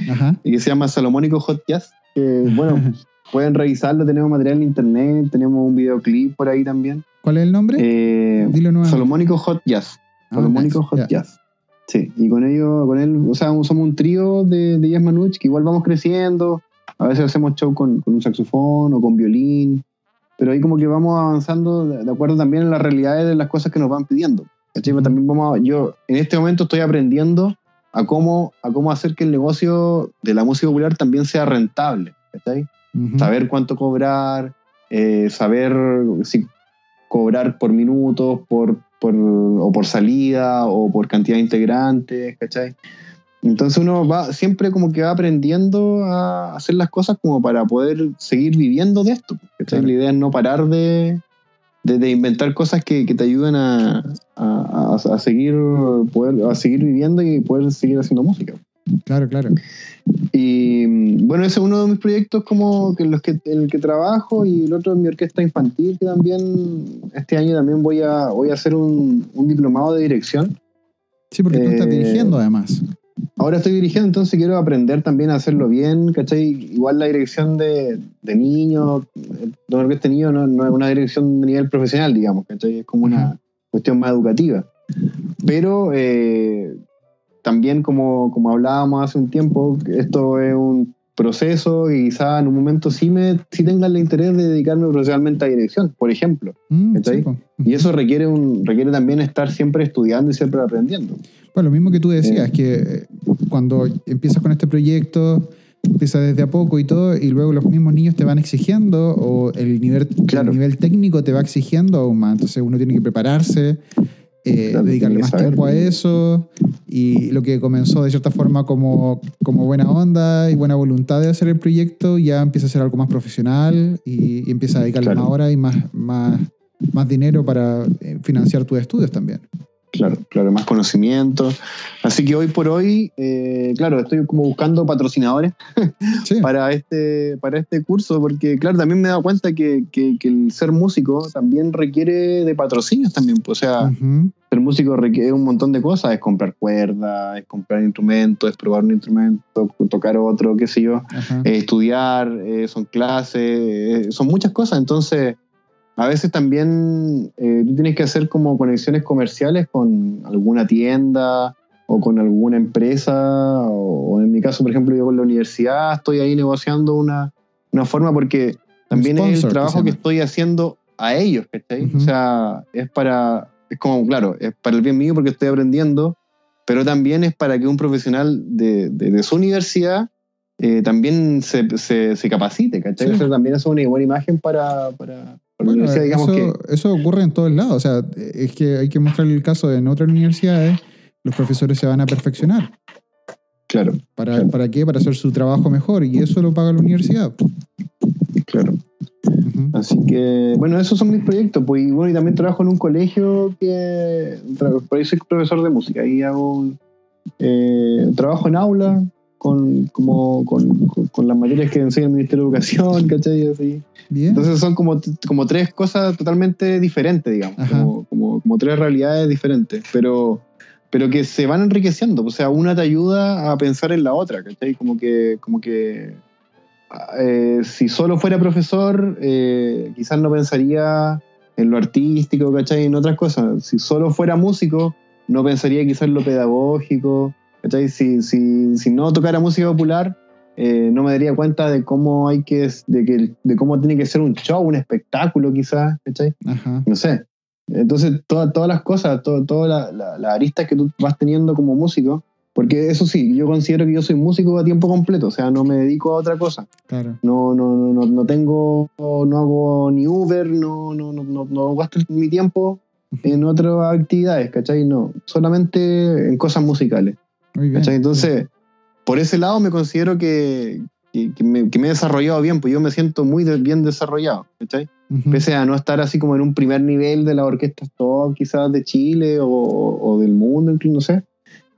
Ajá. y que se llama Salomónico Hot Jazz, que bueno, pueden revisarlo, tenemos material en internet, tenemos un videoclip por ahí también. ¿Cuál es el nombre? Eh, Dilo nuevamente. Salomónico Hot Jazz. Ah, Salomónico nice. Hot. Jazz. Sí, y con ello, con él, o sea, somos un trío de, de jazz manuch que igual vamos creciendo. A veces hacemos show con, con un saxofón o con violín, pero ahí como que vamos avanzando de, de acuerdo también en las realidades de las cosas que nos van pidiendo. ¿Cachai? También vamos a- yo en este momento estoy aprendiendo a cómo, a cómo hacer que el negocio de la música popular también sea rentable. ¿cachai? Ujú. saber cuánto cobrar, eh, saber si cobrar por minutos, por, por, o por salida, o por cantidad de integrantes, ¿cachai? Entonces uno va siempre como que va aprendiendo a hacer las cosas como para poder seguir viviendo de esto. Claro. La idea es no parar de, de, de inventar cosas que, que te ayuden a, a, a- seguir, poder, a seguir viviendo y poder seguir haciendo música. Claro, claro. Y mm, bueno, ese es uno de mis proyectos como que en los que, en el que trabajo y el otro es mi orquesta infantil que también este año también voy a, voy a hacer un, un diplomado de dirección. Sí, porque tú estás Eh, dirigiendo además. Ahora estoy dirigiendo, entonces quiero aprender también a hacerlo bien, ¿cachai? Igual la dirección de, de niños, eh, de de niños no, no es una dirección de nivel profesional, digamos, ¿cachai? Es como una cuestión más educativa. Pero eh, también, como, como hablábamos hace un tiempo, esto es un proceso y quizá en un momento sí, me, sí tengan el interés de dedicarme profesionalmente a dirección, por ejemplo. Mm. Y eso requiere, un, requiere también estar siempre estudiando y siempre aprendiendo. Bueno, lo mismo que tú decías, que eh, cuando empiezas con este proyecto, empiezas desde a poco y todo, y luego los mismos niños te van exigiendo, o el nivel, Claro. el nivel técnico te va exigiendo aún más. Entonces uno tiene que prepararse, eh, Claro, dedicarle más saber. tiempo a eso, y lo que comenzó de cierta forma como, como buena onda y buena voluntad de hacer el proyecto, ya empieza a ser algo más profesional y, y empieza a dedicarle Claro. más horas y más, más, más dinero para eh, financiar tus estudios también. Claro, claro, más conocimiento. Así que hoy por hoy, eh, claro, estoy como buscando patrocinadores Sí. para este, para este curso, porque claro, también me he dado cuenta que, que- que el ser músico también requiere de patrocinios también. pues, o sea, Ujú. ser músico requiere un montón de cosas, es comprar cuerdas, es comprar instrumentos, es probar un instrumento, tocar otro, qué sé yo, eh, estudiar, eh, son clases, eh, son muchas cosas. Entonces, a veces también eh, tú tienes que hacer como conexiones comerciales con alguna tienda o con alguna empresa, o, o en mi caso, por ejemplo, yo con la universidad estoy ahí negociando una, una forma porque también es el trabajo se que estoy haciendo a ellos, ¿cachai? Ujú. O sea, es para, es como, claro, es para el bien mío porque estoy aprendiendo, pero también es para que un profesional de, de- de su universidad eh, también se, se, se capacite, ¿cachai? Sí. O sea, también es una buena imagen para, Bueno, eso, que... eso ocurre en todos lados. O sea, es que hay que mostrar el caso de en otras universidades, los profesores se van a perfeccionar. Claro, ¿Para, Claro. ¿Para qué? Para hacer su trabajo mejor. Y eso lo paga la universidad. claro. Así que, bueno, esos son mis proyectos. Pues, y bueno, y también trabajo en un colegio que. Por ahí soy profesor de música. Ahí hago. eh, trabajo en aula con, como, con, con- con las materias que enseña el Ministerio de Educación, ¿cachai? Así. Bien. Entonces son como, como tres cosas totalmente diferentes, digamos. Como, como, como tres realidades diferentes. Pero, pero que se van enriqueciendo. O sea, una te ayuda a pensar en la otra, ¿cachai? Como que. Como que eh, si solo fuera profesor, eh, quizás no pensaría en lo artístico, ¿cachai? En otras cosas. Si solo fuera músico, no pensaría quizás en lo pedagógico. Si, si, si no tocara música popular, eh, no me daría cuenta de cómo hay que, de, que, de cómo tiene que ser un show, un espectáculo quizás. No sé. Entonces, toda- todas las cosas, todas la- la- las aristas que tú vas teniendo como músico, porque eso sí, yo considero que yo soy músico a tiempo completo, o sea, no me dedico a otra cosa. Claro. No, no, no, no, no tengo, no hago ni Uber, no, no, no, no, no gasto mi tiempo en otras actividades, ¿cachai? No, solamente en cosas musicales, Muy bien. ¿cachai? Entonces, por ese lado me considero que, que, que me, que me he desarrollado bien, pues yo me siento muy de- bien desarrollado, ¿cachai? Ujú. Pese a no estar así como en un primer nivel de la orquesta top, quizás de Chile o, o del mundo, incluso, no sé.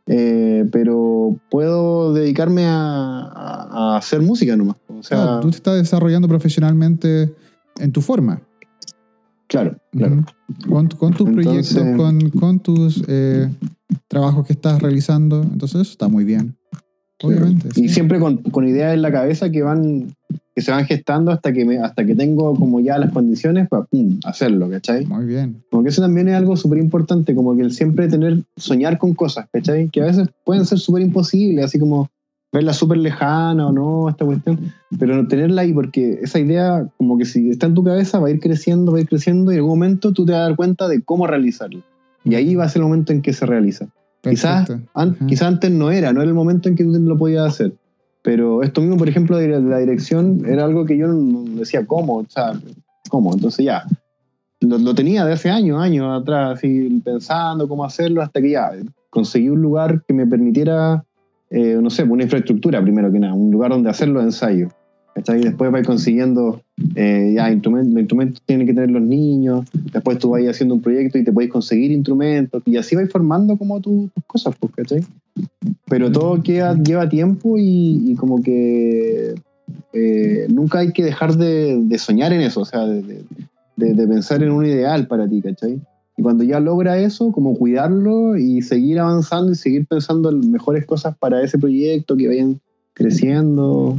Eh, pero puedo dedicarme a, a- a hacer música nomás. O sea, Claro, tú te estás desarrollando profesionalmente en tu forma. claro, claro. Con, con tus Entonces- proyectos, con, con tus eh, trabajos que estás realizando. Entonces eso está muy bien. Obviamente. Y sí. siempre con, con ideas en la cabeza que van que se van gestando hasta que me, hasta que tengo como ya las condiciones para pum, hacerlo, ¿cachai? Muy bien. Como que eso también es algo súper importante, como que el siempre tener, soñar con cosas, ¿cachai? Que a veces pueden ser súper imposibles, así como verla súper lejana o no, esta cuestión, pero tenerla ahí porque esa idea, como que si está en tu cabeza, va a ir creciendo, va a ir creciendo y en algún momento tú te vas a dar cuenta de cómo realizarlo. Y ahí va a ser el momento en que se realiza. Quizás, an- quizás antes no era, no era el momento en que tú lo podías hacer. Pero esto mismo, por ejemplo, de la dirección, era algo que yo no decía cómo, o sea, cómo. Entonces ya, lo, lo tenía de hace años, años atrás, así pensando cómo hacerlo, hasta que ya conseguí un lugar que me permitiera, eh, no sé, una infraestructura primero que nada, un lugar donde hacer los ensayos. ¿Cachai? Y después vais consiguiendo, eh, ya, instrumentos, instrumentos tienen que tener los niños, después tú vas haciendo un proyecto y te podéis conseguir instrumentos, y así vais formando como tu- tus cosas, pues, ¿cachai? Pero todo lleva tiempo y, como que eh, nunca hay que dejar de, soñar en eso, o sea, de- de pensar en un ideal para ti, ¿cachai? Y cuando ya logra eso, como cuidarlo y seguir avanzando y seguir pensando en mejores cosas para ese proyecto, que vayan creciendo,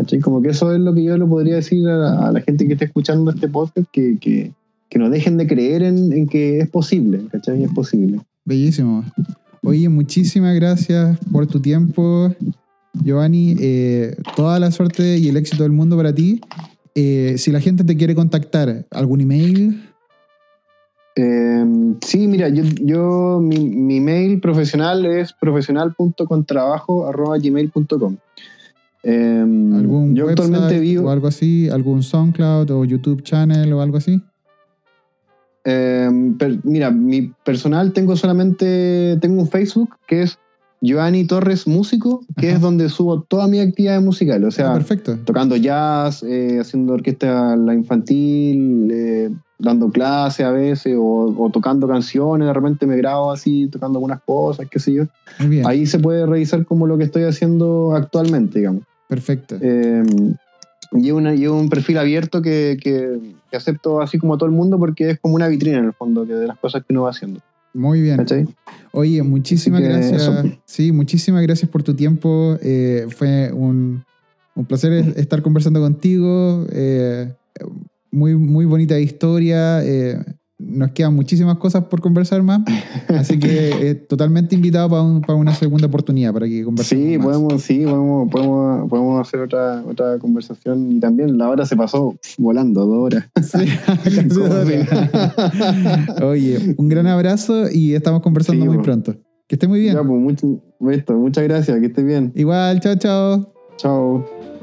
¿cachai? Como que eso es lo que yo le podría decir a la, a la gente que esté escuchando este podcast, que, que, que no dejen de creer en, en que es posible, ¿cachai? Es posible. Bellísimo. Oye, muchísimas gracias por tu tiempo. Giovanni, eh, toda la suerte y el éxito del mundo para ti. Eh, si la gente te quiere contactar, ¿algún email? Eh, sí, mira, yo, yo mi, mi mail profesional es profesional.contrabajo.gmail.com. Eh, ¿Algún yo website actualmente vivo. o algo así? ¿Algún SoundCloud o YouTube channel o algo así? Eh, per- mira, mi personal tengo solamente, tengo un Facebook que es Giovanni Torres Músico, que Ajá. es donde subo toda mi actividad musical, o Ah, sea, perfecto. tocando jazz, eh, haciendo orquesta la infantil, eh, dando clases a veces, o, o tocando canciones, de repente me grabo así, tocando algunas cosas, qué sé yo. Ahí se puede revisar como lo que estoy haciendo actualmente, digamos. Perfecto. Eh, una- llevo un perfil abierto que, que- que acepto así como a todo el mundo porque es como una vitrina en el fondo que de las cosas que uno va haciendo. Muy bien. ¿Cachai? Oye, muchísimas gracias. eso. Sí, muchísimas gracias por tu tiempo. Eh, fue un, un placer es- estar conversando contigo. Eh, muy, muy bonita historia. Eh, nos quedan muchísimas cosas por conversar más. Así que eh, totalmente invitado para, un- para una segunda oportunidad para que conversemos. Sí, más. podemos, sí, podemos, podemos, podemos hacer otra, otra conversación y también la hora se pasó volando, dos horas. Sí, casi Como dos si- horas. Oye, un gran abrazo y estamos conversando Sí, muy bueno. pronto. Que esté muy bien. Ya, pues, mucho- muchas gracias, que estés bien. Igual, chao, chao. Chao.